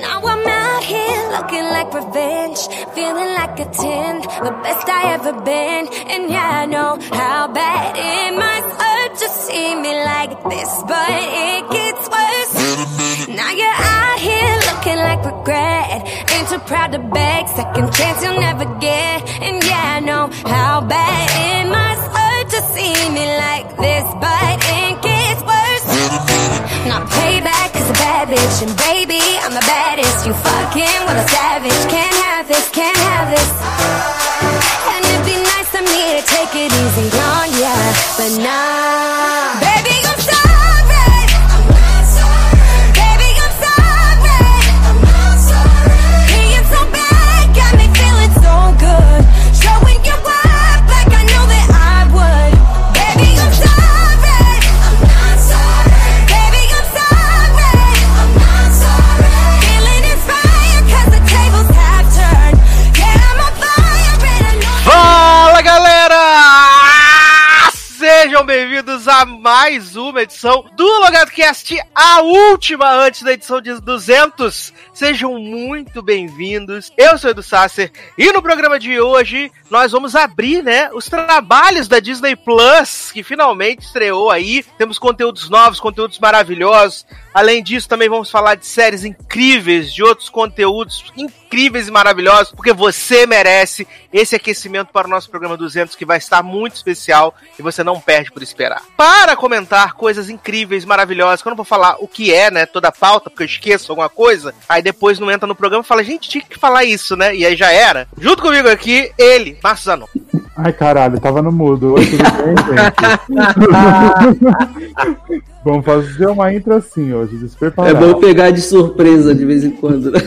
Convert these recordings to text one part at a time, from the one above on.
Now I'm out here looking like revenge, feeling like a 10, the best I ever been. And yeah, I know how bad it must hurt to see me like this, but it gets worse. Now you're out here looking like regret, ain't too proud to beg, second chance you'll never get. And yeah, I know how bad it must hurt see me like this, but it gets worse. Now payback is a bad bitch, and baby, I'm the baddest. You fucking with a savage. Can't have this, can't have this. And it'd be nice of me to take it easy on ya, but nah. Mais uma edição do LogadoCast, a última antes da edição de 200. Sejam muito bem-vindos. Eu sou Edu Sasser e no programa de hoje nós vamos abrir, né, os trabalhos da Disney Plus, que finalmente estreou aí. Temos conteúdos novos, conteúdos maravilhosos. Além disso, também vamos falar de séries incríveis, de outros conteúdos incríveis e maravilhosos, porque você merece esse aquecimento para o nosso programa 200, que vai estar muito especial e você não perde por esperar. Para comentar coisas incríveis, maravilhosas, que eu não vou falar o que é, né, toda a pauta, porque eu esqueço alguma coisa, aí depois não entra no programa e fala, gente, tinha que falar isso, né, e aí já era. Junto comigo aqui, ele, Márcio Zanon. Ai, caralho, tava no mudo. Oi, tudo bem, gente? Vamos fazer uma intro assim hoje, É despreparado. bom pegar de surpresa de vez em quando. né?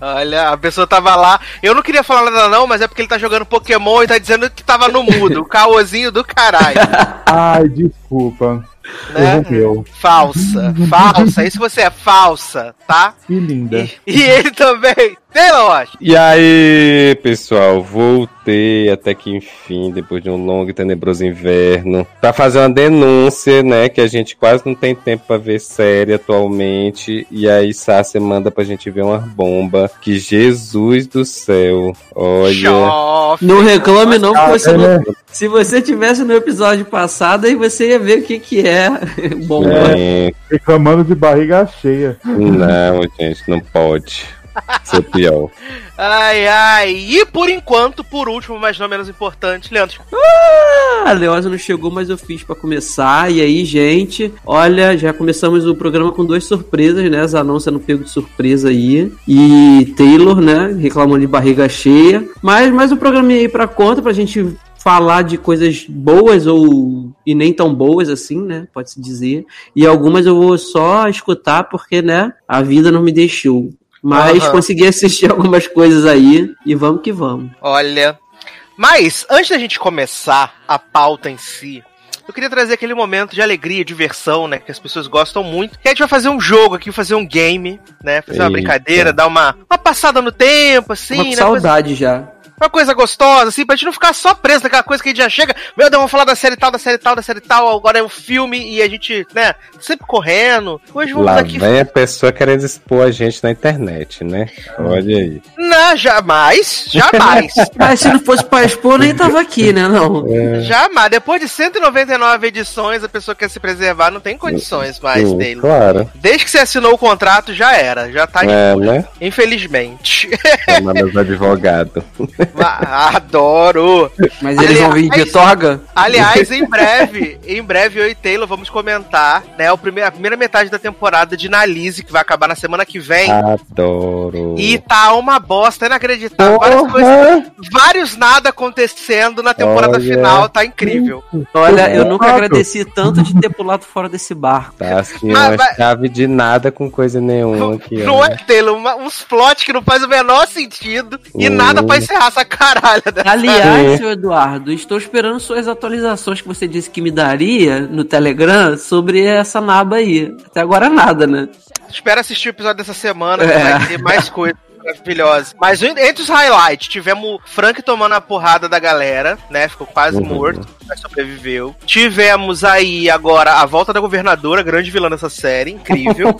Olha, a pessoa tava lá. Eu não queria falar nada não, mas é porque ele tá jogando Pokémon e tá dizendo que tava no mudo. O caôzinho do caralho. Ai, desculpa. Né? Erro meu. Falsa, falsa. Isso você é falsa, tá? Que linda. E, e ele também. Taylor Watch. E aí, pessoal, voltei até que enfim, depois de um longo e tenebroso inverno, pra fazer uma denúncia, né, que a gente quase não tem tempo pra ver série atualmente, e aí Sácia manda pra gente ver uma bomba, que Jesus do céu, olha... Chofe. Não reclame não, porque você não- é. Se você tivesse no episódio passado, aí você ia ver o que que é bom. É, Reclamando de barriga cheia. não, gente, não pode ser pior. Ai, ai. E por enquanto, por último, mas não menos importante, Leandro. Ah, a Leosa não chegou, mas eu fiz pra começar. E aí, gente, olha, já começamos o programa com duas surpresas, né? Zanon sendo pego de surpresa aí. E Taylor, né? Reclamando de barriga cheia. Mas mais um programinha aí pra conta, pra gente falar de coisas boas ou e nem tão boas assim, né? Pode-se dizer. E algumas eu vou só escutar porque, né? A vida não me deixou. Mas Aham. consegui assistir algumas coisas aí e vamos que vamos. Olha. Mas, antes da gente começar a pauta em si, eu queria trazer aquele momento de alegria, diversão, né? Que as pessoas gostam muito. Que a gente vai fazer um jogo aqui, fazer um game, né? Fazer uma Eita. brincadeira, dar uma, uma passada no tempo, assim, Uma né? saudade já. Uma coisa gostosa, assim, pra gente não ficar só preso naquela coisa que a gente já chega. Meu Deus, vamos falar da série tal, da série tal, da série tal. Agora é um filme e a gente, né, sempre correndo. Hoje vamos Lá aqui. vem a pessoa querendo expor a gente na internet, né? Olha aí. Não, jamais, jamais. Mas se não fosse pra expor, nem tava aqui, né? Não. jamais. Depois de 199 edições, a pessoa quer se preservar, não tem condições mais Sim, dele. Claro. Desde que você assinou o contrato, já era. Já tá É, exposto. né? Infelizmente. Chamar meus advogados. Adoro! Mas eles vão vir de Aliás- toga? Aliás, em breve, em breve eu e Taylor vamos comentar, né, o primeiro, a primeira metade da temporada de Nalise, que vai acabar na semana que vem. Adoro. E tá uma bosta, inacreditável. Várias coisas, vários nada acontecendo na temporada Olha. final, tá incrível. Olha, eu nunca agradeci tanto de ter pulado fora desse barco. Tá assim, Ah, uma vai- chave de nada com coisa nenhuma aqui. Não ó. é, Taylor? Uma- uns plot que não faz o menor sentido e Hum. nada pra encerrar essa caralha dessa Aliás, seu Eduardo, estou esperando suas atualizações que você disse que me daria no Telegram sobre essa naba aí. Até agora nada, né? Espera assistir o episódio dessa semana, que É. vai ter mais coisa. Maravilhosa. Mas entre os highlights, tivemos Frank tomando a porrada da galera, né? Ficou quase Uhum. morto, mas sobreviveu. Tivemos aí agora a volta da governadora, grande vilã dessa série, incrível.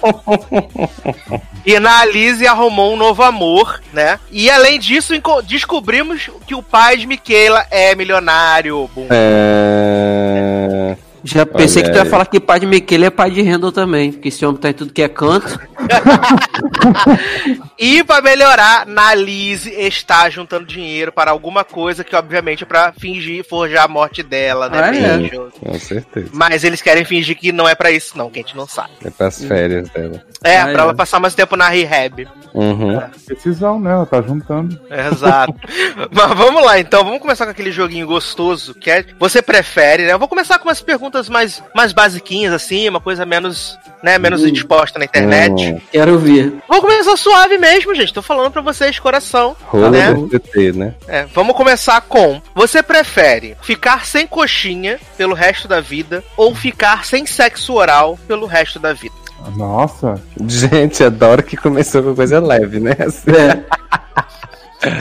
e na Alice arrumou um novo amor, né? E além disso, descobrimos que o pai de Michaela é milionário. Bum. É... Já pensei Olha que tu ia aí. falar que pai de Miquele é pai de Randall também, porque esse homem tá em tudo que é canto. E pra melhorar, na Liz está juntando dinheiro para alguma coisa que, obviamente, é pra fingir forjar a morte dela, né? Ah, é. Com certeza. Mas eles querem fingir que não é pra isso, não, que a gente não sabe. É pras férias dela. É, Ah, pra é. ela passar mais tempo na rehab. Uhum. Decisão, né? Ela tá juntando. Exato. Mas vamos lá, então. Vamos começar com aquele joguinho gostoso que é. Você prefere, né? Eu vou começar com umas perguntas mais, mais basiquinhas, assim, uma coisa menos, né, menos Hum. exposta na internet. Hum. Quero ver. Vou começar suave mesmo, gente. Tô falando pra vocês, coração. Rola né? do TT, né? É, vamos começar com: Você prefere ficar sem coxinha pelo resto da vida ou ficar sem sexo oral pelo resto da vida? Nossa. Gente, adoro que começou com coisa leve, né? É.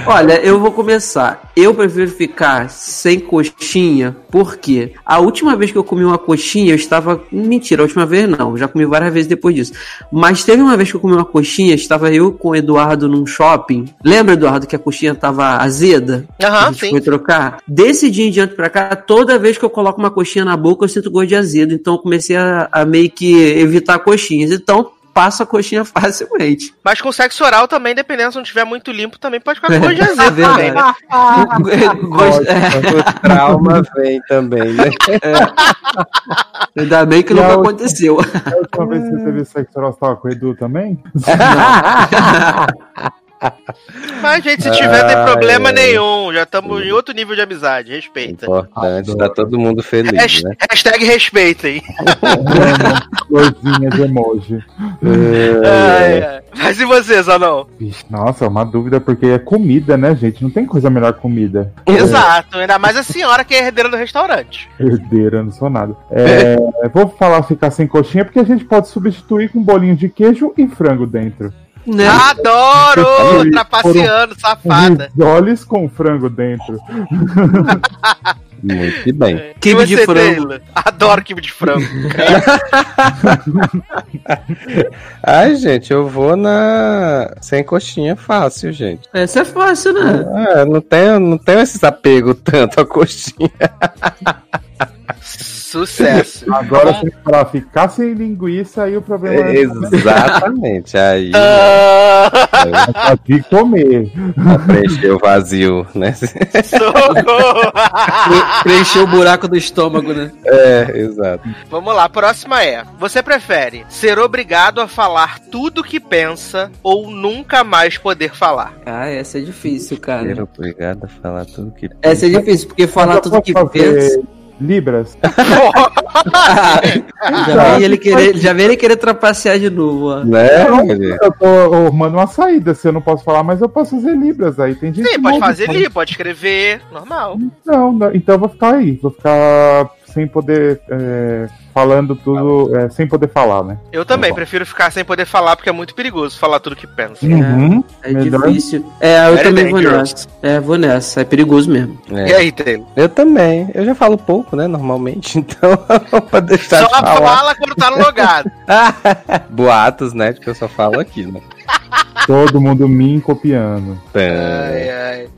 Olha, eu vou começar. Eu prefiro ficar sem coxinha, porque a última vez que eu comi uma coxinha, eu estava. Mentira, a última vez não, já comi várias vezes depois disso. Mas teve uma vez que eu comi uma coxinha, estava eu com o Eduardo num shopping. Lembra, Eduardo, que a coxinha estava azeda? Aham, gente sim. foi trocar. Desse dia em diante pra cá, toda vez que eu coloco uma coxinha na boca, eu sinto gosto de azedo. Então eu comecei a, a meio que evitar coxinhas. Então, passa a coxinha facilmente. Mas com sexo oral também, dependendo se não tiver muito limpo, também pode ficar com de É azedo também, né? Gosto- é, O trauma vem também, né? ainda bem que E nunca aconteceu. A última vez que você teve sexo oral, você tava com o Edu também? Mas, gente, se tiver, tem problema ai. nenhum. Já estamos em outro nível de amizade. Respeita. Importante, tá todo mundo feliz, Hasht- né? Hashtag respeitem. De emoji. Ai, ai. Mas e vocês, ou não? Vixe, Nossa, é uma dúvida, porque é comida, né, gente? Não tem coisa melhor que comida. Exato. Ainda mais a senhora que é herdeira do restaurante. Herdeira, não sou nada. É, vou falar ficar sem coxinha, porque a gente pode substituir com bolinho de queijo e frango dentro. Né? Adoro! Trapaceando, safada. Risoles com frango dentro. Muito bem. Quibe de você, frango. Adoro quibe de frango. Ai, gente, eu vou na. Sem coxinha fácil, gente. Essa é fácil, né? É, não tenho, não tenho esse apego tanto à coxinha. Sucesso. Agora, se falar ficar sem linguiça, aí o problema é Exatamente. Aí Ah, pra de comer. preencher o vazio, né? socorro. Pre- Preencheu o buraco do estômago, né? É, exato. Vamos lá, a próxima é: Você prefere ser obrigado a falar tudo que pensa ou nunca mais poder falar? Ah, essa é difícil, cara. Ser obrigado a falar tudo que. Essa é difícil, porque falar Eu tudo que fazer pensa. Libras? já vi ele querer, já vi ele querer trapacear de novo, ó. Né? Eu tô arrumando uma saída, se eu não posso falar, mas eu posso fazer Libras aí. Tem gente Sim, pode fazer ali, pode escrever, normal. Não, não, então eu vou ficar aí. Vou ficar sem poder. é, falando tudo. é, sem poder falar, né? Eu também bom. prefiro ficar sem poder falar, porque é muito perigoso falar tudo que pensa. Uhum. É Melhor. difícil. É, eu Very também vou dangerous. nessa. É, vou nessa. É perigoso mesmo. é. E aí, Taylor? Eu também. Eu já falo pouco, né? Normalmente, então pra deixar Só de falar. fala quando tá no logado. Boatos, né? De que eu só falo aqui, né? Todo mundo me copiando. Ai, ai.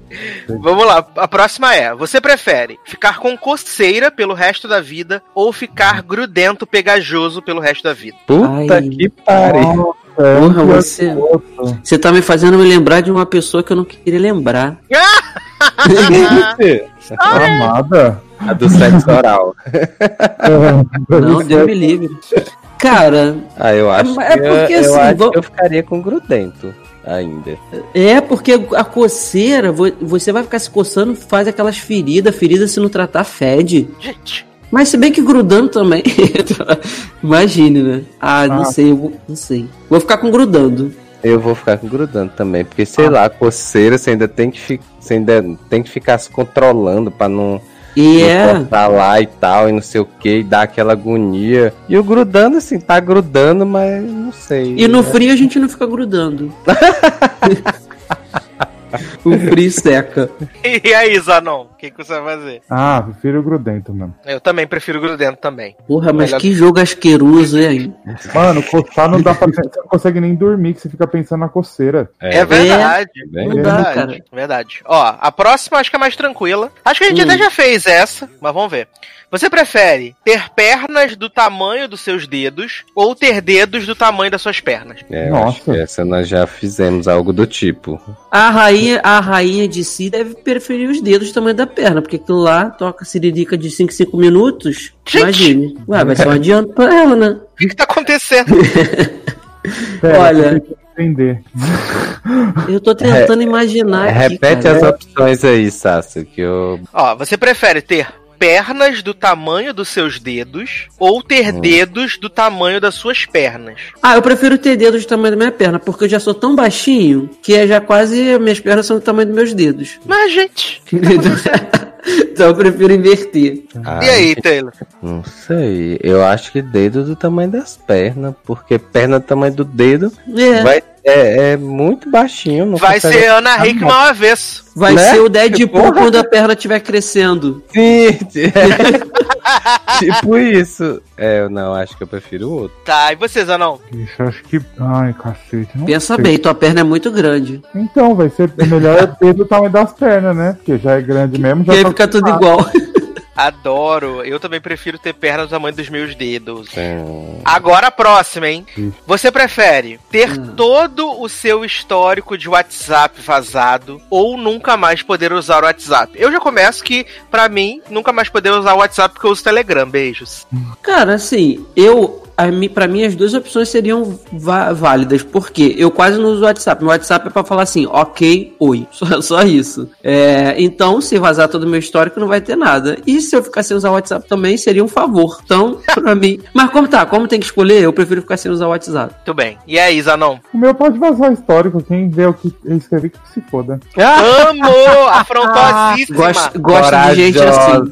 Vamos lá, a próxima é: Você prefere ficar com coceira pelo resto da vida ou ficar grudento, pegajoso pelo resto da vida? Puta Ai. que pariu. É, Porra, você-. Você tá me fazendo me lembrar de uma pessoa que eu não queria lembrar. Amada. A do sexo oral. É, Não, Deus me livre. Cara, Ah, eu acho, É que, eu- porque, eu, assim, acho vou- que eu ficaria com grudento ainda. é porque a coceira, vo- você vai ficar se coçando, faz aquelas feridas, ferida se não tratar, fede. Gente, Mas se bem que grudando também. Imagine, né? Ah, não Ah. sei, eu vou, não sei. Vou ficar com grudando. Eu vou ficar com grudando também, porque sei Ah. lá, coceira você ainda tem que, fi- você ainda tem que ficar se controlando pra não, E é. cortar lá e tal, e não sei o que, e dar aquela agonia. E o grudando, assim, tá grudando, mas não sei. E no frio a gente não fica grudando. O frio seca. E aí, Zanon, o que, que você vai fazer? Ah, prefiro o grudento, mano. Eu também prefiro grudento também. Porra, mas Melhor- que jogo asqueroso, hein? Mano, coçar não dá pra. Você não consegue nem dormir, que você fica pensando na coceira. É, verdade. bem Não dá, Verdade, cara. verdade. Ó, a próxima acho que é mais tranquila. Acho que a gente Hum. até já fez essa, mas vamos ver. Você prefere ter pernas do tamanho dos seus dedos ou ter dedos do tamanho das suas pernas? É, Nossa. acho que essa nós já fizemos algo do tipo. A rainha, a rainha de si deve preferir os dedos do tamanho da perna, porque aquilo lá toca siririca de 5 5 minutos. Gente! Imagine. Ué, vai ser um adianto pra ela, né? O que, que tá acontecendo? Pera, Olha. entender. Eu tô tentando imaginar aqui, Repete cara. as opções aí, Sassi, que eu. Ó, você prefere ter pernas do tamanho dos seus dedos ou ter Hum. dedos do tamanho das suas pernas? Ah, eu prefiro ter dedos do tamanho da minha perna, porque eu já sou tão baixinho que é já quase. Minhas pernas são do tamanho dos meus dedos. Mas, gente. então eu prefiro inverter. E aí, Taylor? Não sei. Eu acho que dedo do tamanho das pernas, porque perna do tamanho do dedo É. Vai, vai, é, é muito baixinho. Não Vai ser Ana Hickman ao avesso. Né? ser o Deadpool Porra. quando a perna estiver crescendo. Sim, é. tipo isso. É, eu não, acho que eu prefiro o outro. Tá, e você, Zanão? Ixi, eu acho que. Ai, cacete. Não Pensa sei. bem, tua perna é muito grande. Então, vai ser melhor ter do tamanho das pernas, né? Porque já é grande mesmo. Já E aí tá- fica tudo igual. Adoro. Eu também prefiro ter pernas do tamanho dos meus dedos. Hum, Agora a próxima, hein? Ixi. Você prefere ter Hum. todo o seu histórico de WhatsApp vazado ou nunca mais poder usar o WhatsApp? Eu já começo que, pra mim, nunca mais poder usar o WhatsApp porque eu uso Telegram. Beijos. Cara, assim, eu. A mi, pra mim, as duas opções seriam válidas, porque eu quase não uso o WhatsApp. Meu WhatsApp é pra falar assim, ok, oi. Só, só isso. É, então, se vazar todo o meu histórico, não vai ter nada. E se eu ficar sem usar o WhatsApp também, seria um favor. Então, pra mim. Mas como tá? Como tem que escolher, eu prefiro ficar sem usar o WhatsApp. Muito bem. E aí, Zanon? O meu pode vazar histórico. Quem vê o que eu escrevi que se foda. Amo! Afrontosíssima! Gosto, gosto de gente assim.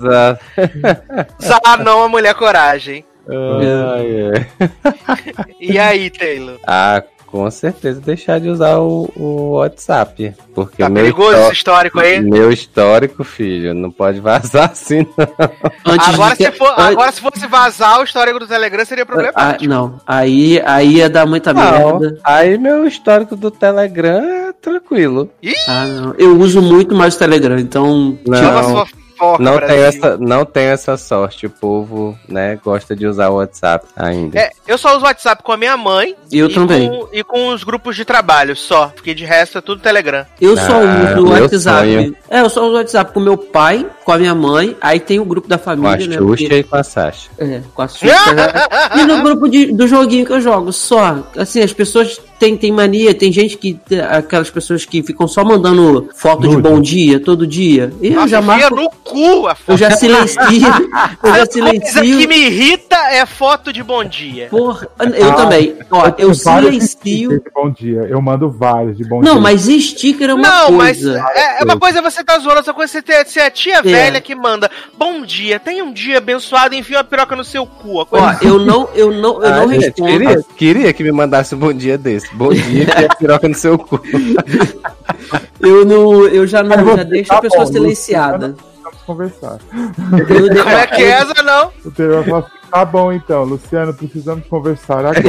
Zanon, a mulher coragem. Ai, ai. E aí, Taylor? Ah, com certeza deixar de usar o, o WhatsApp. Porque Tá meu, perigoso esse histórico aí? meu histórico, filho, não pode vazar assim, não. Antes Agora de se, que- for, an- agora, se fosse vazar o histórico do Telegram, seria Ah, problemático. não, aí, aí ia dar muita Não, merda. aí meu histórico do Telegram é tranquilo. Ih, Ah, não. Eu uso muito mais o Telegram, então. Não. nova fofoca, Não Brasil. tenho, essa, não tenho essa sorte. O povo, né, gosta de usar o WhatsApp ainda. É, eu só uso WhatsApp com a minha mãe. Eu e também. Com, e com os grupos de trabalho só. Porque de resto é tudo Telegram. Eu só Ah, uso o WhatsApp. sonho. É, eu só uso o WhatsApp com meu pai, com a minha mãe, aí tem o grupo da com a família, né? Xuxa porque- e com a Sasha. É, com a Xuxa. e no grupo de- do joguinho que eu jogo, só. Assim, as pessoas têm, têm mania, tem gente que. Aquelas pessoas que ficam só mandando foto de Nude. bom dia todo dia. Eu Nossa, já marco. no cu a Eu foto. já silencio. eu já A coisa que silencio. me irrita é foto de bom dia. Porra, eu Ah, também. Ó, eu vários silencio. de bom dia. Eu mando vários de bom Não, dia. mas sticker é uma Não, mas coisa. é, é uma coisa você tá zoando, outra coisa você ter, ser a tia É. velha que manda bom dia, tenha um dia abençoado e enfia uma piroca no seu cu. A coisa Ó, eu não, eu não, eu não Ah, gente, respondo. queria, queria que me mandasse um bom dia desse. Bom dia e a piroca no seu cu. Eu não, eu já não, já deixo tá a pessoa bom, silenciada. Vamos conversar. Eu Como é que é essa, não? O vai falar assim, tá bom então, Luciano, precisamos conversar agora.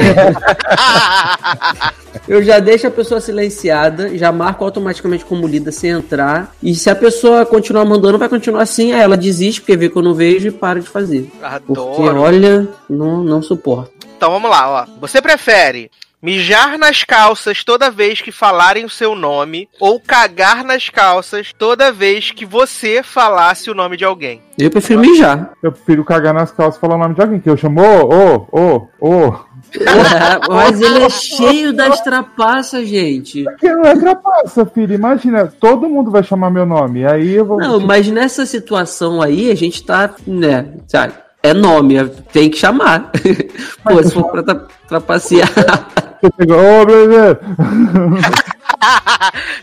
Eu já deixo a pessoa silenciada, já marco automaticamente como lida sem entrar. E se a pessoa continuar mandando, vai continuar assim. Aí ela desiste, porque vê que eu não vejo e para de fazer. Porque, Adoro. olha, não, não suporto. Então vamos lá, ó. Você prefere mijar nas calças toda vez que falarem o seu nome ou cagar nas calças toda vez que você falasse o nome de alguém? Eu prefiro mijar. Eu prefiro cagar nas calças e falar o nome de alguém, que eu chamo, ô, ô, ô, ô. Mas ele é cheio das trapaças, gente. Que não é trapaça, filho. Imagina, todo mundo vai chamar meu nome. Aí eu vou. Não, mas nessa situação aí, a gente tá, né, sabe? É nome, tem que chamar. Pô, se for pra tra- trapacear. Você chegou, ô, bebê.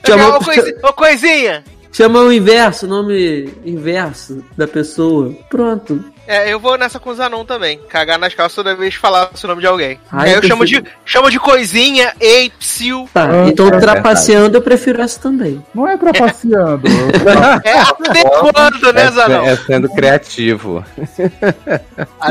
Chamou- Ô, coisinha, ô, coisinha! Chama o inverso, o nome inverso da pessoa. Pronto. É, eu vou nessa com o Zanon também. Cagar nas calças toda vez que falar o nome de alguém. Ai, Aí eu eu chamo de, chamo de coisinha, ei, psiu. Tá, Ah, então é trapaceando eu prefiro essa também. Não é trapaceando. É adequando, né, É, Zanon? é sendo criativo.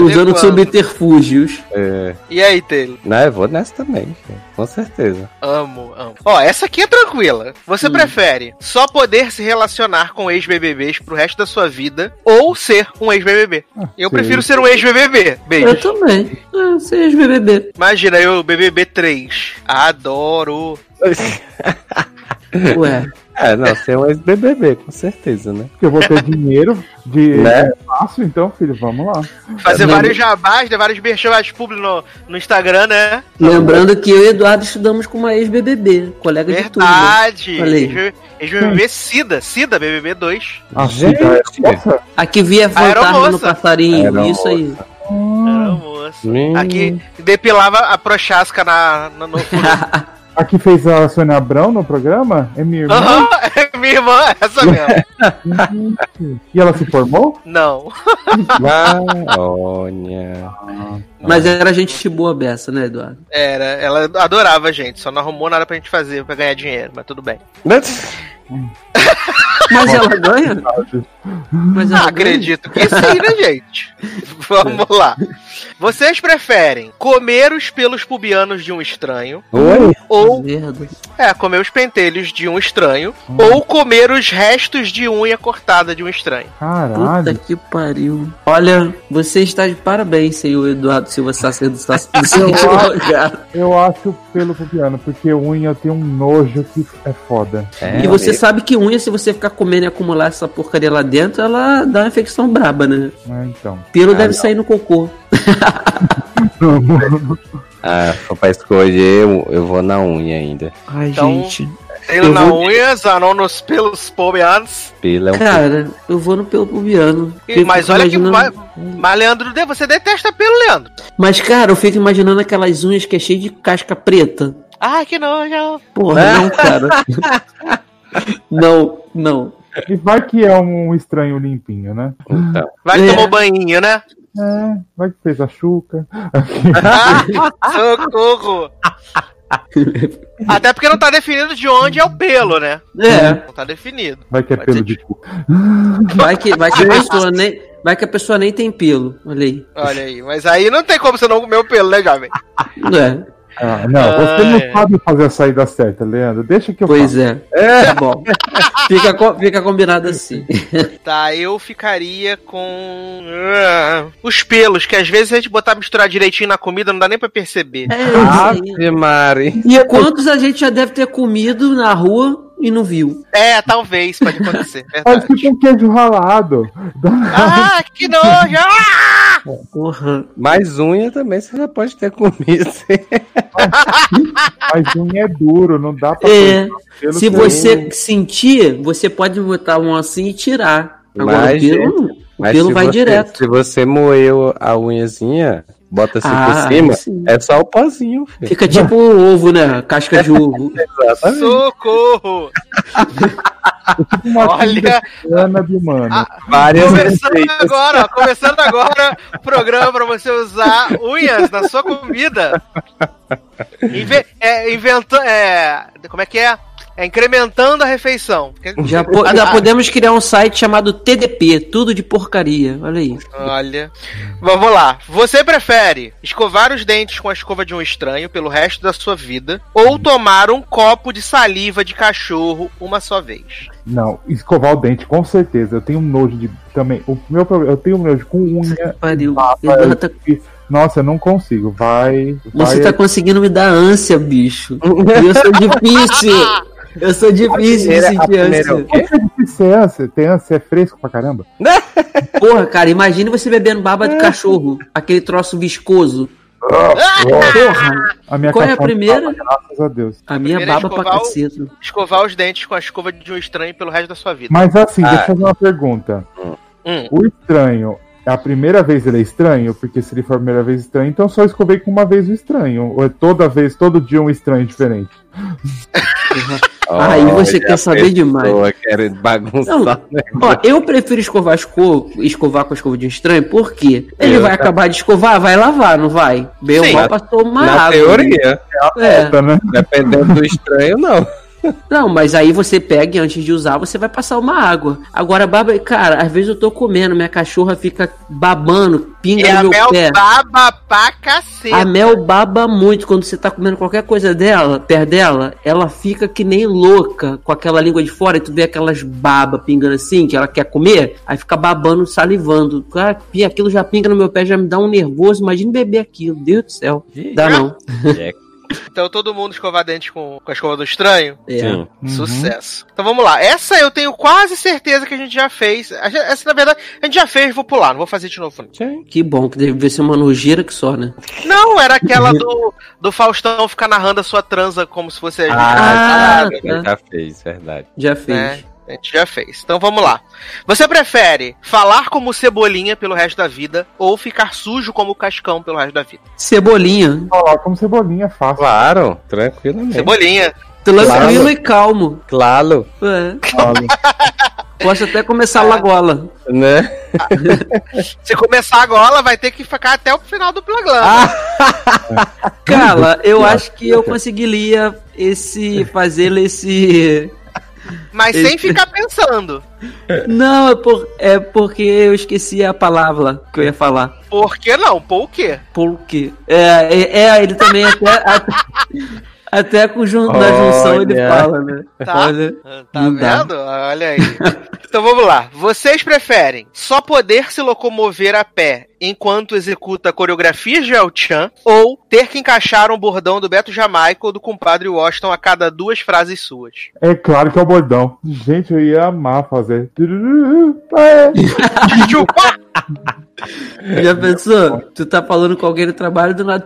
Usando subterfúgios. É. E aí, Taylor? Não, eu vou nessa também, com certeza. Amo, amo. Ó, essa aqui é tranquila. Você prefere só poder se relacionar com ex-BBBs pro resto da sua vida ou ser um ex-BBB? Eu sim. prefiro ser um ex-BBB. Eu também. Ah, seja BBB. Imagina eu, BBB 3. Adoro. Ué. É, não, ser um ex-BBB, com certeza, né? Porque eu vou ter dinheiro de Né? é fácil, então, filho, vamos lá. Fazer Não. vários jabás, né, vários merchavas públicos no, no Instagram, né? Lembrando que eu e Eduardo estudamos com uma ex-BBB, colega de turma. Verdade. Olha aí. Ex-BBB Cida. Cida, BBB 2. A Gente. Cida é moça? Aqui via fantasma Aeromoça. no passarinho, Aeromoça. isso aí. Era Hum, moço. Hum. Aqui depilava a prochasca na, na, no. a que fez a Sônia Abrão no programa? É minha irmã? Aham, é minha irmã, essa mesmo. E ela se formou? Não. Olha. Mas era gente boa beça, né, Eduardo? Era, ela adorava a gente, só não arrumou nada pra gente fazer pra ganhar dinheiro, mas tudo bem. Mas ela ganha? Mas ela Ah, acredito que sim, né, gente? Vamos lá. Vocês preferem comer os pelos pubianos de um estranho Oi? ou? Merda. é, comer os pentelhos de um estranho ou comer os restos de unha cortada de um estranho? Puta Caralho. que pariu. Olha, você está de parabéns, senhor Eduardo Silva Sácer do Sácer do seguinte lugar. Eu acho pelo pubiano, porque unha tem um nojo que é foda. É, E você sabe que unha, se você ficar comendo e acumular essa porcaria lá dentro, ela dá uma infecção braba, né? Né, então. Pelo Ah, deve não. sair no cocô. Ah, se pra escolher, eu, eu vou na unha ainda. Ai, Então- gente. Eu na vou- unha, Zanon nos pelos pubianos. Pila é um Cara, eu vou no pelo pubiano. E- Mas Fico olha que. imaginando- Mas, mas, Leandro, você detesta pelo, Leandro. Mas, cara, eu fico imaginando aquelas unhas que é cheio de casca preta. Ai, que nojo. Porra, não, cara. não, não. E vai que é um estranho limpinho, né? então. Vai que É. tomou banhinho, né? É, vai que fez a chuca. Ah, socorro! Até porque não tá definido de onde é o pelo, né? É, Não tá definido. Vai que é Pode pelo ser de de- cu. vai que, vai que a pessoa nem. Vai que a pessoa nem tem pelo. Olha aí. Olha aí. Mas aí não tem como você não comer o pelo, né, jovem? É, Ah, não, você não Ai. sabe fazer a saída certa, Leandro. Deixa que eu pois faço. é. Tá bom. Fica, fica combinado assim. Tá, eu ficaria com. ah, os pelos, que às vezes a gente botar misturar direitinho na comida não dá nem pra perceber. É, isso aí. Ave Mari. E quantos a gente já deve ter comido na rua e não viu? É, talvez, pode acontecer. Verdade. tipo um queijo ralado. Ah, que nojo! Ah! Porra. Mais unha também você já pode ter comido. Mas unha é duro, não dá pra É. Se você sentir, você pode botar um assim e tirar. Agora Mas, o pelo, o pelo vai você- direto. Se você moeu a unhazinha, bota assim Ah, por cima, sim. é só o pozinho, filho. Fica tipo um ovo, né? Casca de ovo. Exatamente. Socorro! Uma Olha, Ana de humano. Ah, Várias começando receitas. agora, ó, começando agora o programa pra você usar unhas na sua comida. Inve é, inventa é, como é que é? É incrementando a refeição. Já, po- já podemos criar um site chamado TDP, tudo de porcaria. Olha aí. Olha. Vamos lá. Você prefere escovar os dentes com a escova de um estranho pelo resto da sua vida ou tomar um copo de saliva de cachorro uma só vez? Não, escovar o dente, com certeza. Eu tenho um nojo de. Também. O meu problema, eu tenho um nojo com unha. Pariu. Nossa, eu não consigo. Vai. Você vai tá conseguindo me dar ânsia, bicho. Eu sou difícil. Eu sou difícil de primeira- a sentir primeira é ânsia. o? Você é difícil ser ânsia. Tem ânsia, é fresco pra caramba. Porra, cara, imagine você bebendo baba de cachorro. Aquele troço viscoso. Porra, A minha Qual é a primeira? fala, graças a Deus. a minha Primeiro é baba pra escovar o- caceta. Escovar os dentes com a escova de um estranho pelo resto da sua vida. Mas assim, Ah. deixa eu fazer uma pergunta. Hum. O estranho, a primeira vez ele é estranho? Porque se ele for a primeira vez estranho, então só escovei com uma vez o estranho. Ou é toda vez, todo dia um estranho diferente? Aí você quer saber demais. quer bagunçar, Não? Ó, eu prefiro escovar, esco- escovar com a escova de um estranho, porque ele Eu vai já- acabar de escovar, vai lavar, não vai? Bem Sim. mal passou uma Na água. teoria, É. Tá, né? dependendo do estranho, não. Não, mas aí você pega e antes de usar, você vai passar uma água. Agora, baba, cara, às vezes eu tô comendo, minha cachorra fica babando, pinga E no a meu Mel pé. baba pra cacete. A Mel baba muito quando você tá comendo qualquer coisa dela, perto dela, ela fica que nem louca com aquela língua de fora e tu vê aquelas babas pingando assim, que ela quer comer, aí fica babando, salivando. Cara, aquilo já pinga no meu pé, já me dá um nervoso. Imagina beber aquilo, Deus do céu. Dá não. Então todo mundo escovar dente com, com a escova do estranho. É. Sim. Uhum. Sucesso. Então vamos lá. Essa eu tenho quase certeza que a gente já fez. Essa, na verdade, a gente já fez, vou pular, não vou fazer de novo. não. Que bom, que deve ser uma nojeira que só, né? Não, era aquela do, do Faustão ficar narrando a sua transa como se fosse a gente Ah, tá. Já fez, verdade. Já fez. né? A gente já fez. Então vamos lá. Você prefere falar como cebolinha pelo resto da vida ou ficar sujo como cascão pelo resto da vida? Cebolinha. Falar como cebolinha fácil. Claro, tranquilamente. Cebolinha. Tranquilo Claro. e calmo. Claro, É. Posso até começar a lagola. né? Se começar agora, vai ter que ficar até o final do programa. Ah, Cara, eu acho que eu conseguiria esse fazer esse mas esse- sem ficar pensando. Não, é, por- é porque eu esqueci a palavra que eu ia falar. Por que não? Por quê? Por quê? É, é, é, ele também até até, até com jun, na junção ele fala, né? Tá. Olha, Tá não dá. vendo? Olha aí. então vamos lá. Vocês preferem só poder se locomover a pé enquanto executa coreografias de El Chan ou ter que encaixar um bordão do Beto Jamaica ou do compadre Washington a cada duas frases suas? É claro que é o bordão. Gente, eu ia amar fazer. Já pensou? Tu tá falando com alguém no trabalho do nada.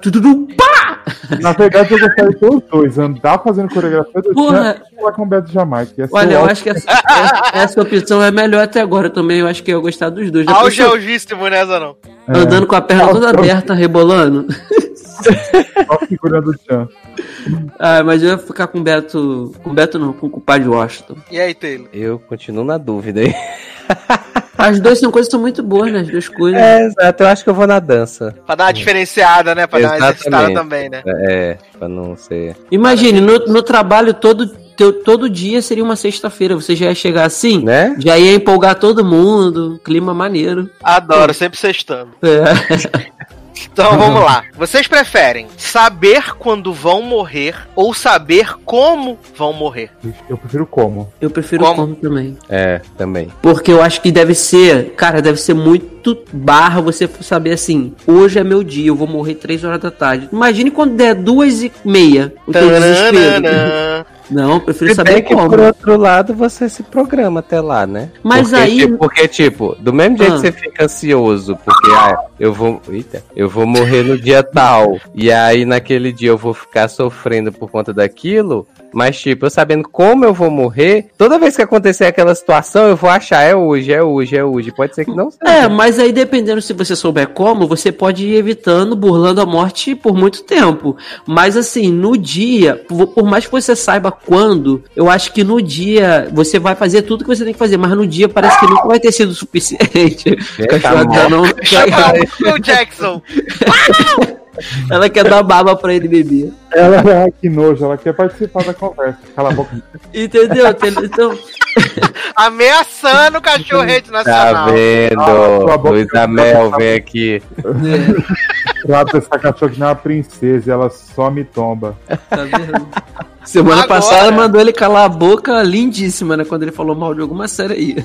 Na verdade, eu gostaria de ter os dois. Andar fazendo coreografia do Porra. Tchan e falar com o Beto Jamaica. Olha, eu acho que essa, essa, essa opção é melhor até agora também. Eu acho que eu ia gostar dos dois. Auge pensou? algíssimo nessa não. É, Andando com a perna toda aberta, rebolando. Só segurando o Tchan. Ah, mas eu ia ficar com o Beto. Com o Beto não, com o compadre Washington. E aí, Taylor? eu continuo na dúvida aí. As duas são coisas que são muito boas, né? As duas coisas. É, exato, eu acho que eu vou na dança. Pra dar uma diferenciada, né? Pra dar uma exercitada Exatamente. também, né? É, pra não ser. Imagine, no, no trabalho todo, teu- todo dia seria uma sexta-feira. Você já ia chegar assim, Né? já ia empolgar todo mundo, clima maneiro. Adoro, sempre sextando. É. Então vamos lá. Vocês preferem saber quando vão morrer ou saber como vão morrer? Eu prefiro como. Eu prefiro Como? como também. É, também. Porque eu acho que deve ser, cara, deve ser muito barra você saber assim, hoje é meu dia, eu vou morrer três horas da tarde. Imagine quando der duas e meia, o teu desespero. Não, eu prefiro Se saber bem que como. por outro lado você se programa até lá, né? Mas porque, aí- tipo, porque, tipo, do mesmo jeito Ah. que você fica ansioso, porque ah, eu vou. Eita, eu vou morrer no dia tal. E aí naquele dia eu vou ficar sofrendo por conta daquilo. Mas, tipo, eu sabendo como eu vou morrer, toda vez que acontecer aquela situação, eu vou achar, é hoje, é hoje, é hoje. Pode ser que não seja. É, mas aí dependendo se você souber como, você pode ir evitando, burlando a morte por muito tempo. Mas assim, no dia, por mais que você saiba quando, eu acho que no dia você vai fazer tudo que você tem que fazer, mas no dia parece que nunca vai ter sido o suficiente. É, Cachorra tá não- o Phil Jackson. ela quer dar baba pra ele beber. Ela, que nojo, ela quer participar da conversa. Cala a boca. Entendeu? Então, Ameaçando o cachorro rede Tá nacional. vendo? Ah, Mel, vem aqui. Trata essa cachorra que nem uma princesa e ela só me tomba. tá vendo? Semana Agora- passada ela mandou ele calar a boca lindíssima, né? Quando ele falou mal de alguma série aí.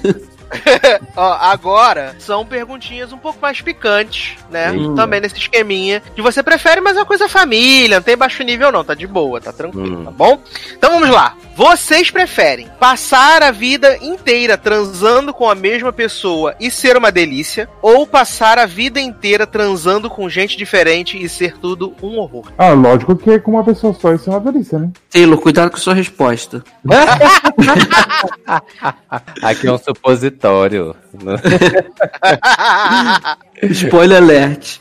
Ó, agora são perguntinhas um pouco mais picantes, né? Eita. Também nesse esqueminha. Que você prefere, mas é uma coisa família, não tem baixo nível não, tá de boa, tá tranquilo, Hum. tá bom? Então vamos lá. Vocês preferem passar a vida inteira transando com a mesma pessoa e ser uma delícia? Ou passar a vida inteira transando com gente diferente e ser tudo um horror? Ah, lógico que com uma pessoa só isso é uma delícia, né? Taylor, cuidado com sua resposta. Aqui é um supositório. Spoiler alert.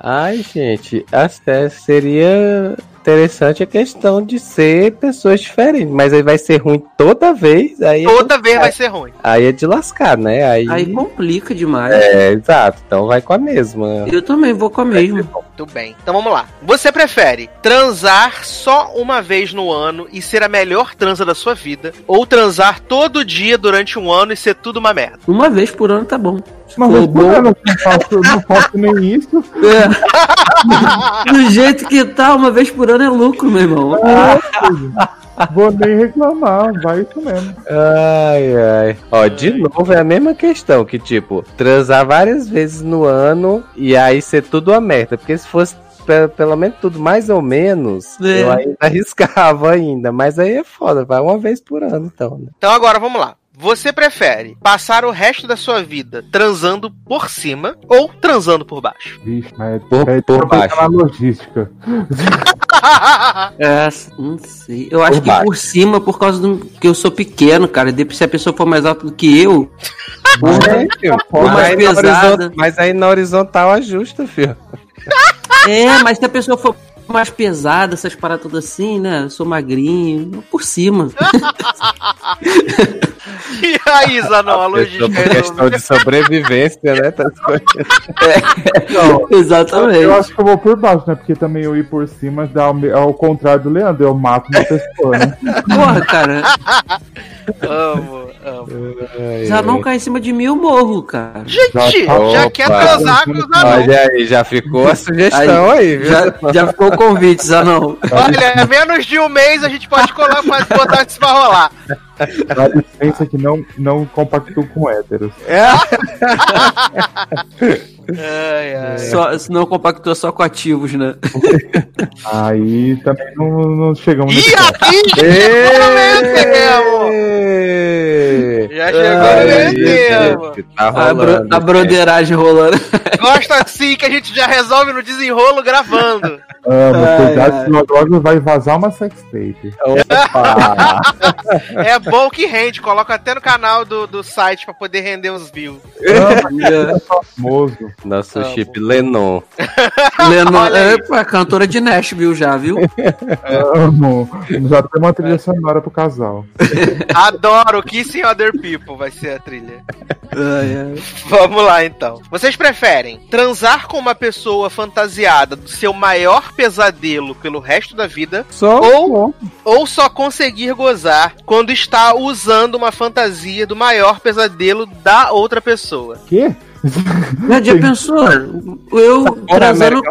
Ai, gente, até seria interessante a questão de ser pessoas diferentes, mas aí vai ser ruim toda vez, aí, é- Toda vez vai ser ruim. aí é de lascar, né? Aí, Aí complica demais. é, exato, então vai com a mesma. Eu também vou com a mesma. Muito bem. Então vamos lá. Você prefere transar só uma vez no ano e ser a melhor transa da sua vida? Ou transar todo dia durante um ano e ser tudo uma merda? Uma vez por ano tá bom. Mas for eu não faço, não faço nem isso. é. Do jeito que tá, uma vez por ano é lucro, meu irmão. Vou nem reclamar, vai isso mesmo. Ai, ai. Ó, de novo é a mesma questão, que tipo, transar várias vezes no ano e aí ser tudo uma merda. Porque se fosse pe- pelo menos tudo mais ou menos, É. eu ainda arriscava ainda. Mas aí é foda, vai uma vez por ano, então, né? Então agora vamos lá. Você prefere passar o resto da sua vida transando por cima ou transando por baixo? Vixe, mas Por- é, por pra pensar baixo. na logística. É, não sei. Eu acho Por que baixo. por cima, por causa do que eu sou pequeno, cara. Depois, se a pessoa for mais alta do que eu, É, filho. Por mas, mais pesada. mas aí na horizontal ajusta, filho. é, mas se a pessoa for mais pesada, essas paradas todas assim, né? Eu sou magrinho, por cima. E aí, Zanon, a logística Por questão de sobrevivência, né? tá coisas. Exatamente. Eu acho que eu vou por baixo, né? Porque também eu ir por cima dá ao, contrário do Leandro, eu mato uma pessoa, né? Porra, cara. Amo, amo. Já não cai em cima de mim, eu morro, cara. Gente, Já já, tá- quer Opa. transar com o Zanon. Olha aí, já ficou a sugestão aí, viu? Já, já ficou o convite, Zanão. Olha, menos de um mês a gente pode colar, mas botar isso pra rolar. Dá licença que não, não compactuo com héteros. Ai, ai. Só, se não compactou só com ativos, né? Aí também não, não chegamos E nesse ponto. aqui. Já chegou no meio termo. Tá A, bro- rolando. a broderagem rolando. Gosta assim que a gente já resolve no desenrolo gravando. Amo, Ai, cuidado, ai. senão agora vai vazar uma sextape. Opa! É bom que rende, coloca até no canal do, do site pra poder render os views. É famoso. Nosso Amo. chip Lenon. Lennon, aí. é, cantora de Nashville já, viu? Amo. Já tem uma trilha sonora pro casal. Adoro Kissing Other People, vai ser a trilha. Ai, ai. Vamos lá então. Vocês preferem transar com uma pessoa fantasiada do seu maior pesadelo pelo resto da vida Só ou, ou só conseguir gozar quando está usando uma fantasia do maior pesadelo da outra pessoa? Quê? Já, já pensou? Eu transando,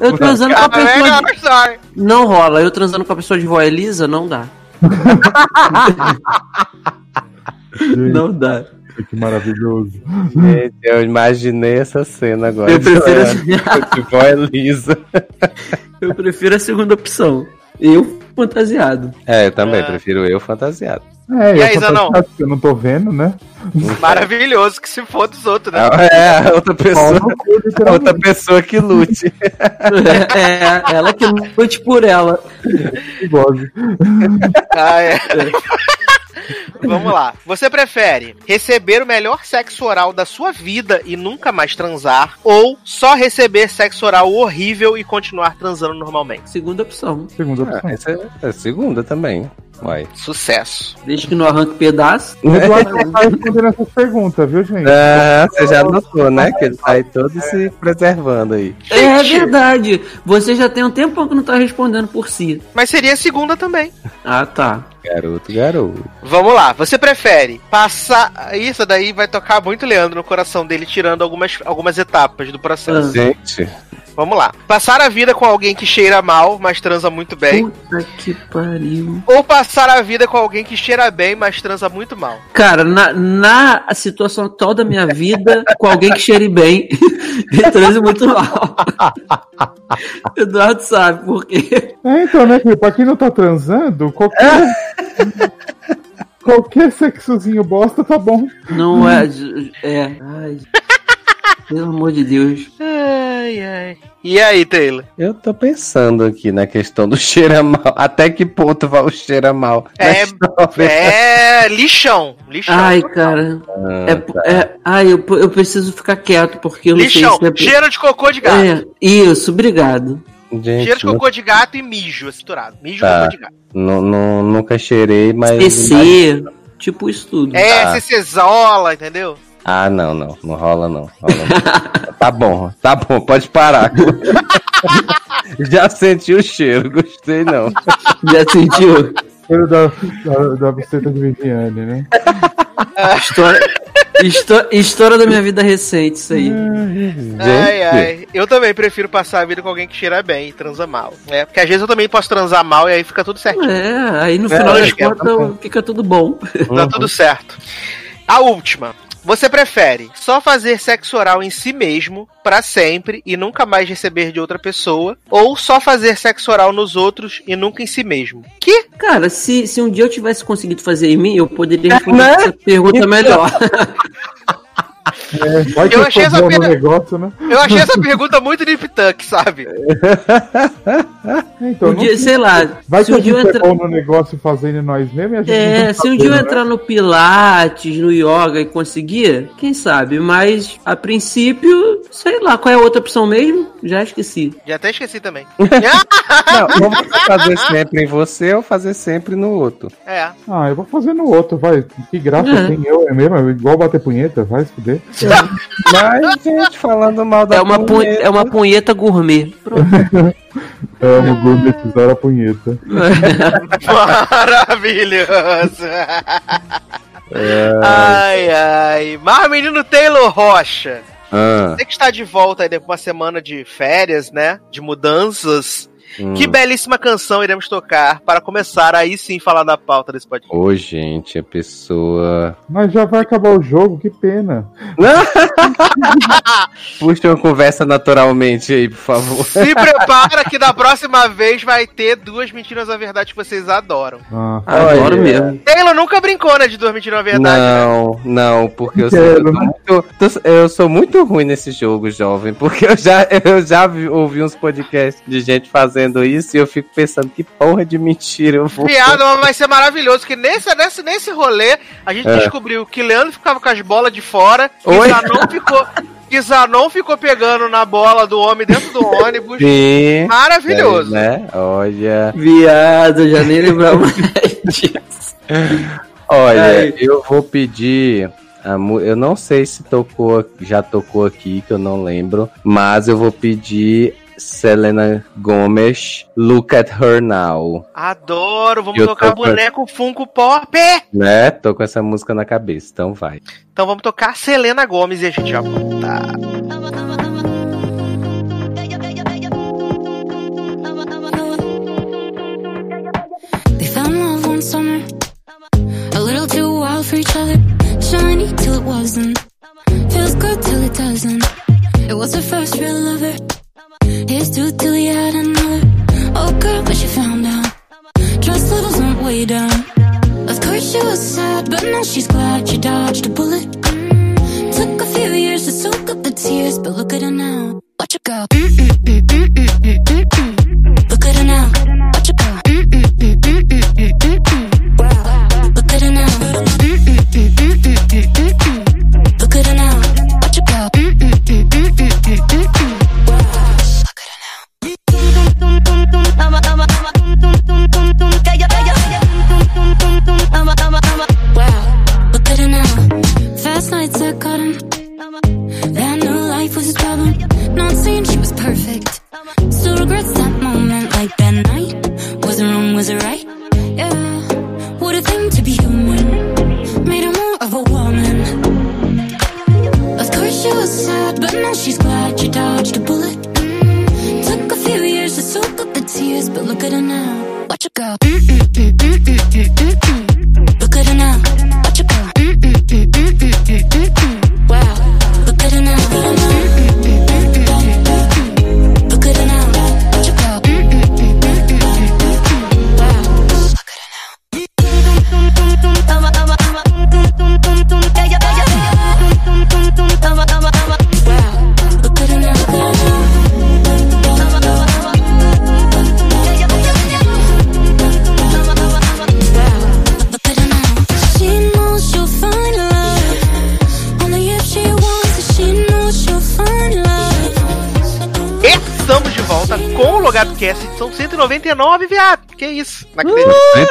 eu transando com a pessoa. de- não. Não rola. Eu transando com a pessoa de voz Elisa, não dá. Não dá. que maravilhoso. Gente, eu imaginei essa cena agora. Eu prefiro, De voz lisa. eu prefiro a segunda opção. Eu fantasiado. É, eu também É. prefiro eu fantasiado. É, E eu aí, Zanão? eu não tô vendo, né? Maravilhoso que se for dos outros, né? É, a outra pessoa. cu, Outra pessoa que lute. É, ela que lute por ela. Ah, é. Vamos lá. Você prefere receber o melhor sexo oral da sua vida e nunca mais transar? Ou só receber sexo oral horrível e continuar transando normalmente? Segunda opção. Segunda Ah, opção. essa é a segunda também. Uai. Sucesso. Desde que não arranque pedaço. O Eduardo não tá respondendo essas perguntas, viu, gente? Ah, você já notou, né? Que ele tá aí todo se preservando aí. É verdade. Você já tem um tempão que não tá respondendo por si. Mas seria a segunda também. Ah, tá. Garoto, garoto. Vamos lá. Você prefere passar. Isso daí vai tocar muito Leandro no coração dele, tirando algumas, algumas etapas do processo. Gente, Vamos lá. Passar a vida com alguém que cheira mal, mas transa muito bem. Puta que pariu. Ou passar a vida com alguém que cheira bem, mas transa muito mal. Cara, na, na situação atual da minha vida, com alguém que cheire bem e transe muito mal. Eduardo sabe por quê. É, então, né, filho? Pra quem não tá transando, qualquer. qualquer sexozinho bosta tá bom. Não é. É. Ai. Pelo amor de Deus. Ai, ai. E aí, Taylor? eu tô pensando aqui na questão do cheira mal. Até que ponto vai o cheira mal? É-? É lixão. Lixão. Ai, cara. Ah, É, é, ai, eu, eu preciso ficar quieto, porque eu não lixão. sei se é. Cheiro de cocô de gato. É, isso, obrigado. Gente, Cheiro de cocô de gato e mijo misturado. Mijo Tá. cocô de gato. nu- nu- nunca cheirei, mas. CC, tipo isso tudo. É, Ah. CCzola, entendeu? Ah, não, não. Não rola, não. Rola, não. tá bom, tá bom, pode parar. Já senti o cheiro, gostei não. Já sentiu? Cheiro da, da, da buceta de Viviane, né? História, histó- história da minha vida recente, isso aí. Ai, ai. Eu também prefiro passar a vida com alguém que cheira bem e transa mal. É, porque às vezes eu também posso transar mal e aí fica tudo certinho. É, aí no É, final das é, contas fica tudo bom. Tá tudo certo. A última. Você prefere só fazer sexo oral em si mesmo pra sempre e nunca mais receber de outra pessoa ou só fazer sexo oral nos outros e nunca em si mesmo? Que? Cara, se, se um dia eu tivesse conseguido fazer em mim, eu poderia responder Né? essa pergunta melhor. É, vai que Eu achei essa bom no pena- negócio, né? Eu achei essa pergunta muito Nip Tuck, sabe? Então, Um não dia, sei lá, Vai se que um dia eu é entrar. bom no negócio fazendo nós mesmos e a gente É, não se um dia eu sabendo, entrar no Pilates, no Yoga e conseguir, quem sabe? Mas, a princípio, sei lá, qual é a outra opção mesmo? Já esqueci. Já até esqueci também. Não, vamos fazer sempre em você ou fazer sempre no outro. é. né? Ah, eu vou fazer no outro, vai. Que graça É. tem eu, é mesmo? É igual bater punheta, vai se fuder. Mas, gente, falando mal da É uma, pu- punheta, é uma punheta gourmet. Pronto. Amo gourmetizar a punheta. Maravilhoso. Ai, ai. Mas, menino Taylor Rocha, Ah, você que está de volta aí depois de uma semana de férias, né? De mudanças. Hum. Que belíssima canção iremos tocar para começar aí sim falar da pauta desse podcast. Ô, gente, a pessoa. Mas já vai acabar o jogo, que pena. Puxa uma conversa naturalmente aí, por favor. Se prepara que da próxima vez vai ter duas mentiras na verdade que vocês adoram. Ah, Adoro Olha. mesmo. Taylor nunca brincou, né, de duas mentiras na verdade. né? Não, não, porque eu sou, eu né? muito, eu sou muito ruim nesse jogo, jovem. Porque eu já, eu já vi- ouvi uns podcasts de gente fazendo isso e eu fico pensando que porra de mentira eu vou. Piada, mas vai ser maravilhoso, que nesse, nesse, nesse rolê a gente É. descobriu que Leandro ficava com as bolas de fora, Oi? Zanon ficou. Que Zanon ficou pegando na bola do homem dentro do ônibus. Sim. Maravilhoso. É, né? Olha. Viado, já nem lembrava mais disso. Olha, Ai. eu vou pedir. eu não sei se tocou, já tocou aqui, que eu não lembro. Mas eu vou pedir Selena Gomez, Look at Her Now. Adoro, vamos Eu tocar tô com- boneco Funko Pop. Né? Tô com essa música na cabeça, então vai. Então vamos tocar Selena Gomes e a gente já volta. They found love one summer, a little too wild for each other. Shiny till it wasn't, feels good till it doesn't. It was her first real lover, here's two till he had another. Oh girl, but she found out. Trust levels went way down. Of course she was sad, but now she's glad she dodged a bullet. Mm, Took a few years to soak up the tears, but look at her now. Watch her go. Mm, mm.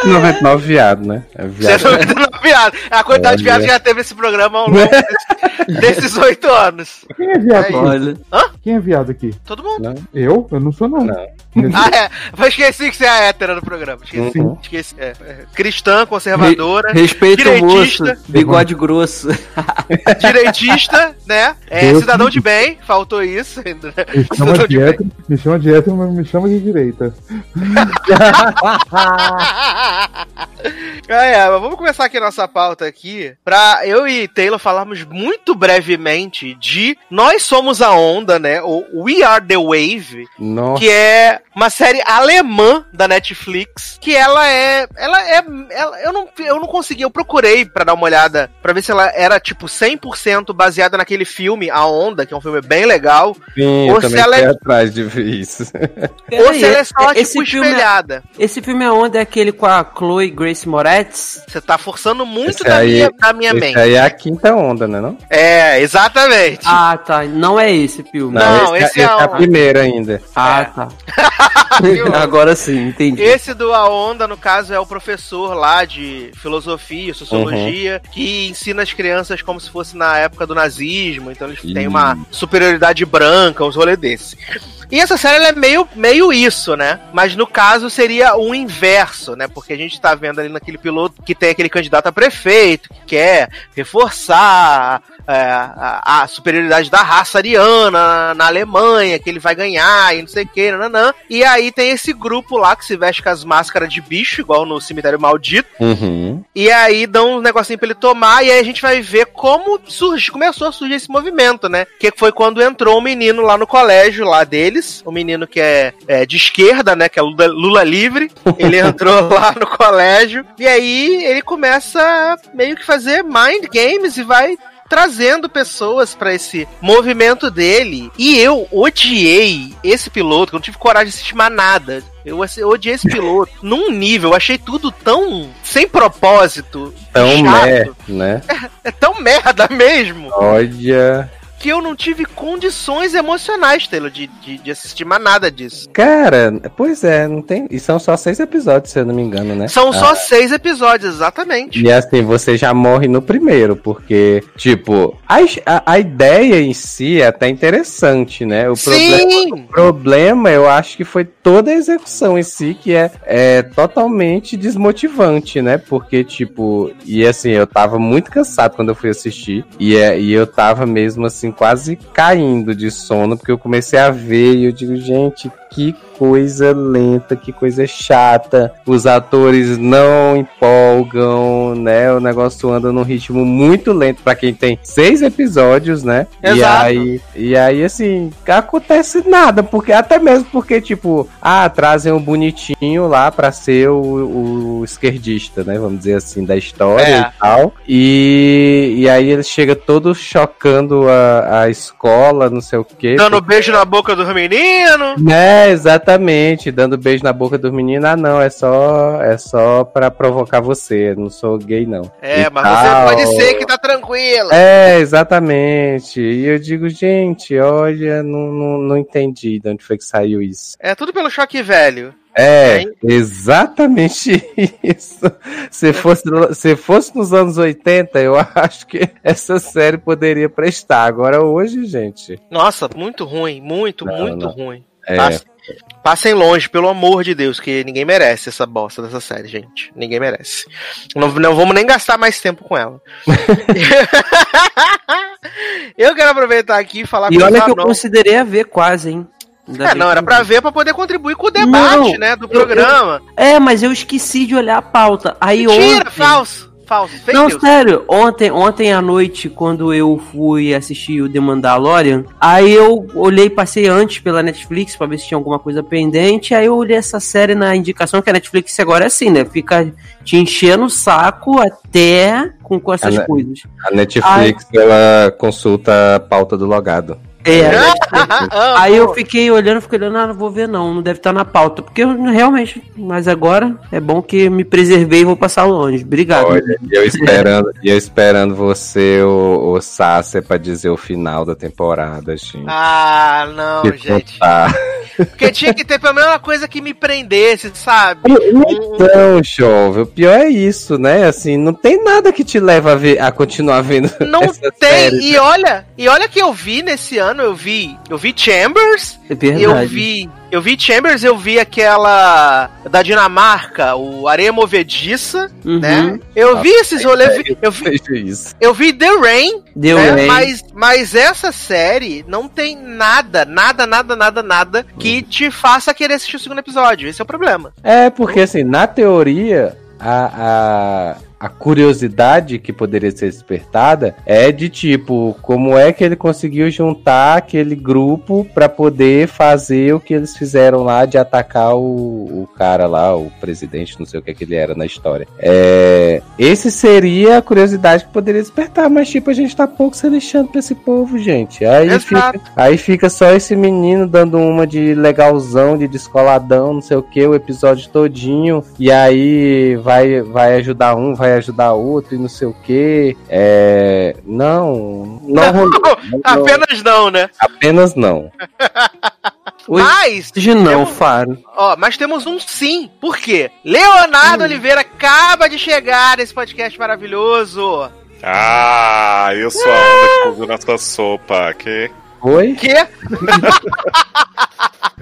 199 viado, né? É viado. 199 viado. A quantidade de viado que já teve esse programa ao longo desses- oito anos. Quem é viado aqui? Olha. Quem é viado aqui? Todo mundo. Não, Eu? Eu não sou, não. não. Ah, é. Mas esqueci que você é hétera no programa. Esqueci. Uhum. esqueci. É. Cristã, conservadora, Respeita o moço. Direitista. Bigode grosso. direitista, né? É, cidadão de bem, faltou isso ainda. né? Me chama de hétero, me chama de hétero, mas me chama de direita. Ah, é, mas vamos começar aqui a nossa pauta aqui pra eu e Taylor falarmos muito brevemente de Nós Somos a Onda, né? O We Are the Wave, Nossa. que é uma série alemã da Netflix, que ela é, ela é, ela- eu não, eu não consegui, eu procurei pra dar uma olhada pra ver se ela era tipo 100% baseada naquele filme A Onda, que é um filme bem legal, Sim, Ou eu se ela é- atrás de ver isso. ou se ela é só esse tipo filme é- espelhada. Esse filme é onde é aquele com a Chloe Grace Moretz? Você tá forçando muito Esse da aí- minha, da minha Esse mente. aí é a quinta onda, né? Não, É, exatamente. Ah, tá. Não é esse filme. Não, esse, esse é, é esse é a o- primeira ainda. Ah, É. tá. Agora sim, entendi. Esse do A Onda, no caso, é o professor lá de filosofia, sociologia, que ensina as crianças como se fosse na época do nazismo, então eles têm uma superioridade branca, uns rolês desse. E essa série é meio, meio isso, né? Mas no caso seria o inverso, né? Porque a gente tá vendo ali naquele piloto que tem aquele candidato a prefeito que quer reforçar a, a superioridade da raça ariana na, na Alemanha, que ele vai ganhar e não sei o que, nananã. E aí tem esse grupo lá que se veste com as máscaras de bicho, igual no Cemitério Maldito. Uhum. E aí dão um negocinho pra ele tomar, e aí a gente vai ver como surge, começou a surgir esse movimento, né? Que foi quando entrou um menino lá no colégio lá deles, um menino que é, é, de esquerda, né? Que é Lula, Lula livre. Ele entrou lá no colégio, e aí ele começa meio que fazer mind games e vai trazendo pessoas pra esse movimento dele. E eu odiei esse piloto, que eu não tive coragem de assistir mais nada. Eu, eu odiei esse piloto num nível, eu achei tudo tão sem propósito, Tão chato, meh, né? é tão merda mesmo, Olha. Que eu não tive condições emocionais, Taylor, de, de, de assistir mais nada disso. Cara, pois é, não tem. E são só seis episódios, se eu não me engano, né? São só Ah, seis episódios, exatamente. E assim, você já morre no primeiro, porque, tipo, a, a, a ideia em si é até interessante, né? O problema, Sim! o problema, eu acho que foi toda a execução em si, que é, é totalmente desmotivante, né? Porque, tipo, e assim, eu tava muito cansado quando eu fui assistir, e, é, e eu tava mesmo assim, quase caindo de sono, porque eu comecei a ver e eu digo, gente, que coisa lenta, que coisa chata. Os atores não empolgam, né? O negócio anda num ritmo muito lento pra quem tem seis episódios, né? E Exato. aí, e aí, assim, acontece nada, porque até mesmo porque, tipo, ah, trazem um bonitinho lá pra ser o, o esquerdista, né? Vamos dizer assim, da história É. e tal. E, e aí ele chega todo chocando a, a escola, não sei o quê. Dando beijo na boca do menino. É, exatamente, dando beijo na boca dos meninos. Ah, não, é só é só para provocar você, não sou gay não. É, E mas tal. você pode ser que tá tranquila. É, exatamente. E eu digo, gente, olha, não, não, não entendi de onde foi que saiu isso. É tudo pelo choque velho. É, exatamente isso. Se fosse, se fosse nos anos 80, eu acho que essa série poderia prestar. Agora hoje, gente, Nossa, muito ruim, muito, Não, muito não. ruim. É, Passem, passem longe, pelo amor de Deus, que ninguém merece essa bosta dessa série, gente. Ninguém merece. Não, não vamos nem gastar mais tempo com ela. eu quero aproveitar aqui e falar E com olha que eu considerei a ver quase, hein? Ainda É, não, era eu pra vi. ver pra poder contribuir com o debate, Não, né, do eu- programa. É, mas eu esqueci de olhar a pauta. Aí Mentira, ontem... falso. Falso, fake Não, news. sério, ontem, ontem à noite, quando eu fui assistir o The Mandalorian, aí eu olhei, passei antes pela Netflix pra ver se tinha alguma coisa pendente, aí eu olhei essa série na indicação, que a Netflix agora é assim, né? Fica te enchendo o saco até com, com essas né? coisas. a Netflix ela consulta a pauta do logado. É, Ah, Aí eu fiquei olhando, fiquei olhando, ah, não vou ver não, não deve estar na pauta. Porque eu realmente, mas agora é bom que me preservei e vou passar longe. Obrigado. Olha, e eu esperando, e eu esperando você, o, o Sasser, pra dizer o final da temporada, gente. Ah, não, Que gente. tá. Porque tinha que ter pelo menos uma coisa que me prendesse, sabe? Então, jovem, o pior é isso, né? Assim, não tem nada que te leva a, ver, a continuar vendo. Não tem. séries. E olha, e olha que eu vi nesse ano, eu vi, eu vi Chambers, É verdade. eu vi, eu vi Chambers, eu vi aquela da Dinamarca, o Areia Movediça, Uhum. né? Eu vi esses rolês, eu vi- eu vi, eu vi The Rain, Deu né? bem. Mas, mas essa série não tem nada, nada, nada, nada, nada que te faça querer assistir o segundo episódio. Esse é o problema. É, porque assim, na teoria, a, a, a curiosidade que poderia ser despertada é de tipo, como é que ele conseguiu juntar aquele grupo pra poder fazer o que eles fizeram lá de atacar o, o cara lá, o presidente, não sei o que, é que ele era na história. É, esse seria a curiosidade que poderia despertar, mas tipo, a gente tá pouco se lixando pra esse povo, gente. Aí Exato. fica, aí fica só esse menino dando uma de legalzão, de descoladão, não sei o que, o episódio todinho, e aí vai, vai ajudar um, vai ajudar outro e não sei o que. É. Não, não rolou. Não- Apenas não, né? apenas não. Mas, de não, temos- Faro. ó, mas temos um sim. Por quê? Leonardo Oliveira acaba de chegar nesse podcast maravilhoso. Ah, eu sou a onda que pousou na sua sopa, que? Oi? Quê?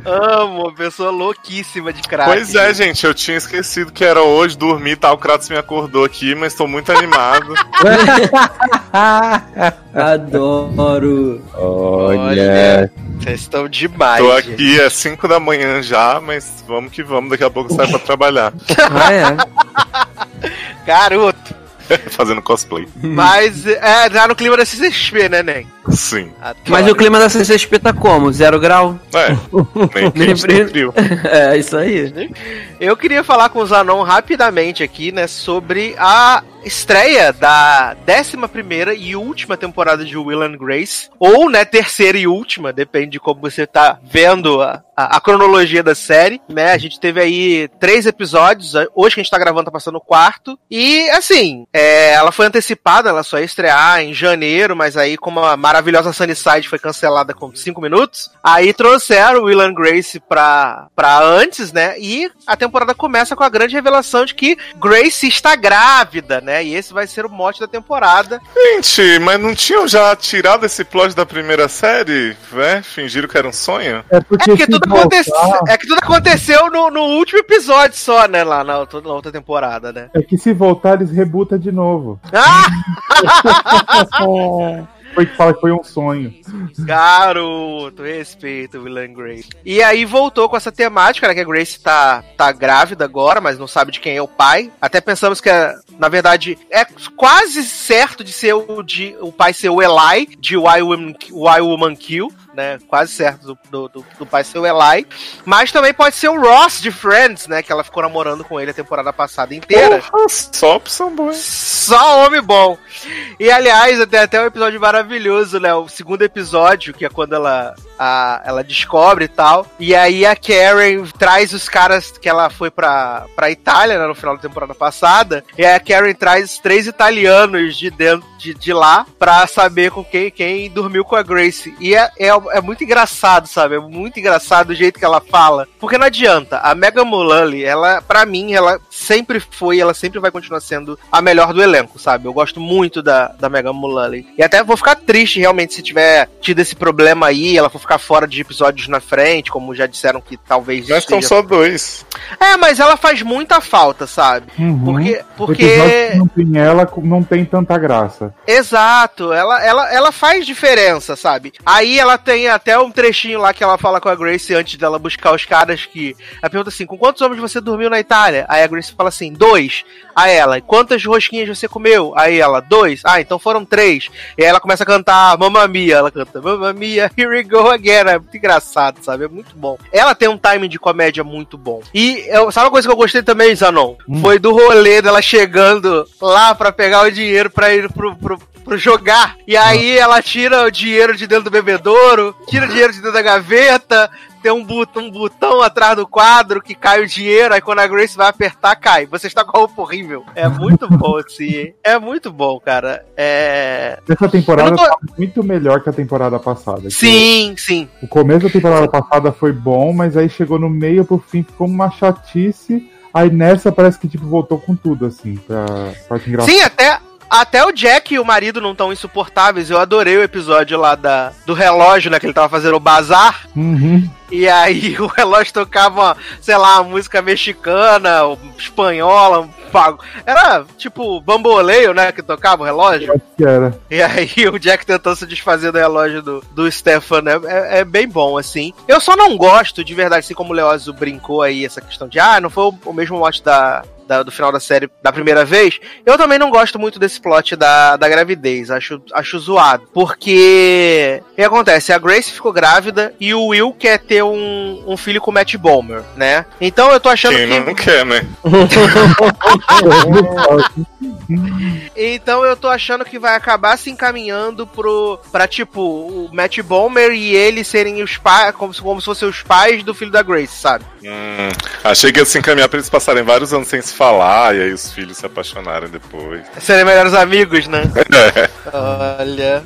Amo, pessoa louquíssima de crack. Pois é, gente, eu tinha esquecido que era hoje, dormi e tal, o Kratos me acordou aqui, mas tô muito animado. Adoro. Olha. Vocês estão demais. tô gente. aqui, é 5 da manhã já, mas vamos que vamos, daqui a pouco sai pra trabalhar, Ah, é. Garoto. fazendo cosplay. Mas é, tá no clima da CCXP, né, Nen? Sim. Mas o clima da CCXP tá como? Zero grau? É, nem nem frio. É, isso aí. Eu queria falar com o Zanon rapidamente aqui, né, sobre a estreia da 11 e última temporada de Will and Grace, ou, né, terceira e última, depende de como você tá vendo a, a, a cronologia da série, né, a gente teve aí três episódios, hoje que a gente tá gravando tá passando o quarto, e, assim, é, ela foi antecipada, ela só ia estrear em janeiro, mas aí como a maravilhosa Sunnyside foi cancelada com cinco minutos, aí trouxeram Will and Grace pra, pra antes, né, e a temporada começa com a grande revelação de que Grace está grávida, né? E esse vai ser o mote da temporada. Gente, mas não tinham já tirado esse plot da primeira série? Né? Fingiram que era um sonho? É porque, É tudo voltar- aconteceu, é que tudo aconteceu no, no último episódio só, né? Lá na, outra- na outra temporada, né? É que se voltar, eles rebuta de novo. Ah, Foi que fala que foi um sonho. garoto, respeito, Willan Grace. E aí voltou com essa temática, né? Que a Grace tá, tá grávida agora, mas não sabe de quem é o pai. Até pensamos que, é, na verdade, é quase certo de ser o, de, o pai ser o Eli, de Why Woman, Why Woman Kill. Né, quase certo do, do, do- do pai ser o Eli, mas também pode ser o Ross de Friends, né? Que ela ficou namorando com ele a temporada passada inteira. Porra, só opção boa. Só homem bom. E aliás, tem até um episódio maravilhoso, né? O segundo episódio, que é quando ela, a- ela descobre e tal. E aí a Karen traz os caras que ela foi pra, pra Itália, né, no final da temporada passada. E a Karen traz três italianos de dentro de, de lá pra saber com quem, quem dormiu com a Grace. E é, é, é muito engraçado, sabe? É muito engraçado o jeito que ela fala. Porque não adianta. A Megan Mullally, ela, pra mim, ela sempre foi, ela sempre vai continuar sendo a melhor do elenco, sabe? Eu gosto muito da, da Megan Mullally. E até vou ficar triste realmente se tiver tido esse problema aí, ela for ficar fora de episódios na frente, como já disseram que talvez. Mas são esteja- só dois. É, mas ela faz muita falta, sabe? Uhum. Porque. Porque. não tem ela, não tem tanta graça. Exato, ela, ela, ela faz diferença, sabe? Aí ela tem até um trechinho lá que ela fala com a Grace antes dela buscar os caras que. Ela pergunta assim: com quantos homens você dormiu na Itália? Aí a Grace fala assim: dois. Aí ela, quantas rosquinhas você comeu? Aí ela, dois. Ah, então foram três. E aí ela começa a cantar Mamma Mia. Ela canta Mamma Mia, here we go again. É muito engraçado, sabe? É muito bom. Ela tem um timing de comédia muito bom. E eu, sabe uma coisa que eu gostei também, Zanon? Foi do rolê dela chegando lá pra pegar o dinheiro pra ir pro, pro, pro jogar. E aí ela tira o dinheiro de dentro do bebedouro, tira o dinheiro de dentro da gaveta, tem um botão, um botão atrás do quadro que cai o dinheiro, aí quando a Grace vai apertar, cai. Você está com a roupa horrível. É muito bom, assim. É muito bom, cara. É. Essa temporada tô- tá muito melhor que a temporada passada. que Sim, sim. O começo da temporada passada foi bom, mas aí chegou no meio pro fim, ficou uma chatice. Aí nessa parece que tipo voltou com tudo, assim, pra parte engraçada. Sim, até, até o Jack e o marido não tão insuportáveis. Eu adorei o episódio lá da, do relógio, né? Que ele tava fazendo o bazar. Uhum. E aí o relógio tocava, sei lá, música mexicana, espanhola, um pago. Era tipo bamboleio, né? Que tocava o relógio. Acho que era. E aí o Jack tentando se desfazer do relógio do, do Stefan é, é- é bem bom, assim. Eu só não gosto, de verdade, assim como o Leózio brincou aí, essa questão de, ah, não foi o, o mesmo mote da, da- do final da série da primeira vez. Eu também não gosto muito desse plot da, da gravidez, acho, acho zoado. Porque, o que acontece? A Grace ficou grávida e o Will quer ter um, um filho com o Matt Bomer, né? Então eu tô achando Quem que... não quer, né? Então eu tô achando que vai acabar se encaminhando pro. pra tipo, o Matt Bomer e ele serem os pais. Como, se- como se fossem os pais do filho da Grace, sabe? Hum, achei que ia se encaminhar pra eles passarem vários anos sem se falar e aí os filhos se apaixonarem depois. Serem melhores amigos, né? É. Olha.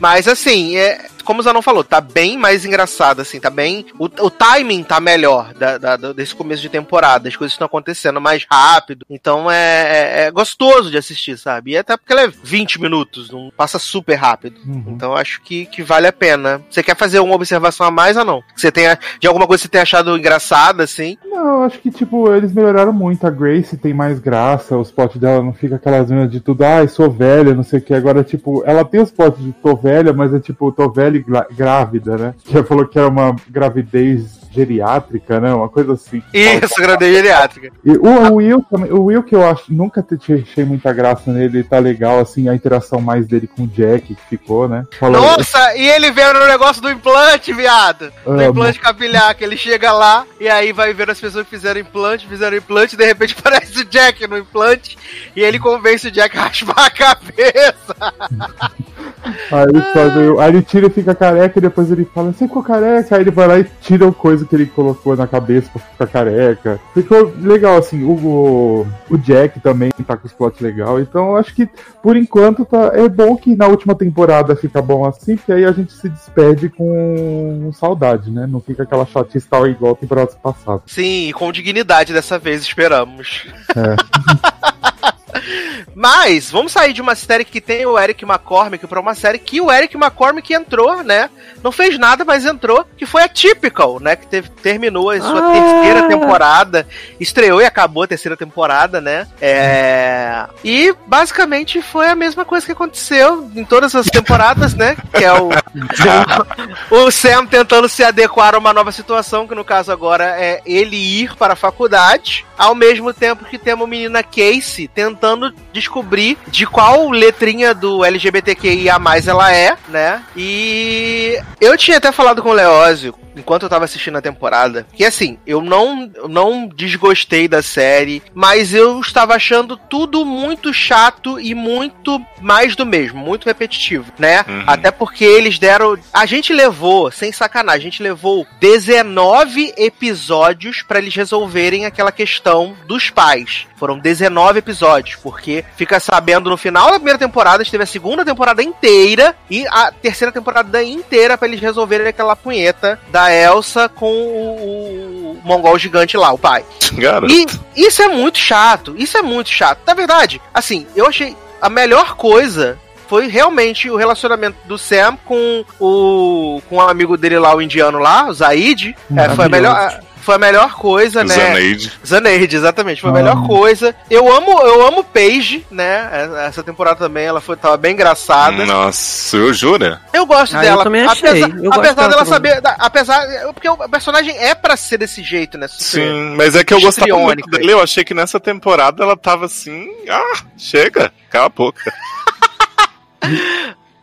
Mas assim, é, como o Zanon falou, tá bem mais engraçado, assim, tá bem. O, o timing tá melhor da, da- desse começo de temporada. As coisas estão acontecendo mais rápido. Então é, é- é gostoso de assistir, sabe? E até porque ela é 20 minutos, não passa super rápido. Uhum. Então acho que, que vale a pena. Você quer fazer uma observação a mais ou não? Você tenha, de alguma coisa que você tenha achado engraçada, assim? Não, acho que, tipo, eles melhoraram muito. A Grace tem mais graça, os potes dela não fica aquelas minas de tudo, ai, sou velha, não sei o que. Agora, tipo, ela tem os potes de tô velha, mas é tipo, tô velha grávida, né? Que falou que era uma gravidez geriátrica, né? Uma coisa assim. Isso, gravidez geriátrica. E o Will também, o Will que eu acho, nunca te- achei muita graça nele, tá legal, assim, a interação mais dele com o Jack que ficou, né? Falou, Nossa, e ele veio no negócio do implante, viado. Do Amo. implante capilar, que ele chega lá e aí vai ver as pessoas que fizeram implante, fizeram implante, e de repente aparece o Jack no implante e ele convence o Jack a raspar a cabeça. Aí ele, faz- aí ele tira e fica careca, e depois ele fala, você ficou careca? Aí ele vai lá e tira o coisa que ele colocou na cabeça pra ficar careca. Ficou legal, assim, o, o, Jack também tá com os plots legal. Então eu acho que, por enquanto, tá, é bom que na última temporada fica bom assim, porque aí a gente se despede com saudade, né? Não fica aquela chatice tal igual temporada passada. Sim, com dignidade dessa vez, esperamos. É. Mas, vamos sair de uma série que tem o Eric McCormick pra uma série que o Eric McCormick entrou, né? Não fez nada, mas entrou, que foi a Typical, né? Que teve- terminou a sua Ah. terceira temporada, estreou e acabou a terceira temporada, né? É... E basicamente foi a mesma coisa que aconteceu em todas as temporadas, né? Que é o, o Sam tentando se adequar a uma nova situação, que no caso agora é ele ir para a faculdade, ao mesmo tempo que temos a menina Casey tentando descobrir de qual letrinha do LGBTQIA ela é, né? E eu tinha até falado com o Leózio enquanto eu tava assistindo a temporada, que assim, eu não, não desgostei da série, mas eu estava achando tudo muito chato e muito mais do mesmo, muito repetitivo, né? Uhum. Até porque eles deram. A gente levou, sem sacanagem, a gente levou 19 episódios pra eles resolverem aquela questão dos pais. Foram 19 episódios, porque fica sabendo no final da primeira temporada, a gente teve a segunda temporada inteira e a terceira temporada inteira pra eles resolverem aquela punheta da Elsa com o, o mongol gigante lá, o pai. Garoto. E isso é muito chato, isso é muito chato. Na verdade, assim, eu achei a melhor coisa foi realmente o relacionamento do Sam com o com o amigo dele lá, o indiano lá, o Zaid. É, foi a melhor foi a melhor coisa, né? Zaneide. Zaneide, exatamente, foi a Ah. melhor coisa. Eu amo, eu amo Paige, né? Essa temporada também ela foi tava bem engraçada. Nossa, eu juro. Eu gosto Ah, eu dela. também achei. Apesar, Eu apesar dela dela também. saber, da- apesar, porque o personagem é pra ser desse jeito, né? Super- Sim, mas é que eu gostava muito dele. Eu achei que nessa temporada ela tava assim. Ah, chega, cala a boca.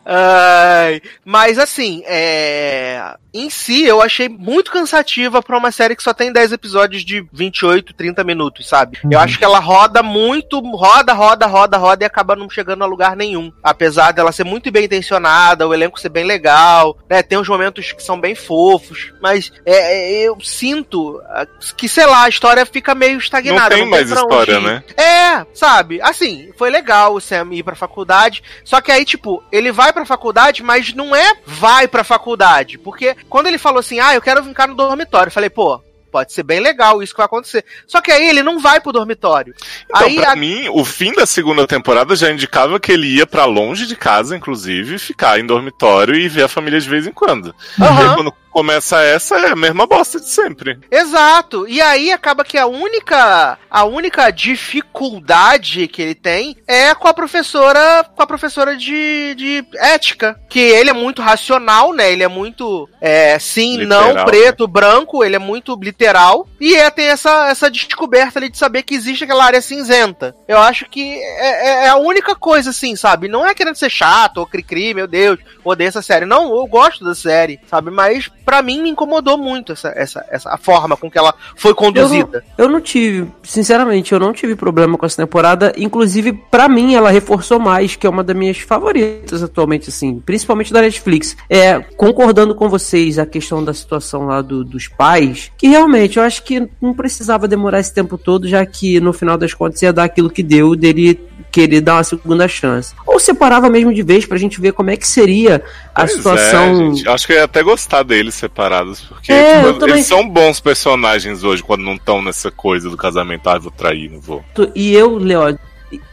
Ai, mas assim, é... em si, eu achei muito cansativa pra uma série que só tem 10 episódios de 28, 30 minutos, sabe? Eu acho que ela roda muito, roda, roda, roda, roda e acaba não chegando a lugar nenhum. Apesar dela ser muito bem intencionada, o elenco ser bem legal, né? Tem uns momentos que são bem fofos, mas é, é, eu sinto ah, que, sei lá, a história fica meio estagnada. Não tem mais pra onde história, né? É, sabe? Assim, foi legal o Sam ir pra faculdade, só que aí, tipo, ele vai pra faculdade, mas não é vai pra faculdade. Porque quando ele falou assim, ah, eu quero ficar no dormitório, eu falei, pô, pode ser bem legal isso que vai acontecer. Só que aí ele não vai pro dormitório. Então, aí pra a- mim, o fim da segunda temporada já indicava que ele ia pra longe de casa, inclusive, ficar em dormitório e ver a família de vez em quando. E aí, quando começa essa, é a mesma bosta de sempre. Exato. E aí acaba que a única a única dificuldade que ele tem é com a professora com a professora de, de ética, que ele é muito racional, né? Ele é muito é, sim, Literal, não, preto, branco, ele é muito literal e é, tem essa essa descoberta ali de saber que existe aquela área cinzenta. Eu acho que é, é- é a única coisa assim, sabe? Não é querendo ser chato ou cri-cri, meu Deus, odeio essa série. Não, eu gosto da série, sabe? Mas pra mim me incomodou muito essa, essa, essa a forma com que ela foi conduzida. Eu não tive, sinceramente, eu não tive problema com essa temporada. Inclusive, pra mim, ela reforçou mais, que é uma das minhas favoritas atualmente, assim, principalmente da Netflix. É, concordando com vocês a questão da situação lá do- dos pais, que realmente eu acho que não precisava demorar esse tempo todo, já que no final das contas ia dar aquilo que deu dele querer dar uma segunda chance. Ou separava mesmo de vez pra gente ver como é que seria a Pois situação. É. Acho que eu ia até gostar deles separados, porque É, tipo, também. eles são bons personagens hoje quando não estão nessa coisa do casamento. Ah, vou trair, não vou. E eu, Leó,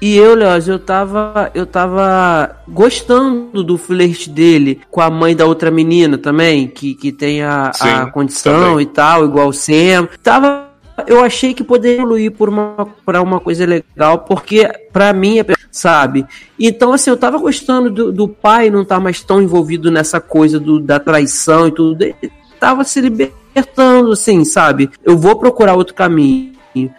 e eu, Leoz, eu tava, eu tava gostando do flerte dele com a mãe da outra menina também, que, que tem a, a Sim, condição também. e tal, igual o Sam. Tava, eu achei que poderia evoluir por uma, pra uma coisa legal, porque pra mim, é- sabe? Então, assim, eu tava gostando do, do pai não estar mais tão envolvido nessa coisa do, da traição e tudo. Ele tava se libertando, assim, sabe? Eu vou procurar outro caminho.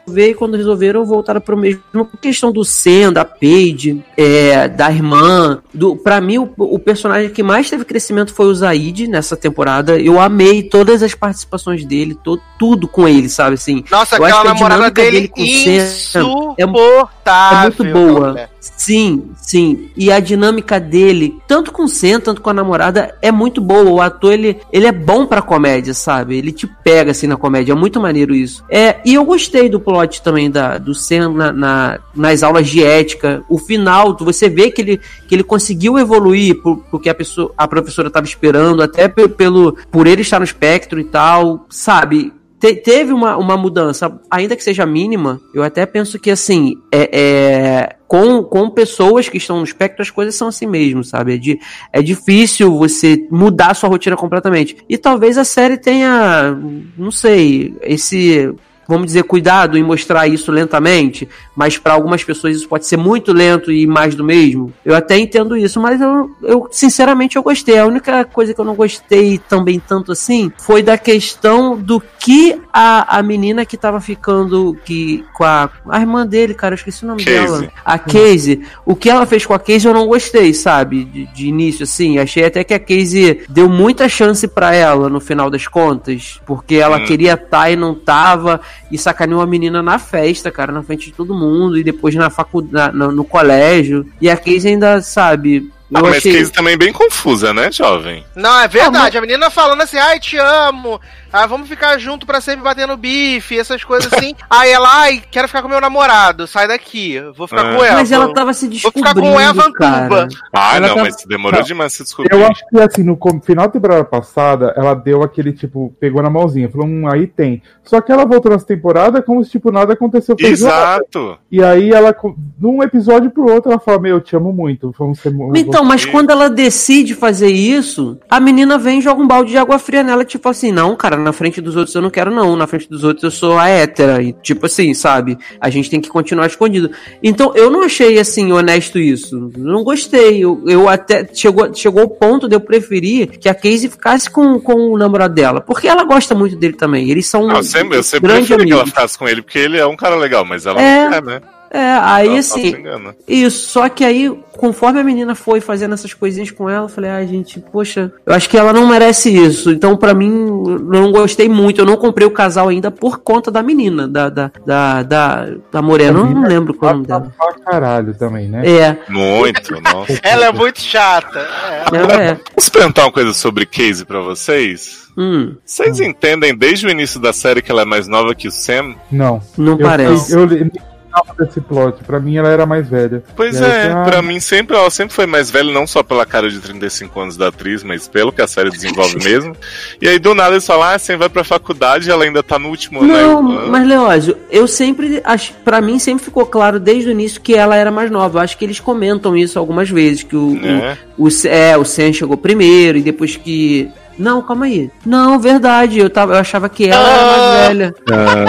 Veio quando resolveram voltar pro mesmo. A questão do Sam, da Paige, é, da irmã. Do, pra mim, o, o personagem que mais teve crescimento foi o Zaid nessa temporada. Eu amei todas as participações dele, to, tudo com ele, sabe? Assim, Nossa, Eu aquela namorada dele, dele com o Sam é- insuportável. é muito boa. Sim, sim. E a dinâmica dele, tanto com o Sam, tanto com a namorada, é muito boa. O ator, ele, ele é bom pra comédia, sabe? Ele te pega, assim, na comédia. É muito maneiro isso. É, e eu gostei do plot também da, do Sam na, na- nas aulas de ética. O final, você vê que ele, que ele conseguiu evoluir por, porque a, pessoa, a professora estava esperando, até pe- pelo, por ele estar no espectro e tal, sabe? Te- teve uma, uma mudança, ainda que seja mínima, eu até penso que assim, é, é, com, com pessoas que estão no espectro, as coisas são assim mesmo, sabe? É, di- é difícil você mudar sua rotina completamente. E talvez a série tenha, não sei, esse. Vamos dizer, cuidado em mostrar isso lentamente, mas para algumas pessoas isso pode ser muito lento e mais do mesmo. Eu até entendo isso, mas eu, eu sinceramente eu gostei. A única coisa que eu não gostei também tanto assim foi da questão do que a, a menina que tava ficando que, com a, a irmã dele, cara, eu esqueci o nome Casey. dela. A Casey. O que ela fez com a Casey eu não gostei, sabe? De, de início, assim. Achei até que a Casey deu muita chance pra ela no final das contas, porque ela Hum. queria estar e não tava, e sacaneou a menina na festa, cara, na frente de todo mundo, e depois na faculdade, no, no colégio. E a Casey ainda, sabe. Ah, mas achei. Casey também bem confusa, né, jovem? Não, é verdade. A menina falando assim, ai, te amo. Ah, vamos ficar junto pra sempre batendo bife, essas coisas assim. aí ela, ai, quero ficar com meu namorado, sai daqui. Vou ficar Ah. com ela. Mas ela tava se Vou ficar descobrindo, com o Evan cara. Tuba. Ah, Ela não, tá- mas demorou Não. demais se descobrir. Eu acho que assim, no final da temporada passada, ela deu aquele tipo, pegou na mãozinha, falou, hum, aí tem. Só que ela voltou nessa temporada como se tipo nada aconteceu. Exato. E aí ela, num episódio pro outro, ela fala, meu, eu te amo muito. Vamos ser Então, mas quando ela decide fazer isso, a menina vem e joga um balde de água fria nela, tipo assim, não, cara, na frente dos outros eu não quero não, na frente dos outros eu sou a hétera, e tipo assim, sabe? A gente tem que continuar escondido. Então, eu não achei, assim, honesto isso. Não gostei. Eu, eu até, chegou, chegou ao ponto de eu preferir que a Casey ficasse com, com o namorado dela, porque ela gosta muito dele também. Eles são Ah, eu sempre, eu sempre preferi que ela amigos. ficasse com ele, porque ele é um cara legal, mas ela É. não quer, né? É, aí Ela assim. engana. Isso, só que aí, conforme a menina foi fazendo essas coisinhas com ela, eu falei, ai, gente, poxa, eu acho que ela não merece isso. Então, pra mim, eu não gostei muito. Eu não comprei o casal ainda por conta da menina, da, da, da, da, da Morena. Eu não lembro qual é o nome dela. Pra caralho também, né? É, Muito, nossa. Ela é muito chata. É. ela é. Posso perguntar uma coisa sobre Casey pra vocês? Hum, Vocês entendem desde o início da série que ela é mais nova que o Sam? Não. não eu, parece. Eu, eu, lembrava desse plot. Pra mim, ela era mais velha. Pois E é, ah, pra mim sempre ela sempre foi mais velha, não só pela cara de 35 anos da atriz, mas pelo que a série desenvolve mesmo. E aí do nada eles falam, ah, Sam vai pra faculdade e ela ainda tá no último ano. Não, "Ah". mas Leózio, eu sempre, acho, para mim sempre ficou claro desde o início que ela era mais nova. Eu acho que eles comentam isso algumas vezes, que o, É. o, o, é, o Sam chegou primeiro e depois que... Não, calma aí. Não, verdade, eu, tava, eu achava que ela era mais Ah. velha.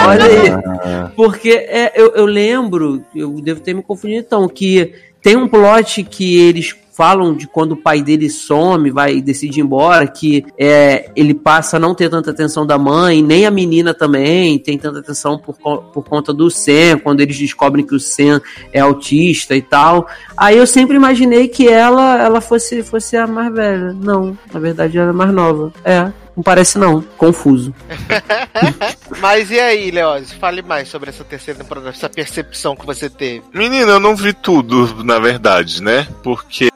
Olha aí. Porque é, eu, eu lembro, eu devo ter me confundido então, que tem um plot que eles falam de quando o pai dele some, vai decidir ir embora, que é, ele passa a não ter tanta atenção da mãe, nem a menina também tem tanta atenção por, por conta do Sam, quando eles descobrem que o Sam é autista e tal. Aí eu sempre imaginei que ela ela fosse, fosse a mais velha. Não, na verdade ela é mais nova. É, não parece não. Confuso. Mas e aí, Leoz? Fale mais sobre essa terceira temporada, essa percepção que você teve. Menina, eu não vi tudo, na verdade, né? Porque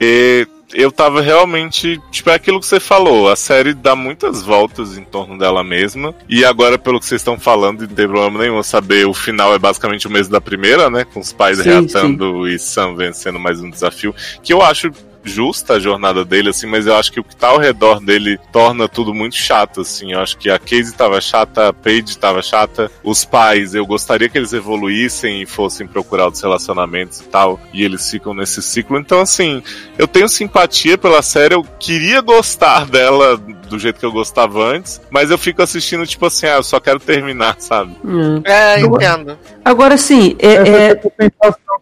eu tava realmente. Tipo, é aquilo que você falou. A série dá muitas voltas em torno dela mesma. E agora, pelo que vocês estão falando, não tem problema nenhum saber, o final é basicamente o mesmo da primeira, né? Com os pais Sim, reatando e Sam vencendo mais um desafio. Que eu acho justa a jornada dele, assim, mas eu acho que o que tá ao redor dele torna tudo muito chato, assim. Eu acho que a Casey tava chata, a Paige tava chata, os pais, eu gostaria que eles evoluíssem e fossem procurar outros relacionamentos e tal, e eles ficam nesse ciclo. Então, assim, eu tenho simpatia pela série, eu queria gostar dela do jeito que eu gostava antes, mas eu fico assistindo, tipo assim, ah, eu só quero terminar, sabe? Hum. É, entendo. Agora sim, é, Essa é,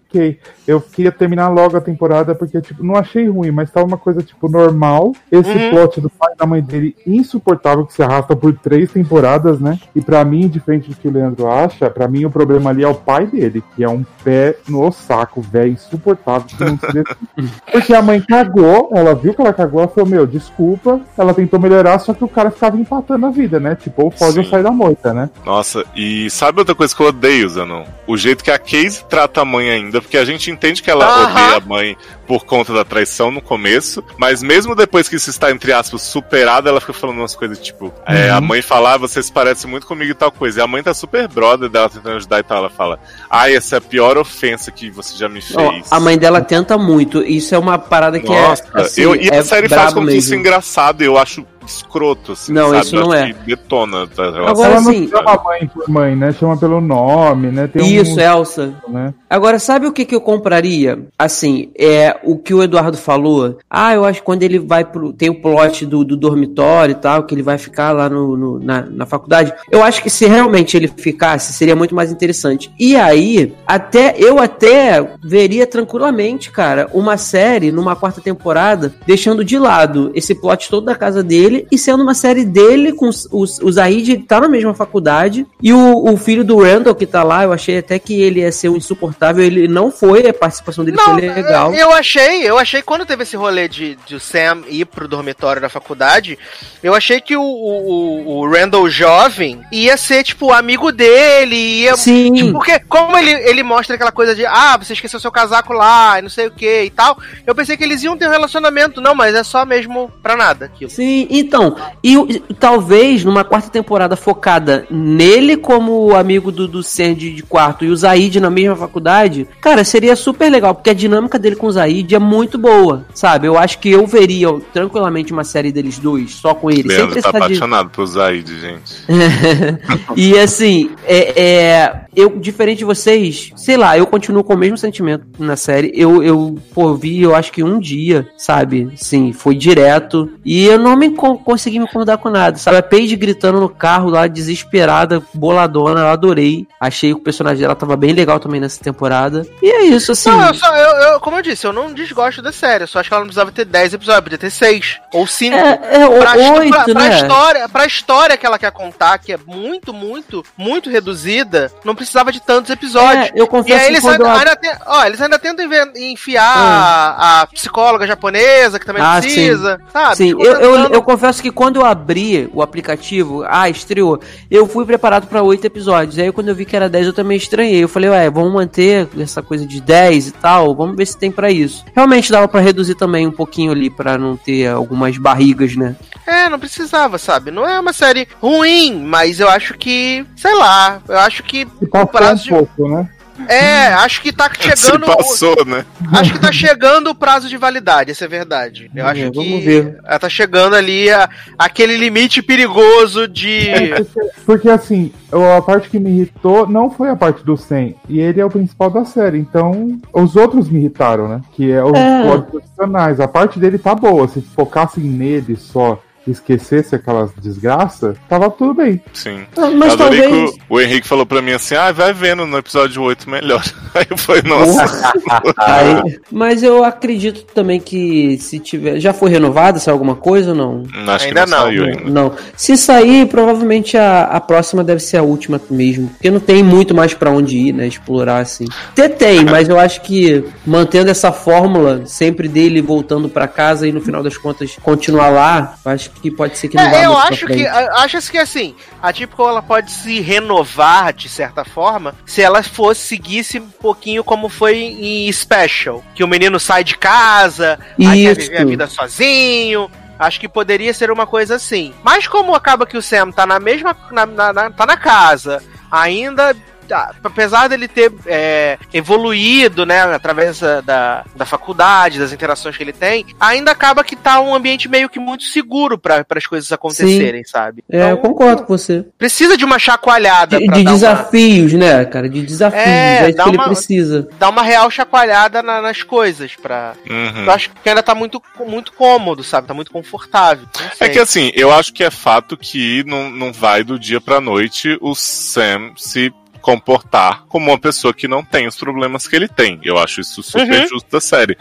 ok. Eu queria terminar logo a temporada porque, tipo, não achei ruim, mas tava uma coisa, tipo, normal. Esse Uhum. plot do pai e da mãe dele insuportável que se arrasta por três temporadas, né? E pra mim, diferente do que o Leandro acha, pra mim o problema ali é o pai dele, que é um pé no saco, velho, insuportável. porque a mãe cagou, ela viu que ela cagou, ela falou, meu, desculpa. Ela tentou melhorar, só que o cara ficava empatando a vida, né? Tipo, ou foge ou Sim. sai da moita, né? Nossa, e sabe outra coisa que eu odeio, Zanon? O jeito que a Casey trata a mãe ainda, porque a gente entende que ela Aham. odeia a mãe por conta da traição no começo, mas mesmo depois que isso está, entre aspas, superado, ela fica falando umas coisas tipo, é, a mãe fala, ah, você se parece muito comigo e tal coisa. E a mãe tá super brother dela tentando ajudar e tal. Ela fala, ai, essa é a pior ofensa que você já me fez. a mãe dela tenta muito. Isso é uma parada que Nossa, é. Assim, eu, e é a série faz com que isso mesmo. engraçado, eu acho escroto, assim, Não, sabe? isso não é. detona relação. Agora ela não sim. chama mãe por mãe, né? Chama pelo nome, né? Tem Isso, um, Elsa. né? Agora, sabe o que, que eu compraria? Assim, é o que o Eduardo falou. Ah, eu acho que quando ele vai pro. Tem o plot do, do dormitório e tal, que ele vai ficar lá no, no- na, na faculdade. Eu acho que se realmente ele ficasse, seria muito mais interessante. E aí, até eu até veria tranquilamente, cara, uma série numa quarta temporada, deixando de lado esse plot todo da casa dele e sendo uma série dele com os, os, o Zaid tá na mesma faculdade e o, o filho do Randall que tá lá, eu achei até que ele ia ser um insuportável, ele não foi, a participação dele Não, foi legal. eu achei, eu achei quando teve esse rolê de, de o Sam ir pro dormitório da faculdade, eu achei que o, o, o Randall jovem ia ser, tipo, amigo dele, ia. Sim. Tipo, porque como ele, ele mostra aquela coisa de, ah, você esqueceu seu casaco lá, e não sei o que e tal, eu pensei que eles iam ter um relacionamento, não, mas é só mesmo pra nada aquilo. Sim, e, o- e talvez numa quarta temporada focada nele como amigo do, do Sam de, de quarto e o Zaid na mesma faculdade, cara, seria super legal, porque a dinâmica dele com o Zaid é muito boa, sabe? Eu acho que eu veria tranquilamente uma série deles dois, só com ele, sem Leandro tá de... apaixonado por Zaid, gente. e assim, é, é, eu, diferente de vocês, sei lá, eu continuo com o mesmo sentimento na série. Eu, eu pô, vi, eu acho que um dia, sabe? Sim, foi direto. E eu não me con- consegui me incomodar com nada, sabe? A Paige gritando no carro lá, desesperada, boladona, eu adorei. Achei que o personagem dela tava bem legal também nessa temporada. E é isso, assim. Não, eu só, eu, eu- como eu disse, eu não desgosto da série. Eu só acho que ela não precisava ter 10 episódios, podia ter 6 ou 5. É, é pra, histó- oito, pra- pra né? história, pra história que ela quer contar, que é muito, muito, muito reduzida, não precisava de tantos episódios. É, eu E confesso aí que eles ainda, eu- ainda tem- ó, eles ainda tentam enfiar a, a psicóloga japonesa, que também Ah, precisa, sabe? Sim, eu, eu, tentando- eu confesso que quando eu abri o aplicativo, ah, estreou, eu fui preparado pra oito episódios. Aí quando eu vi que era 10, eu também estranhei. Eu falei, ué, vamos manter essa coisa de 10 e tal, vamos ver se tem pra isso. Realmente dava pra reduzir também um pouquinho ali, pra não ter algumas barrigas, né? É, não precisava, sabe? Não é uma série ruim, mas eu acho que, sei lá, eu acho que E o passou um prazo de... pouco, né? É, acho que tá Se chegando... passou, né? Acho que tá chegando o prazo de validade, essa é verdade. Eu Vamos acho que ver. ela tá chegando ali a, aquele limite perigoso de. Porque, porque, assim, a parte que me irritou não foi a parte do Sen. E ele é o principal da série. Então, os outros me irritaram, né? Que é os É. profissionais. A parte dele tá boa. Se focassem nele só esquecesse aquelas desgraças, tava tudo bem. Sim. Ah, Mas eu adorei talvez. que o, o Henrique falou pra mim assim: ah, vai vendo no episódio 8 melhor. Aí eu falei, nossa. Aí- mas eu acredito também que se tiver. Já foi renovado, se alguma coisa ou não? Acho Ainda que não, não. saiu ainda. Não. Se sair, provavelmente a, a próxima deve ser a última mesmo. Porque não tem muito mais pra onde ir, né? Explorar assim. Até tem, mas eu acho que mantendo essa fórmula, sempre dele voltando pra casa e no final das contas continuar lá, eu acho que pode ser que não vá É, eu muito pra acho que, acho que assim, a Typical ela pode se renovar de certa forma se ela fosse seguisse um pouquinho como foi em Special, que o menino sai de casa, aí quer Isso. viver a vida sozinho. Acho que poderia ser uma coisa assim. Mas como acaba que o Sam tá na mesma. na- na- na- tá na casa, ainda. Tá, Apesar dele ter é, evoluído, né, através da, da, da faculdade, das interações que ele tem, ainda acaba que tá um ambiente meio que muito seguro para as coisas acontecerem, sabe? É, eu Então, concordo com você. Precisa de uma chacoalhada De, pra de dar, uma, desafios, né, cara? De desafios. É, É, isso dá que ele uma- precisa. dar uma real chacoalhada na- nas coisas. Pra... Uhum. Eu acho que ainda tá muito, muito cômodo, sabe? Tá muito confortável. É que assim, eu acho que é fato que não, não vai do dia pra noite o Sam se comportar como uma pessoa que não tem os problemas que ele tem. Eu acho isso super Uhum. justo da série.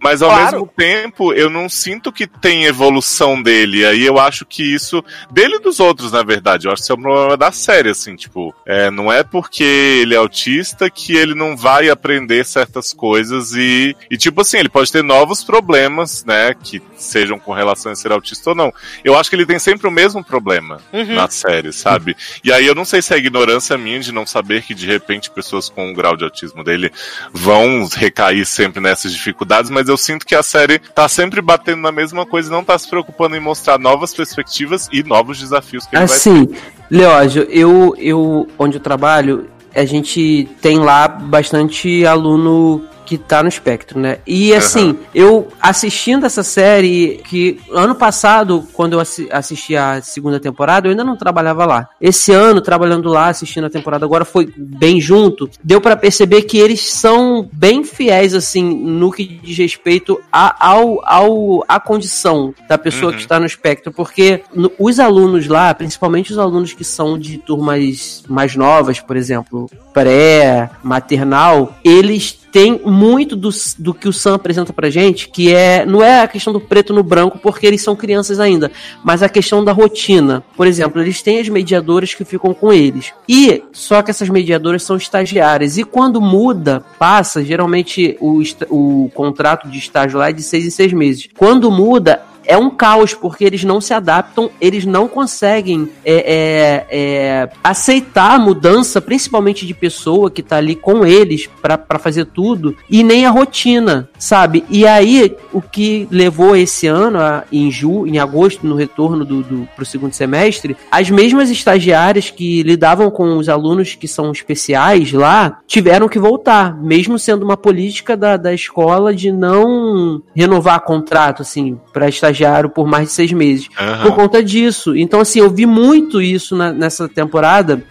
Mas ao Claro. mesmo tempo, eu não sinto que tem evolução dele. Aí eu acho que isso. Dele e dos outros, na verdade. Eu acho que isso é um problema da série, assim, tipo. É, não é porque ele é autista que ele não vai aprender certas coisas e. E, tipo assim, ele pode ter novos problemas, né? Que sejam com relação a ser autista ou não. Eu acho que ele tem sempre o mesmo problema Uhum. na série, sabe? E aí eu não sei se é ignorância minha de não saber que de repente pessoas com o grau de autismo dele vão recair sempre nessas dificuldades, mas eu sinto que a série tá sempre batendo na mesma coisa e não tá se preocupando em mostrar novas perspectivas e novos desafios que ele vai Assim, Leógio, eu, eu, onde eu trabalho, a gente tem lá bastante aluno que tá no espectro, né? E assim, eu assistindo essa série, que ano passado, quando eu assi- assisti a segunda temporada, eu ainda não trabalhava lá. Esse ano, trabalhando lá, assistindo a temporada agora, foi bem junto, deu pra perceber que eles são bem fiéis, assim, no que diz respeito a, ao, ao, à condição da pessoa Uhum. que está no espectro, porque os alunos lá, principalmente os alunos que são de turmas mais novas, por exemplo, pré, maternal, eles têm muito do, do que o Sam apresenta pra gente, que é não é a questão do preto no branco, porque eles são crianças ainda, mas a questão da rotina. Por exemplo, eles têm as mediadoras que ficam com eles. E só que essas mediadoras são estagiárias. E quando muda, passa, geralmente o, o contrato de estágio lá é de seis em seis meses. Quando muda, é um caos, porque eles não se adaptam, eles não conseguem é, é, é, aceitar a mudança, principalmente de pessoa que tá ali com eles pra fazer tudo, e nem a rotina, sabe? E aí, o que levou esse ano, a- em, ju, em agosto, no retorno do, do, pro segundo semestre, as mesmas estagiárias que lidavam com os alunos que são especiais lá, tiveram que voltar, mesmo sendo uma política da, da escola de não renovar contrato, assim, para estagiário por mais de seis meses Aham. por conta disso. Então, assim, eu vi muito isso na- nessa temporada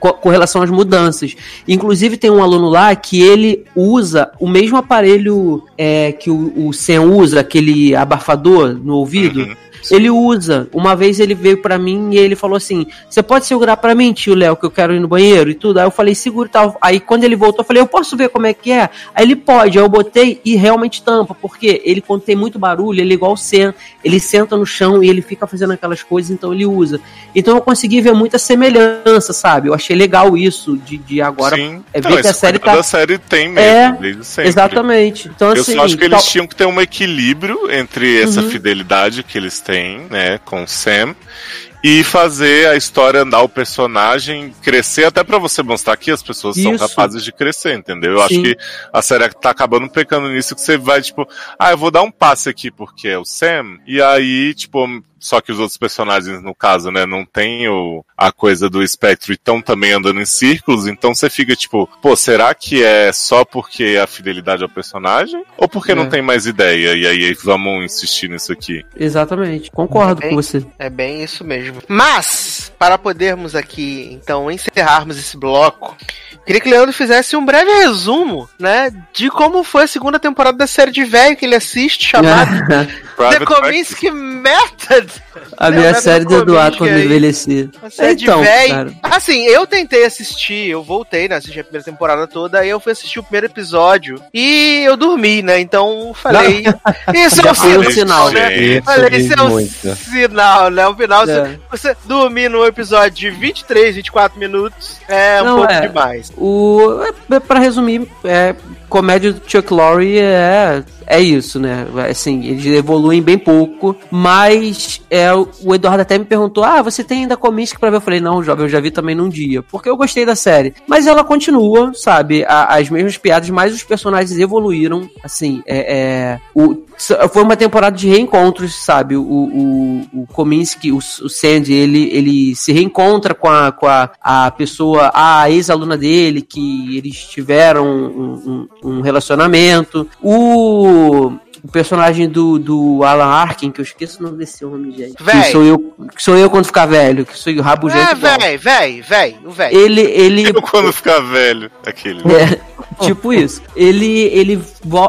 co- com relação às mudanças. Inclusive, tem um aluno lá que ele usa o mesmo aparelho é, que o, o Sam usa, aquele abafador no ouvido. Uhum. Ele usa. Uma vez ele veio pra mim e ele falou assim: Você pode segurar pra mim, tio Léo, que eu quero ir no banheiro e tudo. Aí eu falei, segura e tal. Aí quando ele voltou, eu falei, eu posso ver como é que é? Aí ele pode. Aí eu botei e realmente tampa, porque ele, quando tem muito barulho, ele é igual o Sen. Ele senta no chão e ele fica fazendo aquelas coisas, então ele usa. Então eu consegui ver muita semelhança, sabe? Eu achei legal isso de, de agora Sim. é ver que a série tá. a série tem mesmo, É, desde sempre. Exatamente. Então, Eu assim, só acho que eles tal- tinham que ter um equilíbrio entre essa Uhum. fidelidade que eles têm, né, com o Sam, e fazer a história andar o personagem crescer, até pra você mostrar que as pessoas são Isso. capazes de crescer, entendeu? Eu Sim. acho que a série tá acabando pecando nisso, que você vai, tipo, ah, eu vou dar um passe aqui porque é o Sam, e aí, tipo, só que os outros personagens, no caso, né, não tem o, a coisa do espectro e estão também andando em círculos, então você fica tipo, pô, será que é só porque é a fidelidade ao personagem? Ou porque É. não tem mais ideia? E aí vamos insistir nisso aqui. Exatamente. Concordo Bem- com você. É bem isso mesmo. Mas, para podermos aqui, então, encerrarmos esse bloco, queria que o Leandro fizesse um breve resumo, né, de como foi a segunda temporada da série de velho que ele assiste, chamada The Private Kominsky Method. a minha não é série do do Eduardo quando aí. envelhecer. Uma série Então, cara. Assim, eu tentei assistir, eu voltei, né? Assisti a primeira temporada toda, aí eu fui assistir o primeiro episódio e eu dormi, né? Então falei. Isso é um um sinal, sinal. né? Gente, Falei, diz isso é um muito. sinal, né? O final, você, É. você dormir num episódio de 23, 24 minutos é um Não, pouco é. demais. O, é, pra resumir, é, comédia do Chuck Lorre é, é isso, né? Assim, eles evoluem bem pouco, mas é, o Eduardo até me perguntou: ah, você tem ainda Cominsky pra ver? Eu falei: não, jovem, eu já vi também num dia, porque eu gostei da série. Mas ela continua, sabe? A- as mesmas piadas, mas os personagens evoluíram, assim, é, é, o, foi uma temporada de reencontros, sabe? O, o, o Kominsky, o, o Sandy, ele, ele se reencontra com a, com a, a pessoa, a ex-aluna dele, que eles tiveram um, um, um relacionamento. O, o personagem do, do Alan Arkin, que eu esqueço o nome desse homem, gente. Véi. Que sou eu, que sou eu quando ficar velho, que sou rabugento. É, véi, véi, véi, o véi. Ele, ele, Eu quando ficar velho, aquele. é, tipo isso. Ele, ele,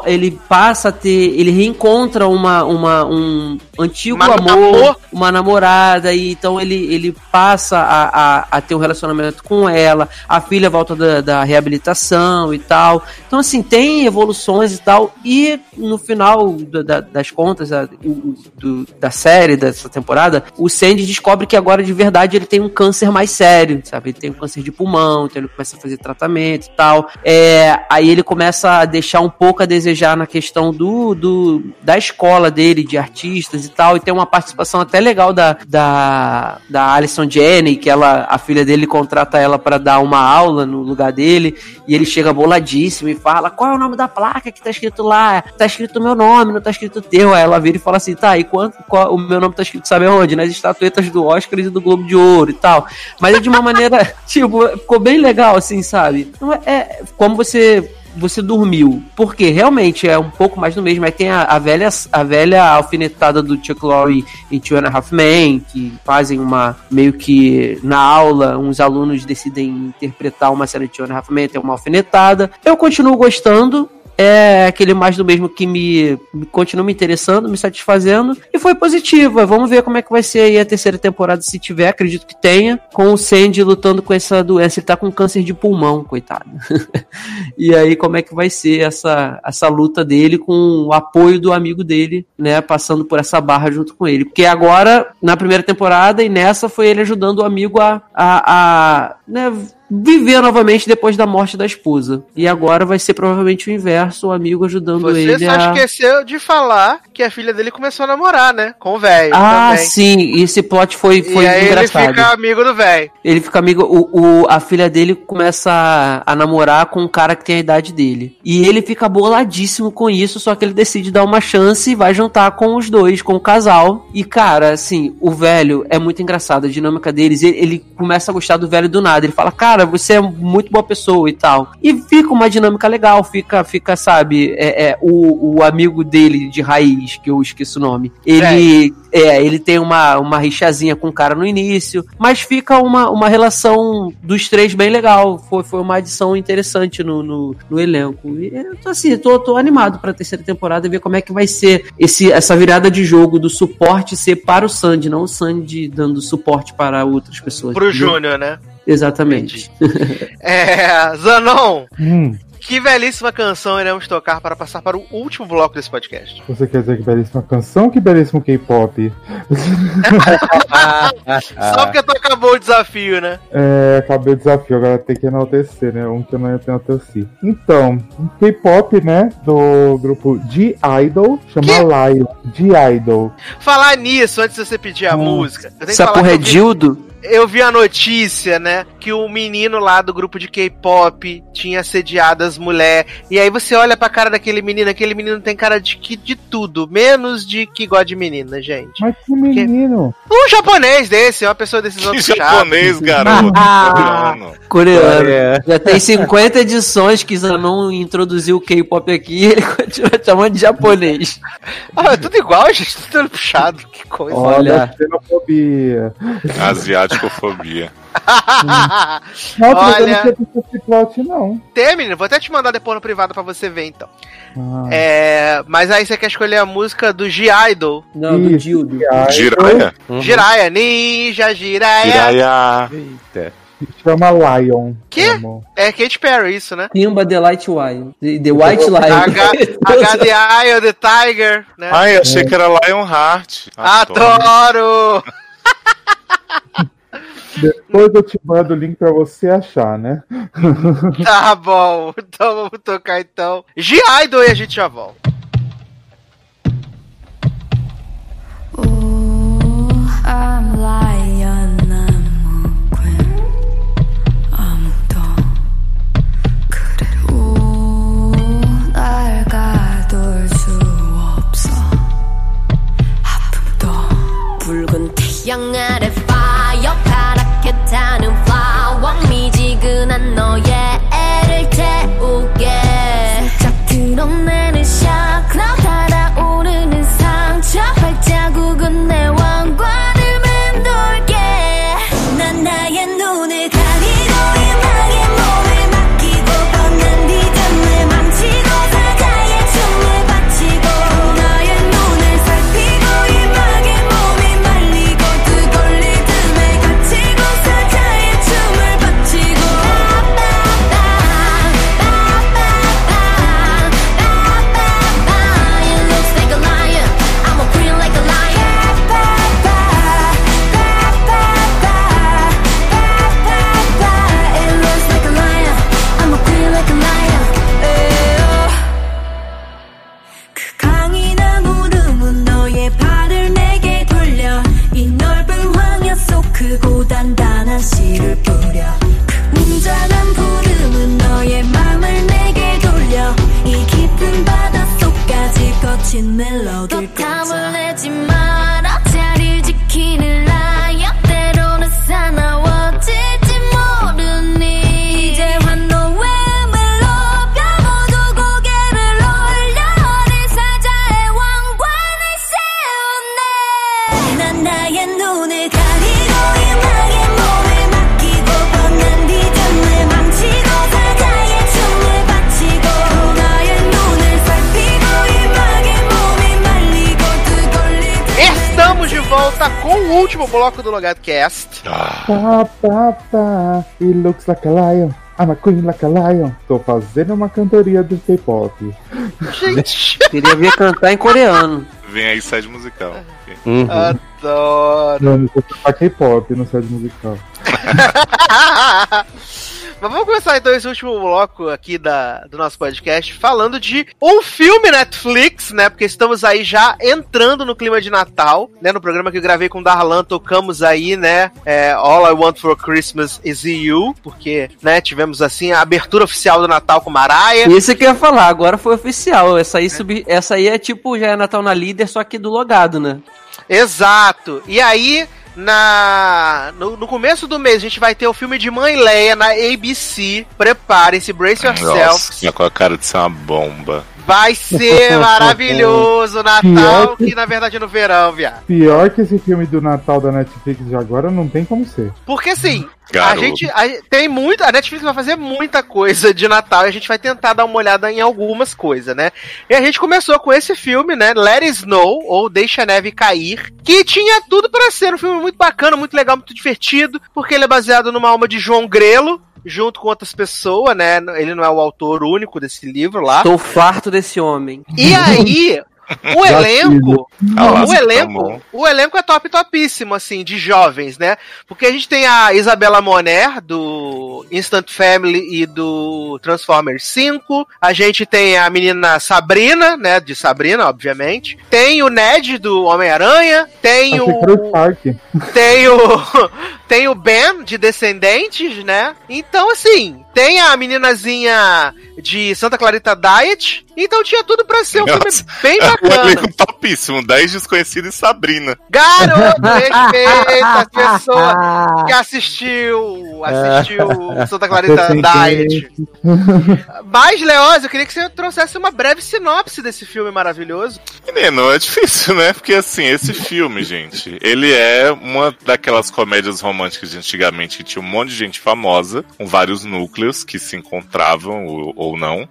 ele passa a ter. Ele reencontra uma, uma, um antigo Uma amor, namor- uma namorada, e então ele, ele passa a, a, a ter um relacionamento com ela. A filha volta da, da reabilitação e tal. Então, assim, tem evoluções e tal. E no final da- da- das contas a- o- o- do- da série, dessa temporada, o Sandy descobre que agora de verdade ele tem um câncer mais sério, sabe? Ele tem um câncer de pulmão, então ele começa a fazer tratamento e tal. É, aí ele começa a deixar um pouco a desejar na questão do, do da escola dele, de artistas e tal. E tem uma participação até legal da, da, da Alison Janney, que ela, a filha dele contrata ela para dar uma aula no lugar dele. E ele chega boladíssimo e fala: Qual é o nome da placa que tá escrito lá? Tá escrito meu nome, não tá escrito teu. Aí ela vira e fala assim: Tá, e quanto, qual, o meu nome tá escrito, sabe onde? Nas estatuetas do Oscar e do Globo de Ouro e tal. Mas é de uma maneira, tipo, ficou bem legal, assim, sabe? É, é como você você dormiu. Porque realmente é um pouco mais do mesmo. Aí tem a, a velha, a velha alfinetada do Chuck Lorre em Two and a Half Men, que fazem uma meio que na aula, uns alunos decidem interpretar uma cena de Two and a Half Men, tem uma alfinetada. Eu continuo gostando. É aquele mais do mesmo que me, me continua me interessando, me satisfazendo. E foi positiva. Vamos ver como é que vai ser aí a terceira temporada, se tiver, acredito que tenha. Com o Sandy lutando com essa doença. Ele tá com câncer de pulmão, coitado. E aí, como é que vai ser essa, essa luta dele com o apoio do amigo dele, né? Passando por essa barra junto com ele. Porque agora, na primeira temporada, e nessa foi ele ajudando o amigo a, a, a né, viver novamente depois da morte da esposa. E agora vai ser provavelmente o inverso, o amigo ajudando Você ele só a. esqueceu de falar que a filha dele começou a namorar, né? Com o velho Ah, também. sim, esse plot foi, foi e aí engraçado. ele fica amigo do velho. Ele fica amigo. O, o- a filha dele começa a, a namorar com um cara que tem a idade dele. E ele fica boladíssimo com isso, só que ele decide dar uma chance e vai jantar com os dois, com o casal. E, cara, assim, o velho é muito engraçado, a dinâmica deles. Ele, ele começa a gostar do velho do nada. Ele fala, cara, cara, você é muito boa pessoa e tal. E fica uma dinâmica legal, fica, fica sabe, é, é, o, o amigo dele de raiz, que eu esqueço o nome, ele, é, ele tem uma, uma rixazinha com o cara no início, mas fica uma, uma relação dos três bem legal. Foi, foi uma adição interessante no, no, no elenco. E eu tô assim, tô, tô animado pra terceira temporada e ver como é que vai ser esse, essa virada de jogo do suporte ser para o Sandy, não o Sandy dando suporte para outras pessoas. Pro entendeu? Júnior, né? Exatamente. É, Zanon, Hum, que belíssima canção iremos tocar para passar para o último bloco desse podcast. você quer dizer que belíssima canção que belíssimo K-pop? Só porque tu acabou o desafio, né? É, acabei o desafio, agora tem que enaltecer, né? Um que eu não enalteci. Então, um K-pop, né? Do grupo G-Idol, chama Lion. G-Idol. Falar nisso, antes de você pedir a música, eu tenho que Essa falar porra que é Dildo? Eu vi a notícia, né, que o menino lá do grupo de K-pop tinha assediado as mulheres. E aí você olha pra cara daquele menino, aquele menino tem cara de que de tudo, menos de que gosta de menina, gente. Mas que menino! Um japonês desse, uma pessoa desses Que outros chatos. japonês, garoto. Ah. Coreano. Coreano. Já tem 50 edições que Zanon introduziu o K-pop aqui e ele continua chamando de japonês. Ah, é tudo igual, gente, tudo puxado, que coisa. Olha. xenofobia. Asiáticofobia. Nossa, mas eu Olha. não tinha plot, não. Tem, menino, vou até te mandar depois no privado pra você ver, então. Ah, É, mas aí você quer escolher a música do G-Idol. Não, do Isso, Dildo. G-Idol Jiraya. Uhum. Jiraya, Ninja Jiraya. Jiraya. Eita. Chama Lion. Chama. É Katy Perry, isso, né? Simba The Light Lion. The, the White Lion. H, H the Eye of the Tiger, né? Ai, achei que era Lionheart. Adoro! Depois eu te mando o link pra você achar, né? Tá bom, então vamos tocar então. G-Idol e a gente já volta. 양 아래 fire 파랗게 타는 flower 미지근한 너의 bloco do Logado Cast. Ah, pá, pá. It looks like a lion. I'm a queen like a lion. Tô fazendo uma cantoria do K-pop. Gente, Queria ver cantar em coreano. vem aí sede musical. Uhum. adoro. Não, não sei cantar K-pop, não sei de musical. Mas vamos começar então esse último bloco aqui da, do nosso podcast falando de um filme Netflix, né? Porque estamos aí já entrando no clima de Natal, né? No programa que eu gravei com o Darlan, tocamos aí, né? é, All I Want for Christmas is You, porque, né? Tivemos assim a abertura oficial do Natal com Mariah. Isso que eu ia falar, agora foi oficial. Essa aí, subi... Essa aí é tipo, já é Natal na líder, só que do logado, né? Exato. E aí, na no, no começo do mês a gente vai ter o filme de Mãe Leia na ABC. Preparem-se, brace yourself. Nossa, com a cara de ser uma bomba. Vai ser maravilhoso Natal, que- que na verdade é no verão, viado. Pior que esse filme do Natal da Netflix de agora não tem como ser. Porque assim, Garoto. a gente a- tem muita. A Netflix vai fazer muita coisa de Natal e a gente vai tentar dar uma olhada em algumas coisas, né? E a gente começou com esse filme, né? Let It Snow, ou Deixa a Neve Cair, que tinha tudo pra ser um filme muito bacana, muito legal, muito divertido, porque ele é baseado numa alma de João Grelo. Junto com outras pessoas, né? Ele não é o autor único desse livro lá. Tô farto desse homem. E aí, o elenco, Ah, o tão elenco, o elenco é top topíssimo, assim, de jovens, né? Porque a gente tem a Isabela Moner, do Instant Family e do Transformers 5. A gente tem a menina Sabrina, né? De Sabrina, obviamente. Tem o Ned, do Homem-Aranha. Tem era o. Tem o. Tem o Ben, de Descendentes, né? Então, assim, tem a meninazinha de Santa Clarita Diet. Então tinha tudo pra ser um Nossa. filme bem Um bacana. elenco topíssimo, 10 desconhecidos e Sabrina. Garoto, respeita as pessoas que assistiu, assistiu Santa Clarita Diet. Mas, Leoz, eu queria que você trouxesse uma breve sinopse desse filme maravilhoso. Menino, é difícil, né? Porque assim, esse filme, gente, ele é uma daquelas comédias românticas de antigamente que tinha um monte de gente famosa, com vários núcleos que se encontravam ou, ou não.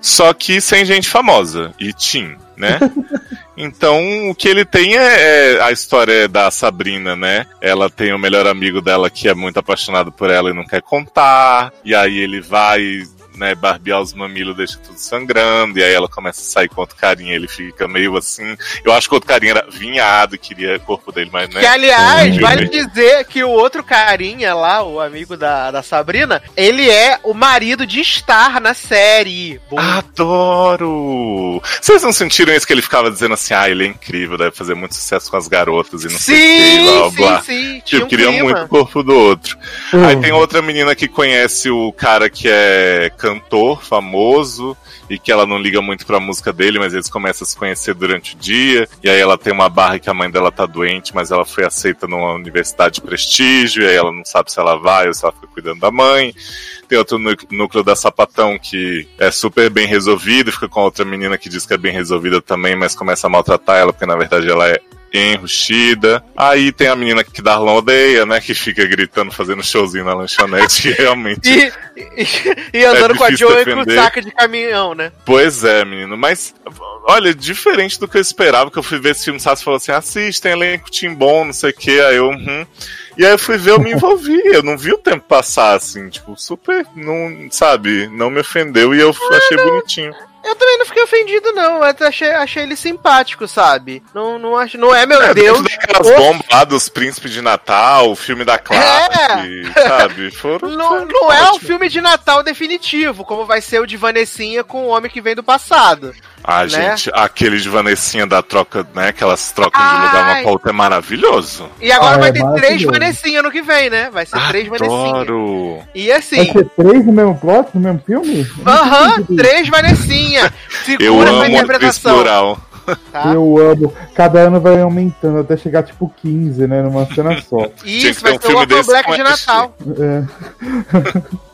Só que sem gente famosa. E Tim, né? Então, o que ele tem é, é a história da Sabrina, né? Ela tem o melhor amigo dela que é muito apaixonado por ela e não quer contar. E aí ele vai, né, barbear os mamilos, deixa tudo sangrando. E aí ela começa a sair com outro carinha, ele fica meio assim. Eu acho que o outro carinha era vinhado, queria o corpo dele, mas né? Que, aliás, Sim. vale dizer que o outro carinha lá, o amigo da, da Sabrina, ele é o marido de Star na série. Bom, Adoro! Vocês não sentiram isso que ele ficava dizendo assim, ah, ele é incrível, deve fazer muito sucesso com as garotas e não sei o que, blá, blá, sim, blá. sim, sim. Tipo, um queria clima. muito o corpo do outro. Hum. Aí tem outra menina que conhece o cara que é cantor famoso e que ela não liga muito pra música dele, mas eles começam a se conhecer durante o dia. E aí ela tem uma barra que a mãe dela tá doente, mas ela foi aceita numa universidade de prestígio, e aí ela não sabe se ela vai ou se ela fica cuidando da mãe. Tem outro nú- núcleo da Sapatão que é super bem resolvido, fica com outra menina que diz que é bem resolvida também, mas começa a maltratar ela, porque na verdade ela é enrustida. Aí tem a menina que Darlan odeia, né? Que fica gritando, fazendo showzinho na lanchonete, e realmente. E, e, e andando É com a Joey com defender. saca de caminhão, né? Pois é, menino, mas olha, diferente do que eu esperava, que eu fui ver esse filme, Sassi falou assim: assiste, tem elenco Tim bom, não sei o que, aí eu, uhum. E aí eu fui ver, eu me envolvi, eu não vi o tempo passar, assim, tipo, super, não, sabe, não me ofendeu e eu achei bonitinho. Eu também não fiquei ofendido, não. Eu achei, achei ele simpático, sabe? Não, não, acho, não é, meu É, Deus. dentro daquelas o- bombas lá dos Príncipes de Natal, o filme da classe, sabe, foram... Não, foi não é um ótimo. filme de Natal definitivo, como vai ser o de Vanessinha com o homem que vem do passado. Ah, né? gente, aquele de Vanessinha da troca, né, que elas trocam de lugar uma Ai. pra outra é maravilhoso. E agora Ah, vai é ter três. Vanessinha no que vem, né? Vai ser três Vanessinha. Adoro! E assim, Vai ser três no mesmo plot, no mesmo filme? aham, três Vanessinha. Eu Segura essa amo interpretação. plural. Tá? Eu amo. Cada ano vai aumentando até chegar tipo 15, né? Numa cena só. Isso, vai um ser o filme Orphan Black de. Natal. É.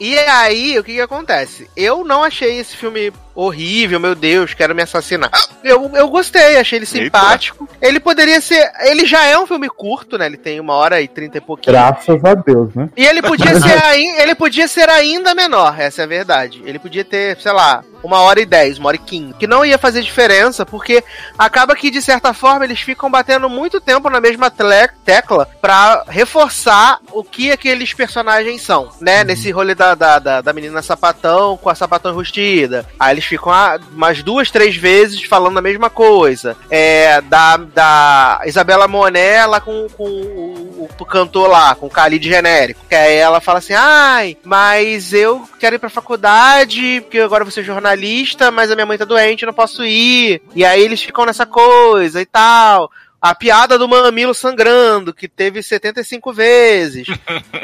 E aí, o que que acontece? Eu não achei esse filme horrível, meu Deus, quero me assassinar. Eu, eu gostei, achei ele simpático. Ele poderia ser. Ele já é um filme curto, né? Ele tem uma hora e trinta e pouquinho. Graças a Deus, né? E ele podia ser ai- ele podia ser ainda menor, essa é a verdade. Ele podia ter, sei lá, uma hora e dez, uma hora e quinze. Que não ia fazer diferença, porque acaba que, de certa forma, eles ficam batendo muito tempo na mesma tecla pra reforçar o que aqueles personagens são, né? Nesse rolê da, da, da, da menina sapatão com a sapatão enrustida. Aí eles ficam ah, umas duas, três vezes falando a mesma coisa. É, da, da Isabela Moné lá com, com o, o cantor lá, com o Khalid genérico. Que aí ela fala assim: ai, mas eu quero ir pra faculdade, porque agora vou ser jornalista, mas a minha mãe tá doente, eu não posso ir. E aí eles ficam nessa coisa e tal. A piada do mamilo sangrando, que teve 75 vezes.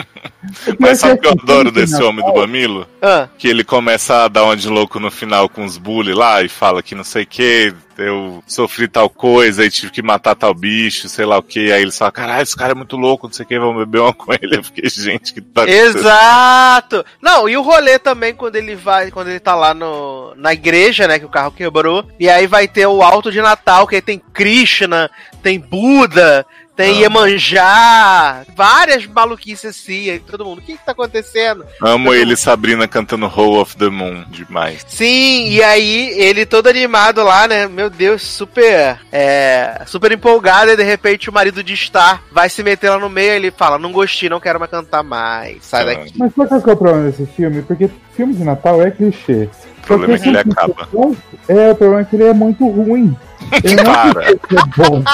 Mas sabe o que eu assim, adoro desse homem do Mamilo? Ah, Que ele começa a dar uma de louco no final com os bully lá e fala que não sei o que, eu sofri tal coisa e tive que matar tal bicho, sei lá o que. Aí eles falam, caralho, esse cara é muito louco, não sei o que, vamos beber uma com ele. Eu fiquei, gente, que tá acontecendo?" Exato! Não, e o rolê também quando ele vai, quando ele tá lá no, na igreja, né, que o carro quebrou, e aí vai ter o alto de Natal, que aí tem Krishna, tem Buda, tem Ah. Iemanjá, várias maluquices assim, aí todo mundo, o que que tá acontecendo? Amo ele e Sabrina cantando Hole of the Moon demais. Sim, e aí ele todo animado lá, né? Meu Deus, super é, super empolgado, e de repente o marido de Star vai se meter lá no meio e ele fala: Não gostei, não quero mais cantar mais, sai Ah. daqui. Mas qual que é o problema desse filme? Porque filme de Natal é clichê. O problema é que ele acaba. É, o problema é que ele é muito ruim. Ele Para. é bom.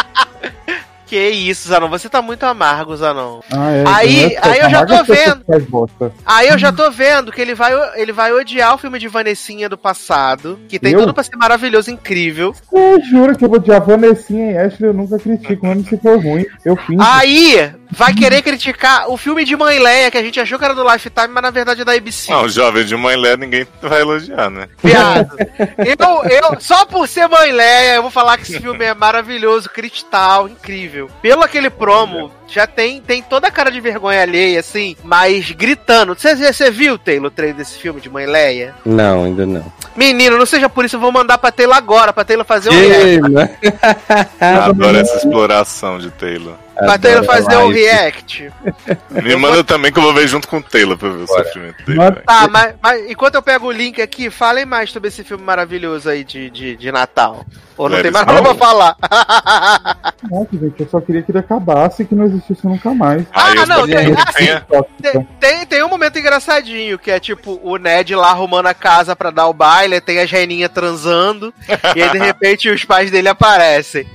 Que isso, Zanon, você tá muito amargo, Zanon. Ah, é, Aí- aí eu já tô vendo. Aí eu já tô vendo que ele vai, ele vai odiar o filme de Vanessinha do passado, que tem Eu? tudo pra ser maravilhoso, incrível. Você jura que eu vou odiar Vanessinha e Ashley, eu nunca critico, mesmo se for ruim. Eu fingo. Aí vai querer criticar o filme de Mãe Leia, que a gente achou que era do Lifetime, mas na verdade é da ABC. Não, jovem de mãe Lé ninguém vai elogiar, né? Viado. Eu, eu, só por ser Mãe Leia, eu vou falar que esse filme é maravilhoso, cristal, incrível. Pelo aquele promo, já tem, tem toda a cara de vergonha alheia, assim, mas gritando. Você, você viu, Taylor, o trailer desse filme de Mãe Leia? Não, ainda não. Menino, não seja por isso, eu vou mandar pra Taylor agora, pra Taylor fazer um react. Né? Adoro essa exploração de Taylor. Pra Taylor fazer um react. Me manda também que eu vou ver junto com o Taylor pra ver o sofrimento dele. Tá, mas, mas enquanto eu pego o link aqui, falem mais sobre esse filme maravilhoso aí de, de, de Natal. Ou não Let tem it mais nada pra falar. Nossa, gente, eu só queria que ele acabasse e que não existisse nunca mais. Ah, eu não, tem- que assim, Tóxica. Tem, tem um momento engraçadinho, que é tipo o Ned lá arrumando a casa pra dar o baile, tem as reninhas transando, e aí de repente os pais dele aparecem.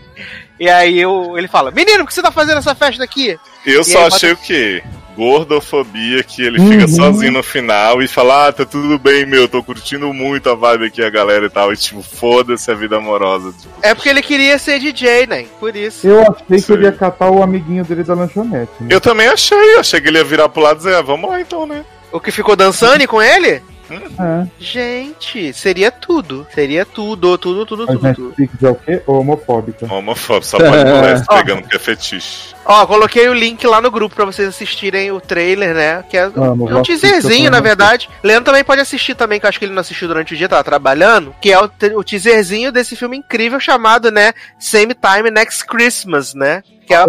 E aí o- ele fala: Menino, por que você tá fazendo essa festa aqui? Eu E só aí, achei o quê? Gordofobia, que ele fica Uhum. sozinho no final e fala, ah, tá tudo bem, meu, tô curtindo muito a vibe aqui, a galera e tal. E tipo, foda-se a vida amorosa. Tipo, É porque ele queria ser DJ, né? Por isso. Eu achei que Sei. ele ia catar o amiguinho dele da lanchonete. Né? Eu também achei, eu achei que ele ia virar pro lado e dizer, ah, vamos lá então, né? O que ficou dançando com ele? É, Gente, seria tudo. Seria tudo, tudo, tudo, mas tudo, tudo. Netflix é o quê? Homofóbica. Homofóbico, só pode mulher se pegando que é fetiche. Ó, coloquei o link lá no grupo pra vocês assistirem o trailer, né? Que é, Amo, é um teaserzinho, na também verdade. Leandro também pode assistir também, que eu acho que ele não assistiu durante o dia, tava trabalhando. Que é o, o teaserzinho desse filme incrível chamado, né? Same Time Next Christmas, né? Que é a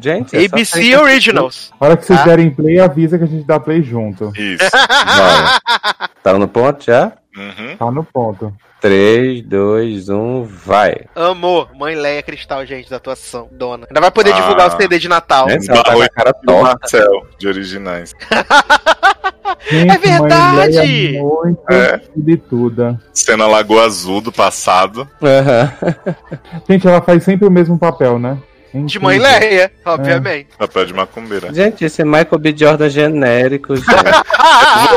Gente, é ABC Originals. A hora que vocês Ah. derem play, avisa que a gente dá play junto. Isso. Bora. Tá no ponto já? Uhum. Tá no ponto. 3, 2, 1, vai. Amor, Mãe Leia Cristal, gente, da atuação, dona. Ainda vai poder Ah. divulgar o CD de Natal. Ela tá com a cara do torta. Marcel, de originais. Gente, É verdade! É muito É. de tudo. Cena Lagoa Azul do passado. Aham. Gente, ela faz sempre o mesmo papel, né? É De Mãe. Leia, obviamente. Papel de macumbeira. Gente, esse é Michael B. Jordan genérico, gente.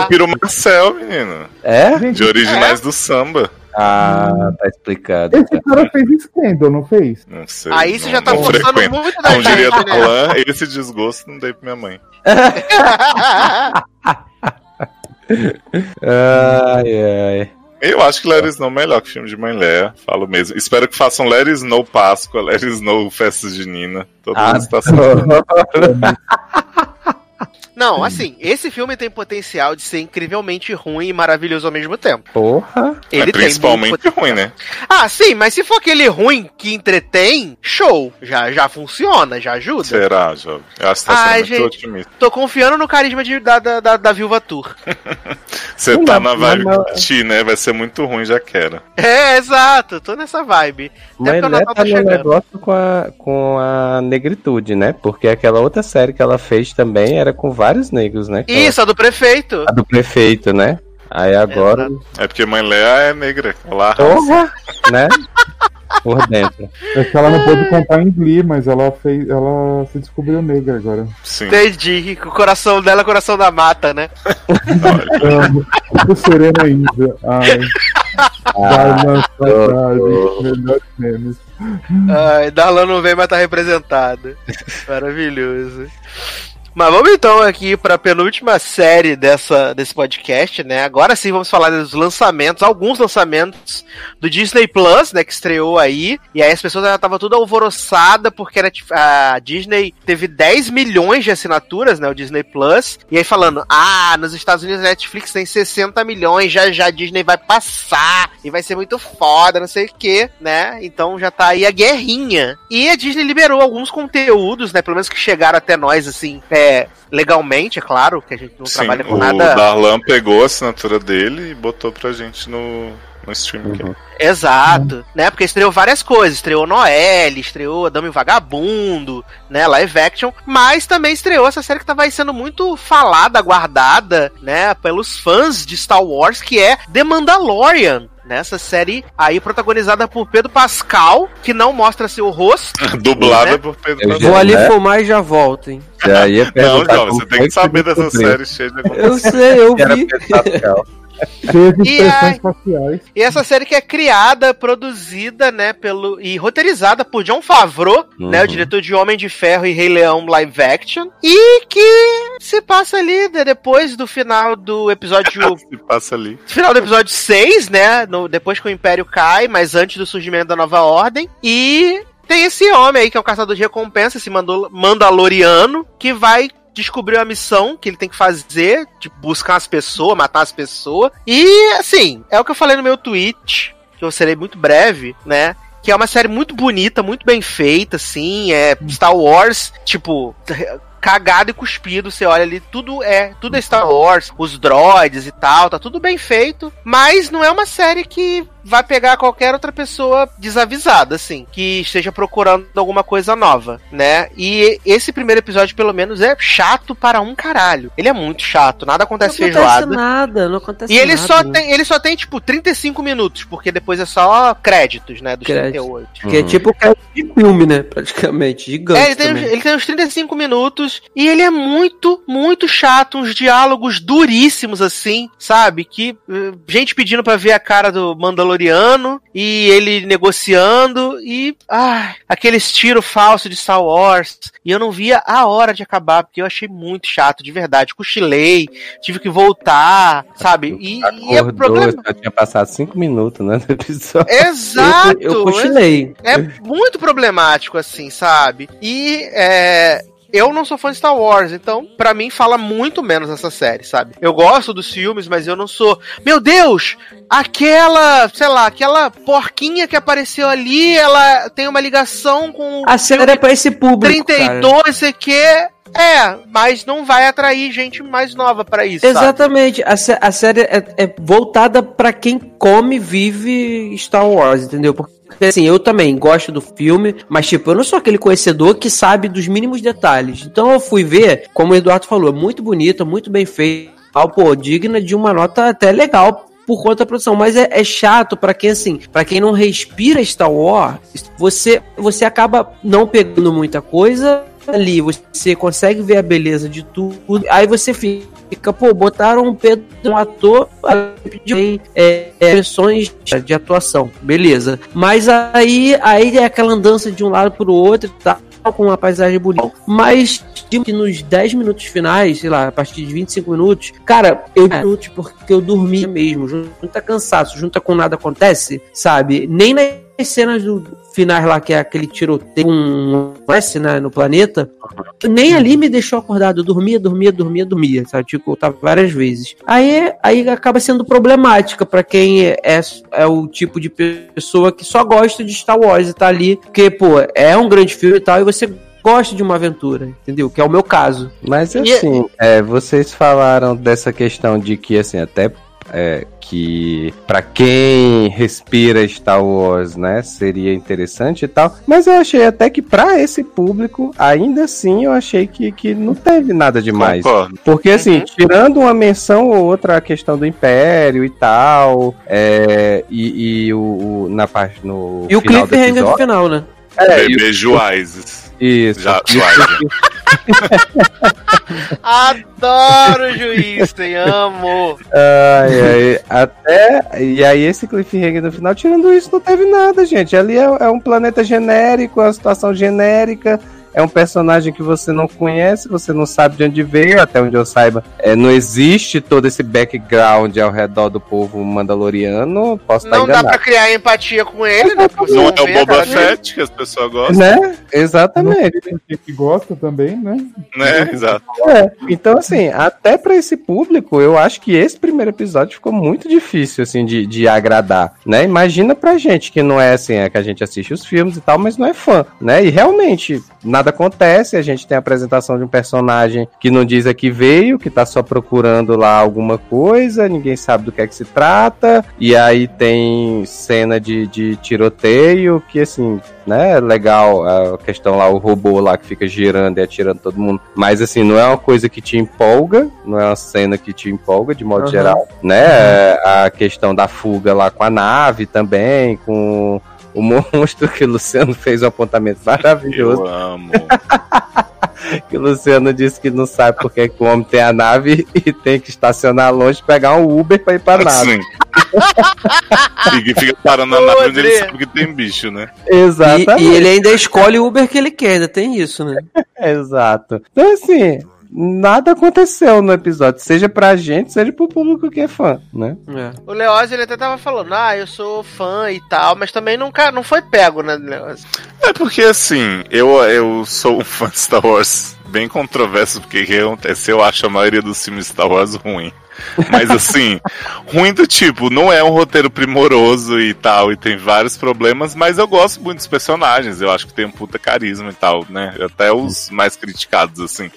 Vira o Marcel, menino. É? De originais do samba. Ah, tá explicado. esse cara fez Scandal, não fez? Não sei. Aí você não- já tá não forçando frequento. muito da Como diria gente, do né? clã, esse desgosto não dei pra minha mãe. Ai, ai. Eu acho que Let It Snow é melhor que filme de Mãe Leia, falo mesmo. Espero que façam Let It Snow Páscoa, Let It Snow Festas de Nina. Todo Ah, mundo está Não, assim, esse filme tem potencial de ser incrivelmente ruim e maravilhoso ao mesmo tempo. Porra. Ele é tem principalmente ruim, né? Ah, sim, mas se for aquele ruim que entretém, show. Já, já funciona, já ajuda. Será, jovem? Eu acho que tá sendo Ai, muito gente. otimista. Tô confiando no carisma de- da, da, da, da Viúva Tour. Você Não, tá na vibe de ti, né? Vai ser muito ruim, já quero. É, exato, tô nessa vibe. Mas porque o Lé Natal tá tá no chegando. negócio com a, com a negritude, né? Porque aquela outra série que ela fez também era com vários negros, né? Isso, a do prefeito. A do prefeito, né? Aí agora. É porque Mãe Leia é negra. Arrasa. Porra! né? Por dentro. É que ela não pôde contar em Glee, mas ela fez. Ela se descobriu negra agora. Sim. Entendi. O coração dela é o coração da mata, né? O Serena Índia. Ai. Oh. Melhores memes. Darlan não vem, mas tá representado. Maravilhoso. Mas vamos então aqui para a penúltima série dessa, desse podcast, né? Agora sim vamos falar dos lançamentos, alguns lançamentos do Disney Plus, né? Que estreou aí. E aí as pessoas já estavam tudo alvoroçada porque era, a Disney teve 10 milhões de assinaturas, né? O Disney Plus. E aí falando, ah, nos Estados Unidos a Netflix tem 60 milhões, já já a Disney vai passar e vai ser muito foda, não sei o que, né? Então já tá aí a guerrinha. E a Disney liberou alguns conteúdos, né? Pelo menos que chegaram até nós, assim, é, legalmente, é claro, que a gente não Sim, trabalha com o nada. Darlan pegou a assinatura dele e botou pra gente no, no stream aqui. Uhum. Exato, né? Porque estreou várias coisas. Estreou Noelle, estreou Dame Vagabundo, né? Live action. Mas também estreou essa série que tava sendo muito falada, aguardada, né? Pelos fãs de Star Wars, que é The Mandalorian. Nessa série aí protagonizada por Pedro Pascal, que não mostra seu rosto. Dublada Né? por Pedro Eu Pascal. Vou ali É. fumar e já volto, hein? Já ia Não, perguntar Jovem, como você tem que saber dessa série cheia de Eu sei, eu que era vi. Pedro Pascal. De E expressões faciais. E essa série que é criada, produzida, né, pelo e roteirizada por John Favreau, Uhum. né, o diretor de Homem de Ferro e Rei Leão live action, e que se passa ali né, depois do final do episódio Se passa ali. final do episódio 6, né, no- depois que o Império cai, mas antes do surgimento da Nova Ordem, e tem esse homem aí que é um caçador de recompensa, esse Mandaloriano, que vai descobrir a missão que ele tem que fazer, de buscar as pessoas, matar as pessoas. E assim, é o que eu falei no meu tweet, que eu serei muito breve, né? Que é uma série muito bonita, muito bem feita, assim, é Star Wars, tipo, cagado e cuspido, você olha ali, tudo é, tudo é Star Wars, os droids e tal, tá tudo bem feito, mas não é uma série que vai pegar qualquer outra pessoa desavisada, assim, que esteja procurando alguma coisa nova, né? E esse primeiro episódio, pelo menos, é chato para um caralho. Ele é muito chato, nada acontece não acontece feijoada. nada, não acontece E ele nada. só, tem, ele só tem, tipo, 35 minutos, porque depois é só créditos, né? Dos Crédito. 38. Que é tipo cara de filme, né? Praticamente. Gigante. É, ele tem, uns, ele tem uns 35 minutos e ele é muito, muito chato. Uns diálogos duríssimos, assim, sabe? Que eh, gente pedindo pra ver a cara do Mandaloriano e ele negociando e. Ai, aqueles tiro falso de Star Wars. E eu não via a hora de acabar, porque eu achei muito chato, de verdade. Cochilei, tive que voltar, sabe? E, e é Acordou, problema. já tinha passado cinco minutos, né, no episódio. Exato! Eu, eu cochilei. é muito problemático, assim, sabe? E é. Eu não sou fã de Star Wars, então pra mim fala muito menos essa série, sabe? Eu gosto dos filmes, mas eu não sou. Meu Deus! Aquela, sei lá, aquela porquinha que apareceu ali, ela tem uma ligação com A série é pra esse público. cara. 32, sei que. É, mas não vai atrair gente mais nova pra isso? Exatamente. A, a série é, é voltada pra quem come e vive Star Wars, entendeu? Porque assim, eu também gosto do filme, mas tipo, eu não sou aquele conhecedor que sabe dos mínimos detalhes. Então eu fui ver, como o Eduardo falou, muito bonita, muito bem feita, pô, digna de uma nota até legal por conta da produção, mas é, é chato pra quem assim, para quem não respira Star Wars, você você acaba não pegando muita coisa ali, você consegue ver a beleza de tudo, aí você fica, pô, botaram um Pedro, um ator, tem é, é, versões de atuação, beleza, mas aí, aí é aquela andança de um lado pro outro tal, com uma paisagem bonita, mas que nos 10 minutos finais, sei lá, a partir de 25 minutos, cara, eu minutos porque eu dormia mesmo, junta cansaço, junta com nada acontece, sabe? Nem nas cenas do finais lá, que é aquele tiroteio com um S né, no planeta, nem ali me deixou acordado. Eu dormia, dormia, dormia, dormia, sabe? Tipo, eu tava várias vezes. Aí, aí acaba sendo problemática pra quem é, é o tipo de pessoa que só gosta de Star Wars e tá ali, porque, pô, é um grande filme e tal, e você gosta de uma aventura, entendeu? Que é o meu caso. Mas E- assim, é, vocês falaram dessa questão de que, assim, até é, que para quem respira Star Wars, né, seria interessante e tal. Mas eu achei até que para esse público, ainda assim, eu achei que, que não teve nada demais. Concordo. Porque, assim, Uhum. tirando uma menção ou outra a questão do Império e tal, é, e, e o, o- na parte no E o final do cliffhanger do episódio- final, né? É, o- Bebê Juazes. Isso. Já. Adoro juiz, tem amo. Ai, ai, até. E aí, esse cliffhanger no final, tirando isso, não teve nada, gente. Ali é, é um planeta genérico, é uma situação genérica. É um personagem que você não conhece, você não sabe de onde veio, até onde eu saiba. É, não existe todo esse background ao redor do povo mandaloriano. Posso estar Não dá pra criar empatia com ele, né? Porque Não é o Boba. Fett que as pessoas gostam, Né? Exatamente. Que gosta também, né? né? Exato. É, então assim, até pra esse público, eu acho que esse primeiro episódio ficou muito difícil, assim, de, de agradar, né? Imagina pra gente que não é assim, é que a gente assiste os filmes e tal, mas não é fã, né? E realmente, nada acontece, a gente tem a apresentação de um personagem que não diz a que veio, que tá só procurando lá alguma coisa, ninguém sabe do que é que se trata, e aí tem cena de, de tiroteio, que assim, né, legal a questão lá, o robô lá que fica girando e atirando todo mundo, mas assim, não é uma coisa que te empolga, não é uma cena que te empolga de modo Aham. geral, né, a questão da fuga lá com a nave também, com o monstro que o Luciano fez um apontamento maravilhoso, Eu amo. que o Luciano disse que não sabe porque que o homem tem a nave e tem que estacionar longe, pegar um Uber pra ir pra nave. E que fica parando na nave onde ele sabe que tem bicho, né? Exatamente. E, e ele ainda escolhe o Uber que ele quer, ainda tem isso, né? Exato. Então, assim, nada aconteceu no episódio, seja pra gente, seja pro público que é fã, né? É. O Leoz, ele até tava falando, ah, eu sou fã e tal, mas também nunca, não foi pego, né, Leoz? É porque assim, eu, eu sou um fã de Star Wars bem controverso, porque o que acontece? Eu acho a maioria dos filmes de Star Wars ruim. Mas assim, ruim do tipo, não é um roteiro primoroso e tal, e tem vários problemas, mas eu gosto muito dos personagens, eu acho que tem um puta carisma e tal, né? Até os mais criticados, assim.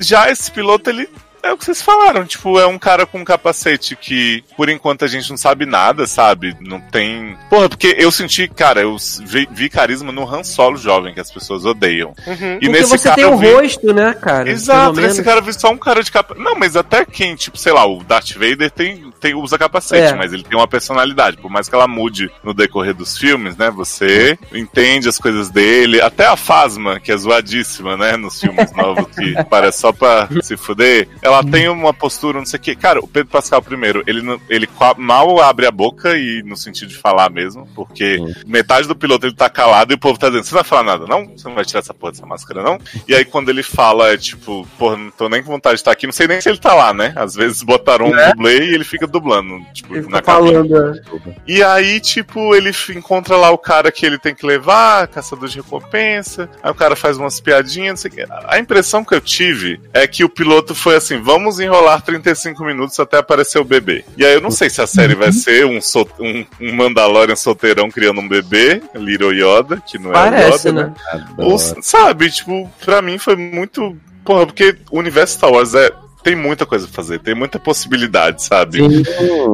Já esse piloto, ele. É o que vocês falaram, tipo, é um cara com um capacete que, por enquanto, a gente não sabe nada, sabe? Não tem. Porra, porque eu senti, cara, eu vi, vi carisma no Han Solo jovem, que as pessoas odeiam. Uhum. E Porque nesse você cara tem um vi- rosto, né, cara? Exato, nesse cara eu vi só um cara de capa. Não, mas até quem, tipo, sei lá, o Darth Vader tem, tem usa capacete, É. mas ele tem uma personalidade. Por mais que ela mude no decorrer dos filmes, né? Você entende as coisas dele. Até a Fasma, que é zoadíssima, né? Nos filmes novos, que parece só pra se fuder. Ela tem uma postura, não sei o que. Cara, o Pedro Pascal, primeiro, ele, ele mal abre a boca e no sentido de falar mesmo, porque metade do piloto ele tá calado e o povo tá dizendo: Você não vai falar nada, não? Você não vai tirar essa porra dessa máscara, não? E aí quando ele fala, é tipo, porra, não tô nem com vontade de estar aqui, não sei nem se ele tá lá, né? Às vezes botaram um dublê e ele fica dublando, tipo, Ele na tá falando. é. E aí, tipo, ele encontra lá o cara que ele tem que levar, caçador de recompensa. Aí o cara faz umas piadinhas, não sei o quê. A impressão que eu tive é que o piloto foi assim: vamos enrolar 35 minutos até aparecer o bebê. E aí eu não sei se a série vai ser um, sol- um, um Mandalorian solteirão criando um bebê, Little Yoda, que não é o Parece, Yoda, né? Ou, sabe, tipo, pra mim foi muito. Porra, porque o universo Star Wars é. Tem muita coisa pra fazer, tem muita possibilidade, sabe?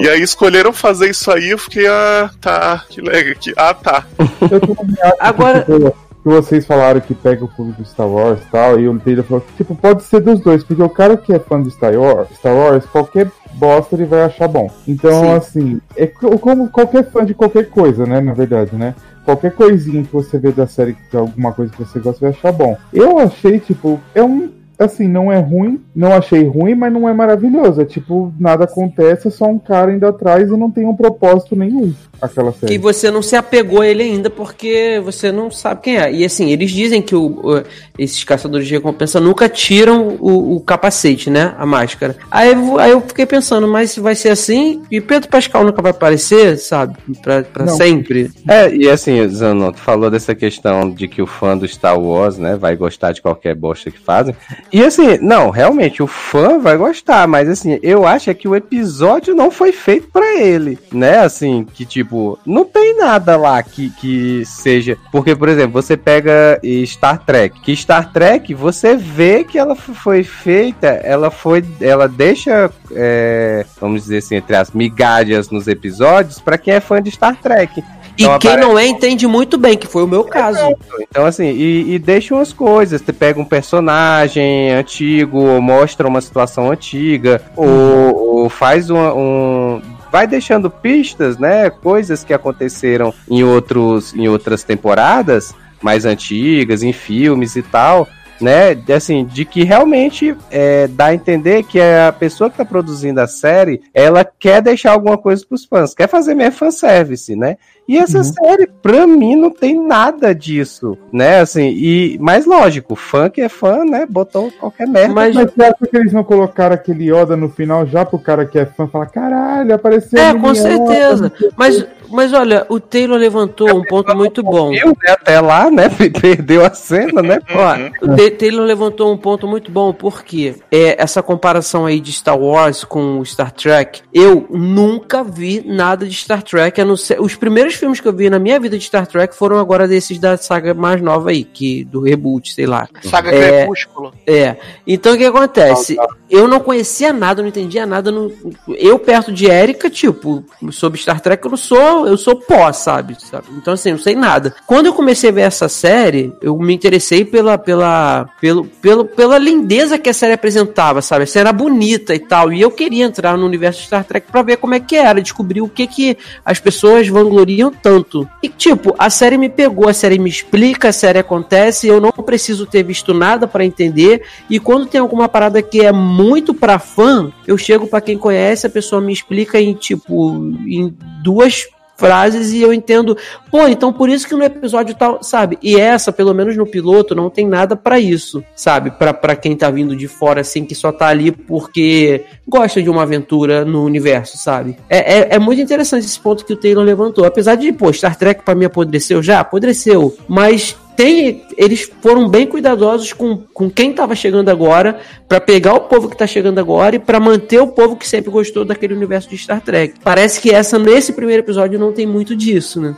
E aí escolheram fazer isso aí, eu fiquei, ah, tá, que legal, que, ah, tá. Agora- que, vocês falaram que pega o público de Star Wars e tal, e o Pedro falou que, tipo, pode ser dos dois, porque o cara que é fã de Star Wars, Star Wars qualquer bosta ele vai achar bom. Então, Sim. assim, é co- como qualquer fã de qualquer coisa, né, na verdade, né? Qualquer coisinha que você vê da série, que alguma coisa que você gosta, vai achar bom. Eu achei, tipo, é um. Assim, não é ruim, não achei ruim, mas não é maravilhoso. É tipo, nada acontece, é só um cara indo atrás e não tem um propósito nenhum aquela série. Que você não se apegou a ele ainda porque você não sabe quem é. E assim, eles dizem que o, o- esses caçadores de recompensa nunca tiram o, o capacete, né? A máscara. Aí, aí eu fiquei pensando, mas vai ser assim? E Pedro Pascal nunca vai aparecer, sabe? Pra, pra Não. sempre. É, e assim, Zanon, tu falou dessa questão de que o fã do Star Wars, né, vai gostar de qualquer bosta que fazem. E assim, não, realmente, o fã vai gostar, mas assim, eu acho é que o episódio não foi feito pra ele, né? Assim, que tipo, não tem nada lá que, que seja. Porque, por exemplo, você pega Star Trek, que Star Trek, você vê que ela foi feita, ela foi. Ela deixa, é, vamos dizer assim, entre as migalhas nos episódios, pra quem é fã de Star Trek. E Então quem não é entende muito bem, que foi o meu caso. Então, assim, e, e deixa umas coisas. Você pega um personagem antigo, ou mostra uma situação antiga, ou, ou faz uma- um. Vai deixando pistas, né? Coisas que aconteceram em, outros, em outras temporadas mais antigas, em filmes e tal. né? Assim, de que realmente é, dá a entender que a pessoa que tá produzindo a série, ela quer deixar alguma coisa pros fãs, quer fazer meio fanservice, né? E essa uhum. série, pra mim, não tem nada disso, né? Assim, e mais lógico, fã que é fã, né? Botou qualquer merda. Mas, mas você acha que eles não colocaram aquele Yoda no final já pro cara que é fã falar, caralho, apareceu. É, com certeza. Mas mas olha, o Taylor levantou um ponto muito bom. Viu, né, até lá, né? Perdeu a cena, né? Uhum. o Taylor levantou um ponto muito bom, porque é, essa comparação aí de Star Wars com Star Trek, eu nunca vi nada de Star Trek, a não ser, os primeiros filmes que eu vi na minha vida de Star Trek foram agora desses da saga mais nova aí, que do reboot, sei lá. Saga é, Crepúsculo. É. Então o que acontece? Eu não conhecia nada, não entendia nada. No, eu perto de Erika, tipo, sobre Star Trek, eu não sou eu sou pó, sabe? sabe? Então, assim, não sei nada. Quando eu comecei a ver essa série, eu me interessei pela, pela, pelo, pelo, pela lindeza que a série apresentava, sabe? A série era bonita e tal. E eu queria entrar no universo de Star Trek para ver como é que era, descobrir o que que as pessoas vangloriam tanto. E, tipo, a série me pegou, a série me explica, a série acontece, eu não preciso ter visto nada para entender. E quando tem alguma parada que é muito pra fã, eu chego para quem conhece, a pessoa me explica em, tipo, em duas frases e eu entendo, pô, então por isso que no episódio tal, sabe? E essa, pelo menos no piloto, não tem nada para isso, sabe? para quem tá vindo de fora, assim, que só tá ali porque gosta de uma aventura no universo, sabe? É, é, é muito interessante esse ponto que o Taylor levantou. Apesar de, pô, Star Trek pra mim apodreceu já, apodreceu, mas tem, eles foram bem cuidadosos com, com quem estava chegando agora, para pegar o povo que está chegando agora e para manter o povo que sempre gostou daquele universo de Star Trek. Parece que essa nesse primeiro episódio não tem muito disso, né?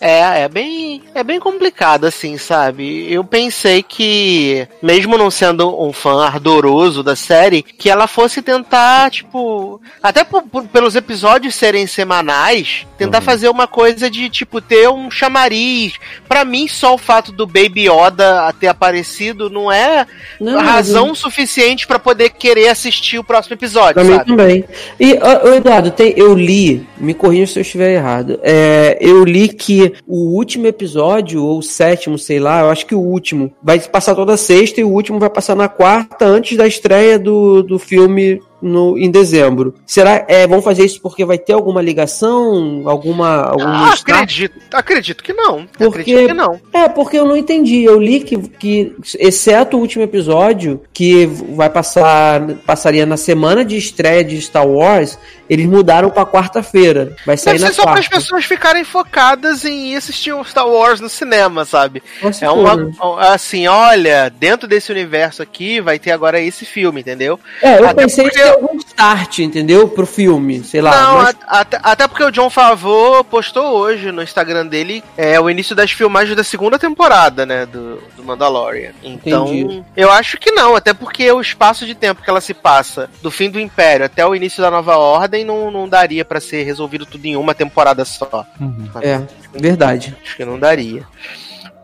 É, é bem, é bem complicado assim, sabe? Eu pensei que mesmo não sendo um fã ardoroso da série, que ela fosse tentar, tipo, até por, por, pelos episódios serem semanais, tentar uhum. fazer uma coisa de tipo ter um chamariz. Para mim só o fato do Baby Yoda ter aparecido não é não, razão não. suficiente para poder querer assistir o próximo episódio. Também, sabe? também. E, ô, Eduardo, tem, eu li, me corrija se eu estiver errado. É, eu li que o último episódio, ou o sétimo, sei lá, eu acho que o último, vai passar toda sexta e o último vai passar na quarta, antes da estreia do, do filme no, em dezembro. Será é vão fazer isso porque vai ter alguma ligação, alguma alguma ah, acredito, acredito que não. Porque, acredito que não. É, porque eu não entendi. Eu li que, que exceto o último episódio que vai passar passaria na semana de estreia de Star Wars, eles mudaram para quarta-feira. Vai sair Deve na ser quarta. só para as pessoas ficarem focadas em assistir o Star Wars no cinema, sabe? Nossa, é uma assim, olha, dentro desse universo aqui vai ter agora esse filme, entendeu? É, eu Até pensei porque algum start, entendeu? Pro filme, sei lá. Não, mas... até, até, porque o John Favreau postou hoje no Instagram dele é, o início das filmagens da segunda temporada, né? Do, do Mandalorian. Então, Entendi. eu acho que não, até porque o espaço de tempo que ela se passa do fim do Império até o início da Nova Ordem não, não daria para ser resolvido tudo em uma temporada só. Uhum. É, verdade. Acho que não daria.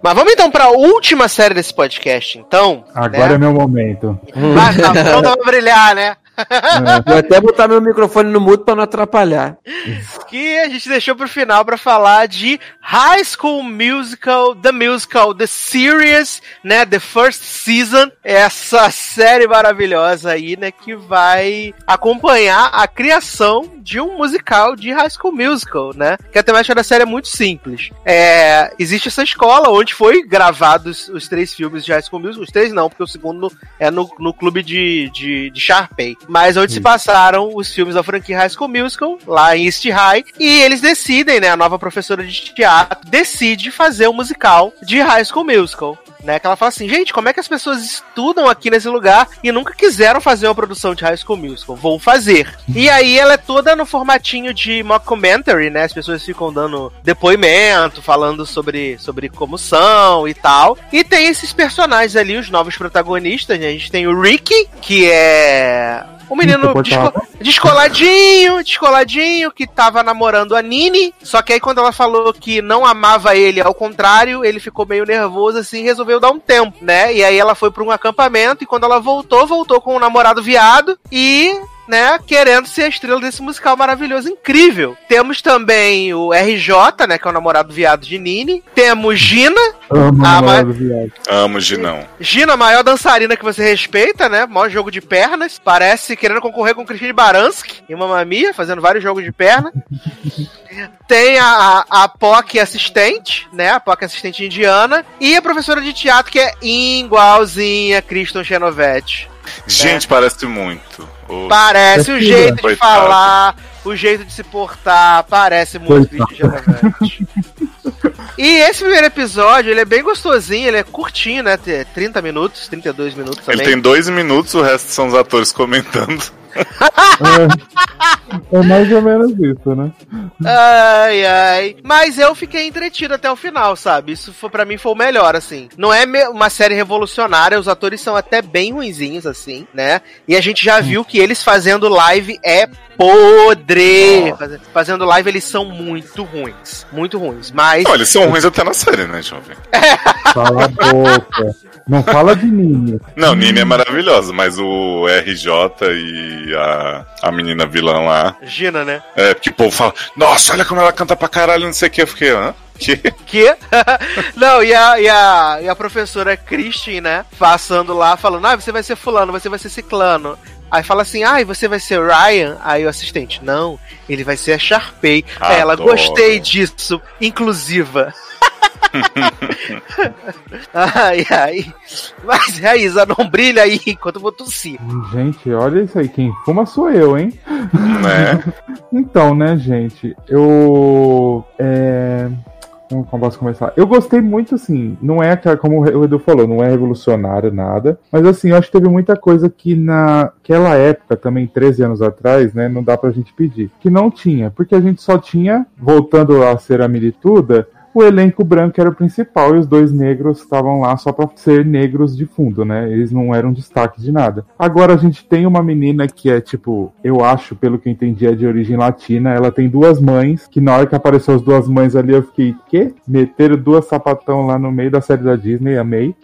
Mas vamos então para a última série desse podcast, então. Agora né? é meu momento. Ah, tá pronto pra brilhar, né? É. Vou até botar meu microfone no mudo para não atrapalhar. Que a gente deixou pro final para falar de High School Musical, The Musical, The Series, né? The First Season. Essa série maravilhosa aí, né? Que vai acompanhar a criação de um musical de High School Musical, né? Que a temática da série é muito simples. É, existe essa escola onde foi gravados os três filmes de High School Musical. Os três não, porque o segundo é no, no clube de, de, de Sharpay mas onde Isso. se passaram os filmes da franquia High School Musical, lá em East High, e eles decidem, né, a nova professora de teatro decide fazer um musical de High School Musical. Né, que ela fala assim, gente, como é que as pessoas estudam aqui nesse lugar e nunca quiseram fazer uma produção de High School Musical? Vou fazer. E aí ela é toda no formatinho de mockumentary, né? As pessoas ficam dando depoimento, falando sobre, sobre como são e tal. E tem esses personagens ali, os novos protagonistas, né? A gente tem o Ricky, que é o menino desco descoladinho, descoladinho, que tava namorando a Nini. Só que aí quando ela falou que não amava ele, ao contrário, ele ficou meio nervoso assim e resolveu dar um tempo, né? E aí ela foi para um acampamento e quando ela voltou, voltou com um namorado viado e né, querendo ser a estrela desse musical maravilhoso, incrível. Temos também o RJ, né, que é o namorado viado de Nini. Temos Gina. Amo Ah, namorado viado. Amo Ginão. Gina, a maior dançarina que você respeita, né? Maior jogo de pernas. Parece querendo concorrer com Christine Baranski e Mamma Mia, fazendo vários jogos de perna. Tem a, a, a POC assistente, né? A POC assistente indiana. E a professora de teatro, que é igualzinha a Kristen Chenovetti. Gente, parece muito. O- Parece o É jeito de falar, o jeito de se portar, parece muito Genovese. E esse primeiro episódio, ele é bem gostosinho, ele é curtinho, né? Tem 30 minutos, 32 minutos Ele também. tem dois minutos, o resto são os atores comentando. É, é mais ou menos isso, né? Ai, ai. Mas eu fiquei entretido até o final, sabe? Isso foi, pra mim foi o melhor, assim. Não é uma série revolucionária, os atores são até bem ruinzinhos, assim, né? E a gente já viu que eles fazendo live é podre. Faz- Fazendo live eles são muito ruins. Muito ruins. Mas. Não, eles são ruins até na série, né, jovem? Cala a boca. Não fala de mim. Não, Nini é maravilhosa, mas o RJ e a, a menina vilã lá. Gina, né? É, porque o povo fala, nossa, olha como ela canta pra caralho, não sei o que. Eu fiquei, hã? Que? Que? Não, e a, e, a, e a professora Christine, né? Passando lá, falando, ah, você vai ser fulano, você vai ser ciclano. Aí fala assim, ah, e você vai ser Ryan? Aí o assistente, não, ele vai ser a Sharpay. Aí ela, gostei disso, inclusiva. ai, ai. Mas é isso, não brilha aí enquanto eu vou tossir. Gente, olha isso aí. Quem fuma sou eu, hein? né? Então, né, gente? Eu. É. Como como posso começar? Eu gostei muito, assim, não é aquela, como o Edu falou, não é revolucionário nada, mas assim, eu acho que teve muita coisa que naquela época, também 13 anos atrás, né, não dá pra gente pedir, que não tinha, porque a gente só tinha, voltando a ser a milituda, o elenco branco era o principal e os dois negros estavam lá só pra ser negros de fundo, né? Eles não eram destaque de nada. Agora a gente tem uma menina que é tipo, eu acho, pelo que eu entendi, é de origem latina. Ela tem duas mães, que na hora que apareceu as duas mães ali eu fiquei, quê? Meteram duas sapatão lá no meio da série da Disney, amei.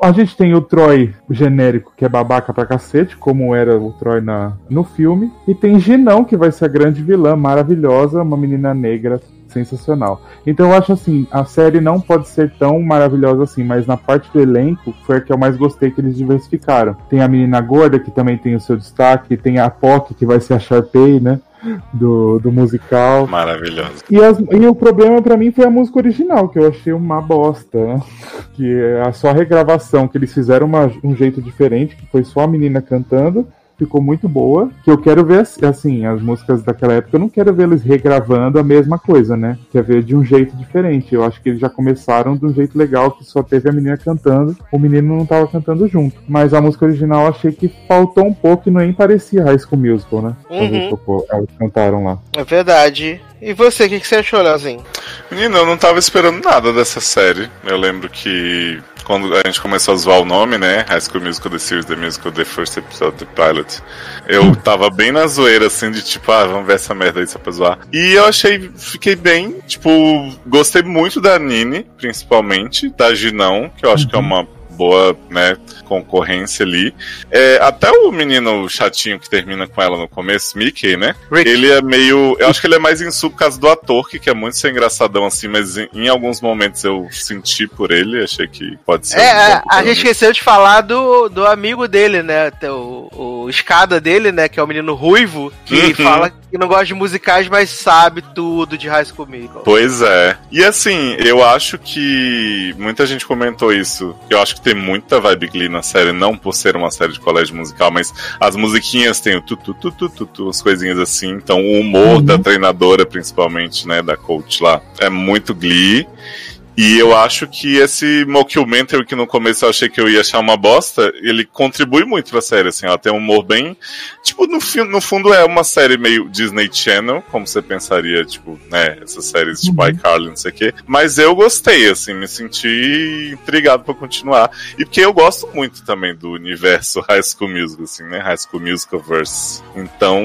A gente tem o Troy genérico, que é babaca pra cacete, como era o Troy na, no filme. E tem Ginão, que vai ser a grande vilã, maravilhosa, uma menina negra sensacional. Então eu acho assim, a série não pode ser tão maravilhosa assim, mas na parte do elenco foi a que eu mais gostei que eles diversificaram. Tem a menina gorda, que também tem o seu destaque, tem a POC, que vai ser a Sharpay, né? Do, do musical. Maravilhoso. E, as- e o problema pra mim foi a música original, que eu achei uma bosta, né? Que é a só regravação, que eles fizeram uma- um jeito diferente, que foi só a menina cantando. Ficou muito boa. Que eu quero ver assim, as músicas daquela época, eu não quero ver eles regravando a mesma coisa, né? Quer ver de um jeito diferente. Eu acho que eles já começaram de um jeito legal, que só teve a menina cantando, o menino não tava cantando junto. Mas a música original eu achei que faltou um pouco e nem parecia High School Musical, né? Uhum. elas cantaram lá. É verdade. E você, o que, que você achou, Leozinho? Menino, eu não tava esperando nada dessa série. Eu lembro que quando a gente começou a zoar o nome, né? High School Musical, The Series, The Musical, The First Episode, The Pilot. Eu tava bem na zoeira, assim, de tipo, ah, vamos ver essa merda aí só pra zoar. E eu achei, fiquei bem, tipo, gostei muito da Nini, principalmente, da Ginão, que eu acho que é uma boa, né, concorrência ali. É, até o menino chatinho que termina com ela no começo, Mickey, né? Rick. Ele é meio. Eu acho que ele é mais insu por causa do ator, que quer muito ser engraçadão assim, mas em, em alguns momentos eu senti por ele, achei que pode ser. É, um é, a gente esqueceu de falar do, do amigo dele, né? O, o escada dele, né? Que é o menino ruivo, que Uhum. fala que não gosta de musicais, mas sabe tudo de High School Musical. Pois é. E assim, eu acho que muita gente comentou isso. Eu acho que tem muita vibe Glee na série, não por ser uma série de colégio musical, mas as musiquinhas têm o tu tu tu tu tu, tu as coisinhas assim. Então o humor da treinadora, principalmente, né, da coach lá, é muito Glee. E eu acho que esse mockumentary que no começo eu achei que eu ia achar uma bosta, ele contribui muito pra série, assim, ela tem um humor bem... Tipo, no, fi- no fundo é uma série meio Disney Channel, como você pensaria, tipo, né, essas séries tipo iCarly, não sei o quê. Mas eu gostei, assim, me senti intrigado pra continuar. E porque eu gosto muito também do universo High School Musical, assim, né, High School Musical Verse. Então,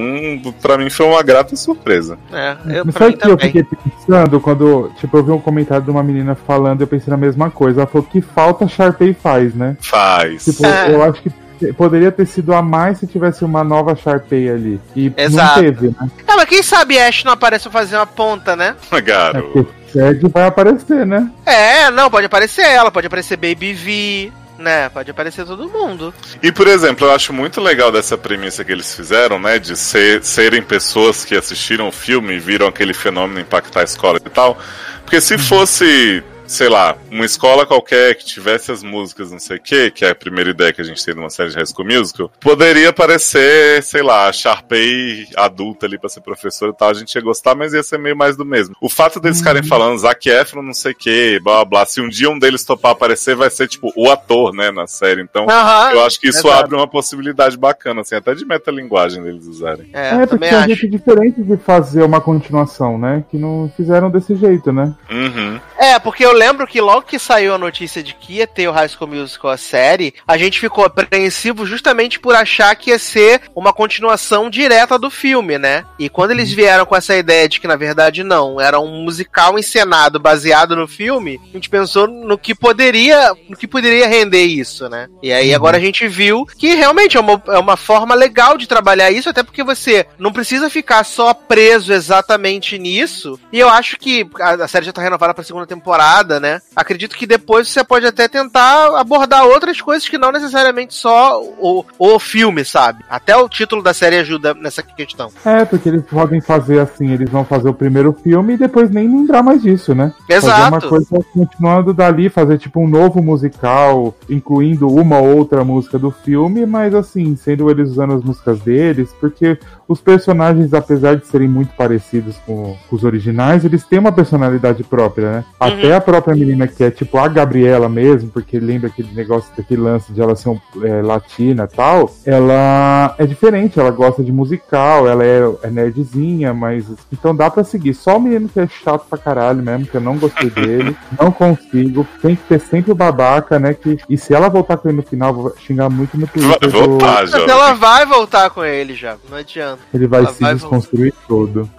pra mim foi uma grata surpresa. É, eu, Mas pra sabe mim o que eu também. fiquei pensando quando, tipo, eu vi um comentário de uma menina falando, eu pensei na mesma coisa. Ela falou que falta Sharpay faz, né? Faz. Tipo, É. eu acho que poderia ter sido a mais se tivesse uma nova Sharpay ali. E Exato. não teve, né? É, mas quem sabe Ash não aparece pra fazer uma ponta, né? É Garoto. porque Shed vai aparecer, né? É, não, pode aparecer ela, pode aparecer Baby V, né? Pode aparecer todo mundo. E, por exemplo, eu acho muito legal dessa premissa que eles fizeram, né? De ser, serem pessoas que assistiram o filme e viram aquele fenômeno impactar a escola e tal. Porque se fosse, sei lá, uma escola qualquer que tivesse as músicas não sei o que, que é a primeira ideia que a gente tem numa série de High School Musical, poderia aparecer, sei lá, a Sharpay adulta ali pra ser professora e tal. A gente ia gostar, mas ia ser meio mais do mesmo. O fato deles ficarem falando Zac Efron não sei o que, blá blá blá, se um dia um deles topar aparecer, vai ser tipo o ator, né, na série. Então, Aham. eu acho que isso exato. abre uma possibilidade bacana, assim, até de metalinguagem deles usarem. É, É, porque também é um acho. jeito diferente de fazer uma continuação, né? Que não fizeram desse jeito, né? Uhum. É, porque eu lembro que logo que saiu a notícia de que ia ter o High School Musical a série, a gente ficou apreensivo justamente por achar que ia ser uma continuação direta do filme, né? E quando eles vieram com essa ideia de que na verdade não, era um musical encenado baseado no filme, a gente pensou no que poderia, no que poderia render isso, né? E aí agora a gente viu que realmente é uma, é uma forma legal de trabalhar isso, até porque você não precisa ficar só preso exatamente nisso. E eu acho que a, a série já tá renovada pra segunda temporada, né? Acredito que depois você pode até tentar abordar outras coisas que não necessariamente só o, o filme, sabe? Até o título da série ajuda nessa questão. É, porque eles podem fazer assim, eles vão fazer o primeiro filme e depois nem lembrar mais disso, né? Fazer uma Exato. coisa continuando dali, fazer tipo um novo musical, incluindo uma ou outra música do filme, mas assim, sendo eles usando as músicas deles, porque os personagens, apesar de serem muito parecidos com, com os originais, eles têm uma personalidade própria, né? Até a própria menina que é tipo a Gabriela mesmo, porque lembra aquele negócio, daquele lance de ela ser um, é, latina e tal, ela é diferente, ela gosta de musical, ela é, é nerdzinha, mas então dá pra seguir. Só o menino que é chato pra caralho mesmo, que eu não gostei dele, não consigo, tem que ter sempre o babaca, né? Que, e se ela voltar com ele no final, vou xingar muito no Vai Twitter. do- voltar, Mas ela vai voltar com ele já, não adianta. Ele vai Ela se vai desconstruir todo.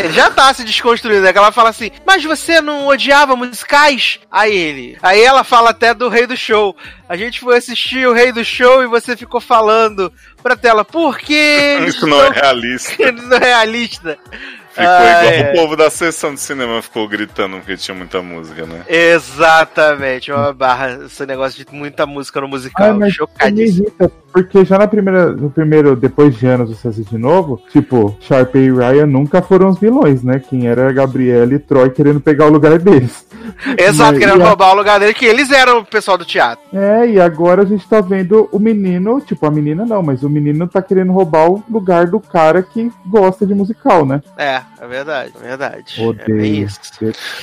ele já tá se desconstruindo, né? Que ela fala assim, mas você não odiava Aí ele. Aí ela fala até do Rei do Show. A gente foi assistir o Rei do Show e você ficou falando pra tela, por que Isso não é estão realista. sendo realista? Ficou Ah, igual é. o povo da sessão de cinema ficou gritando porque tinha muita música, né? Exatamente, uma barra, esse negócio de muita música no musical, Ah, mas me chocadíssimo. irrita, porque já na primeira, no primeiro, depois de anos você assiste de novo, tipo, Sharpay e Ryan nunca foram os vilões, né? Quem era a Gabriela e Troy querendo pegar o lugar deles. Exato, Mas- querendo e a- roubar o lugar dele, que eles eram o pessoal do teatro. É, e agora a gente tá vendo o menino, tipo, a menina não, mas o menino tá querendo roubar o lugar do cara que gosta de musical, né? É, é verdade, é verdade. É Odeio. isso.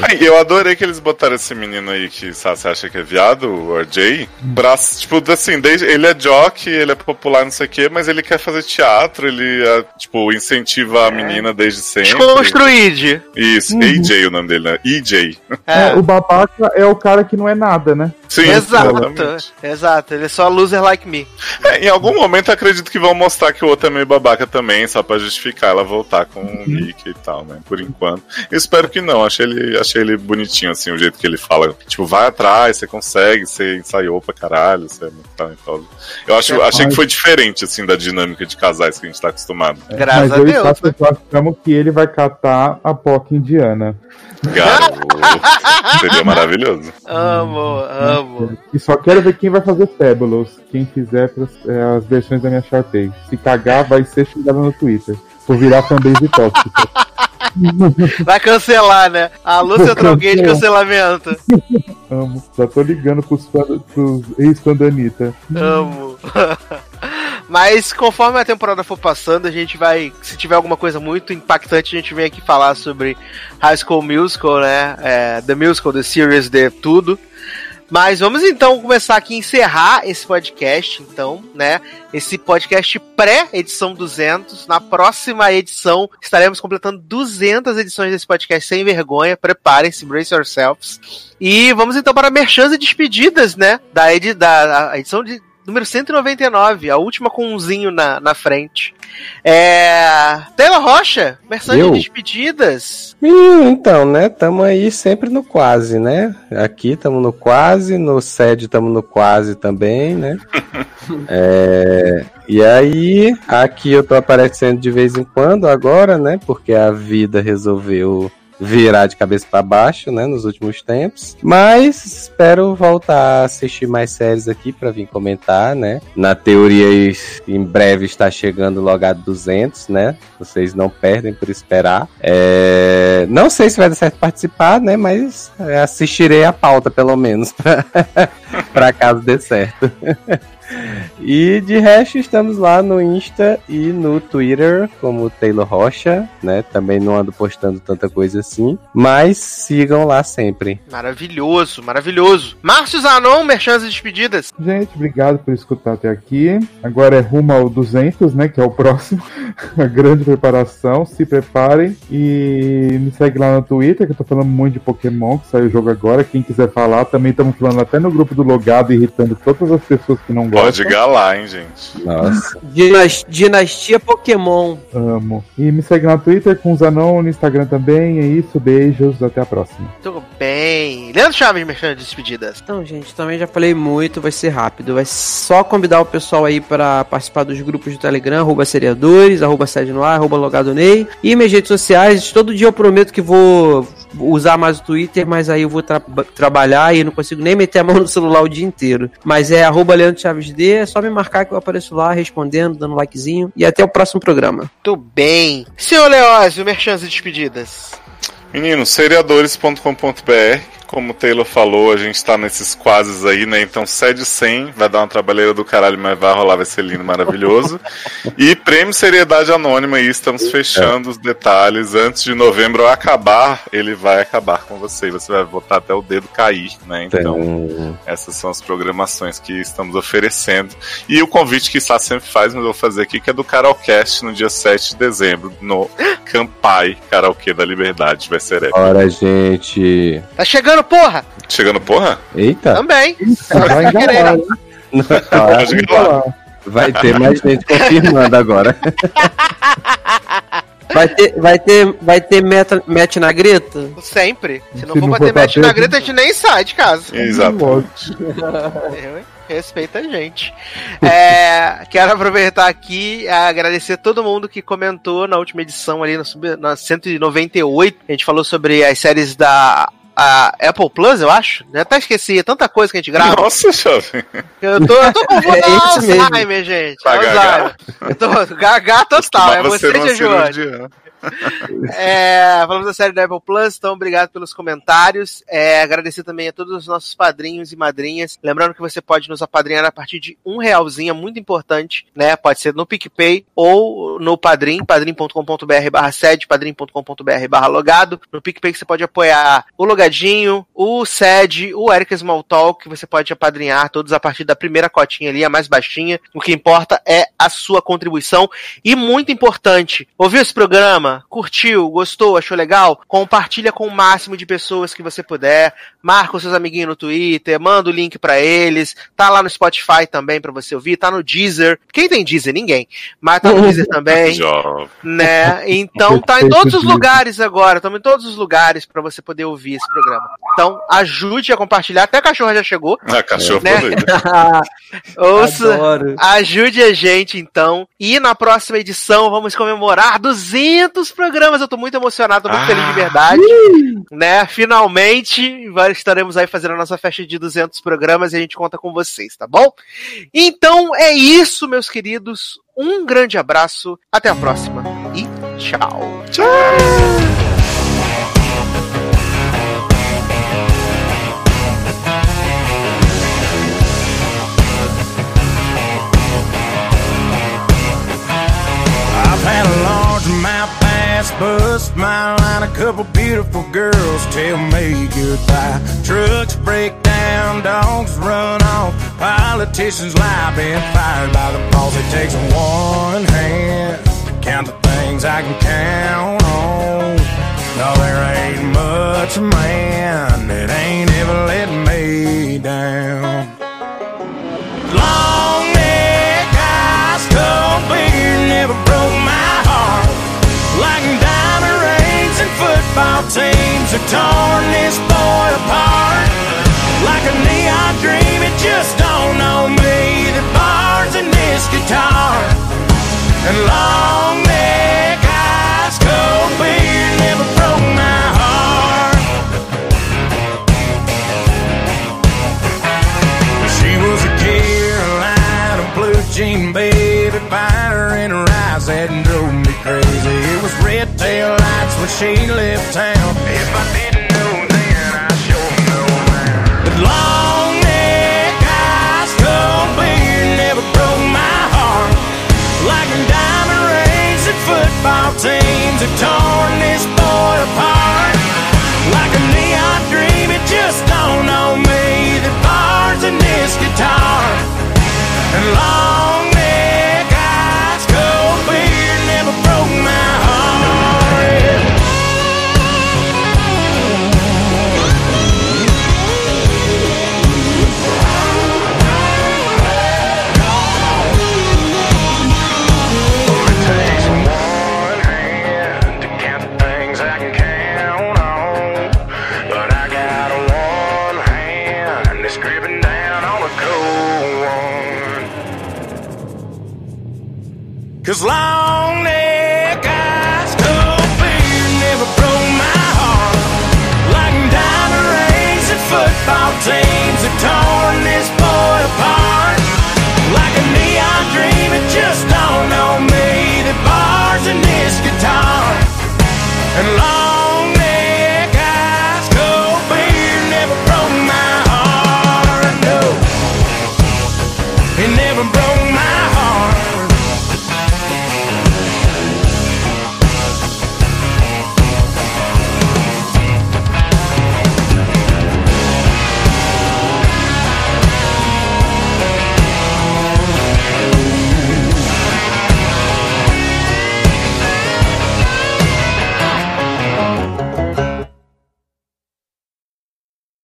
Aí, eu adorei que eles botaram esse menino aí que sabe, você acha que é viado, o RJ, pra, tipo, assim, desde, ele é jock, ele é popular, não sei o quê, mas ele quer fazer teatro, ele, é, tipo, incentiva a menina desde sempre. Desconstruíde. Isso, Uhum. AJ o nome dele, né? EJ. É. É, o babaca é o cara que não é nada, né? Sim, Exato, exatamente. exato. Ele é só loser like me. É, em algum momento eu acredito que vão mostrar que o outro é meio babaca também, só pra justificar ela voltar com Uhum. o Mickey e tal, né? Por enquanto. Espero que não, achei ele, achei ele bonitinho, assim, o jeito que ele fala. Tipo, vai atrás, você consegue, você ensaiou pra caralho, você é muito talentoso. Eu acho, É, achei mas- que foi diferente, assim, da dinâmica de casais que a gente tá acostumado. Graças mas a eu Deus. Né? achamos que ele vai catar a POC indiana. Garoto, seria maravilhoso. Amo, amo. E só quero ver quem vai fazer Fabulous. Quem fizer as versões da minha Sharpay. Se cagar, vai ser xingado no Twitter. Por virar fanbase tóxica. Vai cancelar, né? Alô, Vou Central Gate, cancelamento. Amo. Já tô ligando pros, pros ex-fãs da Anitta. Amo. Mas conforme a temporada for passando, a gente vai. Se tiver alguma coisa muito impactante, a gente vem aqui falar sobre High School Musical, né? É, the Musical, The Series, The tudo. Mas vamos então começar aqui encerrar esse podcast, então, né? Esse podcast pré-edição 200. Na próxima edição estaremos completando 200 edições desse podcast sem vergonha. Preparem-se, brace yourselves. E vamos então para merchans e despedidas, né? Da, edi da edição de número 199, a última com umzinho na, na frente. É. Taylor Rocha, Eu? de despedidas. Então, né? Tamo aí sempre no quase, né? Aqui tamo no quase, no sede tamo no quase também, né? É, e aí, aqui eu tô aparecendo de vez em quando agora, né? Porque a vida resolveu virar de cabeça pra baixo, né, nos últimos tempos. Mas espero voltar a assistir mais séries aqui pra vir comentar, né? Na teoria em breve está chegando o logado 200, né? Vocês não perdem por esperar. É, Não sei se vai dar certo participar, né? Mas assistirei a pauta pelo menos pra caso dê certo. E de resto, estamos lá no Insta e no Twitter, como Taylor Rocha, né? Também não ando postando tanta coisa assim, mas sigam lá sempre. Maravilhoso, maravilhoso. Márcio Zanon, merchans e despedidas. Gente, obrigado por escutar até aqui. Agora é rumo ao 200, né? Que é o próximo. A grande preparação. Se preparem. E me segue lá no Twitter, que eu tô falando muito de Pokémon, que saiu o jogo agora. Quem quiser falar, também estamos falando até no grupo do Logado, irritando todas as pessoas que não gostam. Pode galar, hein, gente. Nossa. Dinas- Dinastia Pokémon. Amo. E me segue lá no Twitter, com o Zanon, no Instagram também. É isso, beijos, até a próxima. Tudo bem. Leandro Chaves, merchans de despedidas. Então, gente, também já falei muito, vai ser rápido. Vai só convidar o pessoal aí para participar dos grupos do Telegram, arroba seriadores, arroba sede no ar, arroba logado Ney. E minhas redes sociais, todo dia eu prometo que vou usar mais o Twitter, mas aí eu vou tra- trabalhar e não consigo nem meter a mão no celular o dia inteiro. Mas é arroba Leandro Chaves D, é só me marcar que eu apareço lá respondendo, dando likezinho. E até o próximo programa. Tudo bem. Senhor Leózio, merchans e despedidas. Meninos, seriadores.com.br. Como o Taylor falou, a gente tá nesses quases aí, né? Então, sede 100, vai dar uma trabalheira do caralho, mas vai rolar, vai ser lindo, maravilhoso. e prêmio Seriedade Anônima aí, estamos fechando os detalhes. Antes de novembro acabar, ele vai acabar com você. Você vai botar até o dedo cair, né? Então, Então, essas são as programações que estamos oferecendo. E o convite que está sempre faz, mas eu vou fazer aqui, que é do Carolcast no dia 7 de dezembro, no Campai Karaokê da Liberdade. Vai ser épico. bora, gente. Tá chegando, porra! Chegando, porra? Eita, Também. Vai enganar, ir lá. vai ter mais gente confirmando agora. Vai ter, vai ter, vai ter meta, match na greta? Sempre. Se não Se for não bater match na greta, a gente nem sai de casa. Eu, hein? Respeita a gente. É, quero aproveitar aqui e agradecer a todo mundo que comentou na última edição ali, na, sub- na 198. A gente falou sobre as séries da a Apple Plus, eu acho. Já até esqueci, é tanta coisa que a gente grava. Nossa, jovem. Eu tô, eu tô com É isso mesmo. Alzheimer, gente. Tá Alzheimer. Eu tô gaga total, é Costumava você ser É, falamos da série Apple Plus, então obrigado pelos comentários. É, agradecer também a todos os nossos padrinhos e madrinhas. Lembrando que você pode nos apadrinhar a partir de um realzinho, é muito importante, né? Pode ser no PicPay ou no Padrim, padrim.com.br barra sede, padrim.com.br barra logado. No PicPay você pode apoiar o Logadinho, o Sede, o Eric Smalltalk, que você pode apadrinhar todos a partir da primeira cotinha ali, a mais baixinha. O que importa é a sua contribuição. E muito importante, ouviu esse programa? Curtiu? Gostou? Achou legal? Compartilha com o máximo de pessoas que você puder. Marca os seus amiguinhos no Twitter, manda o link pra eles. Tá lá no Spotify também pra você ouvir. Tá no Deezer. Quem tem Deezer? Ninguém. Mas tá no Deezer também né? Então tá em todos os lugares agora, estamos em todos os lugares pra você poder ouvir esse programa. Então ajude a compartilhar, até a cachorra já chegou. A cachorro Né? foi doido. Ouça, Adoro. ajude a gente então. E na próxima edição vamos comemorar 200 programas. Eu tô muito emocionado, tô muito Ah. feliz de verdade, né? Finalmente estaremos aí fazendo a nossa festa de 200 programas e a gente conta com vocês, tá bom? Então é isso, meus queridos. Um grande abraço, até a próxima e tchau. Amount just bust my line. A couple beautiful girls tell me goodbye. Trucks break down, dogs run off. Politicians lie, been fired by the boss. It takes one hand to count the things I can count on. No, there ain't much man that ain't ever let me down. Long neck, eyes, cold beer, never broke teams have torn this boy apart. Like a neon dream, it just don't know me. The bars in this guitar and long neck ice cold beer never broke my heart. She was a Carolina blue jean baby, fire in her eyes that drove me crazy. It was red tail when she left town. If I didn't know then, I sure know now. But long neck ice cold beer never broke my heart. Like diamond rings and football teams have torn this boy apart. Like a neon dream, it just don't know me. The bars in this guitar and long Cause life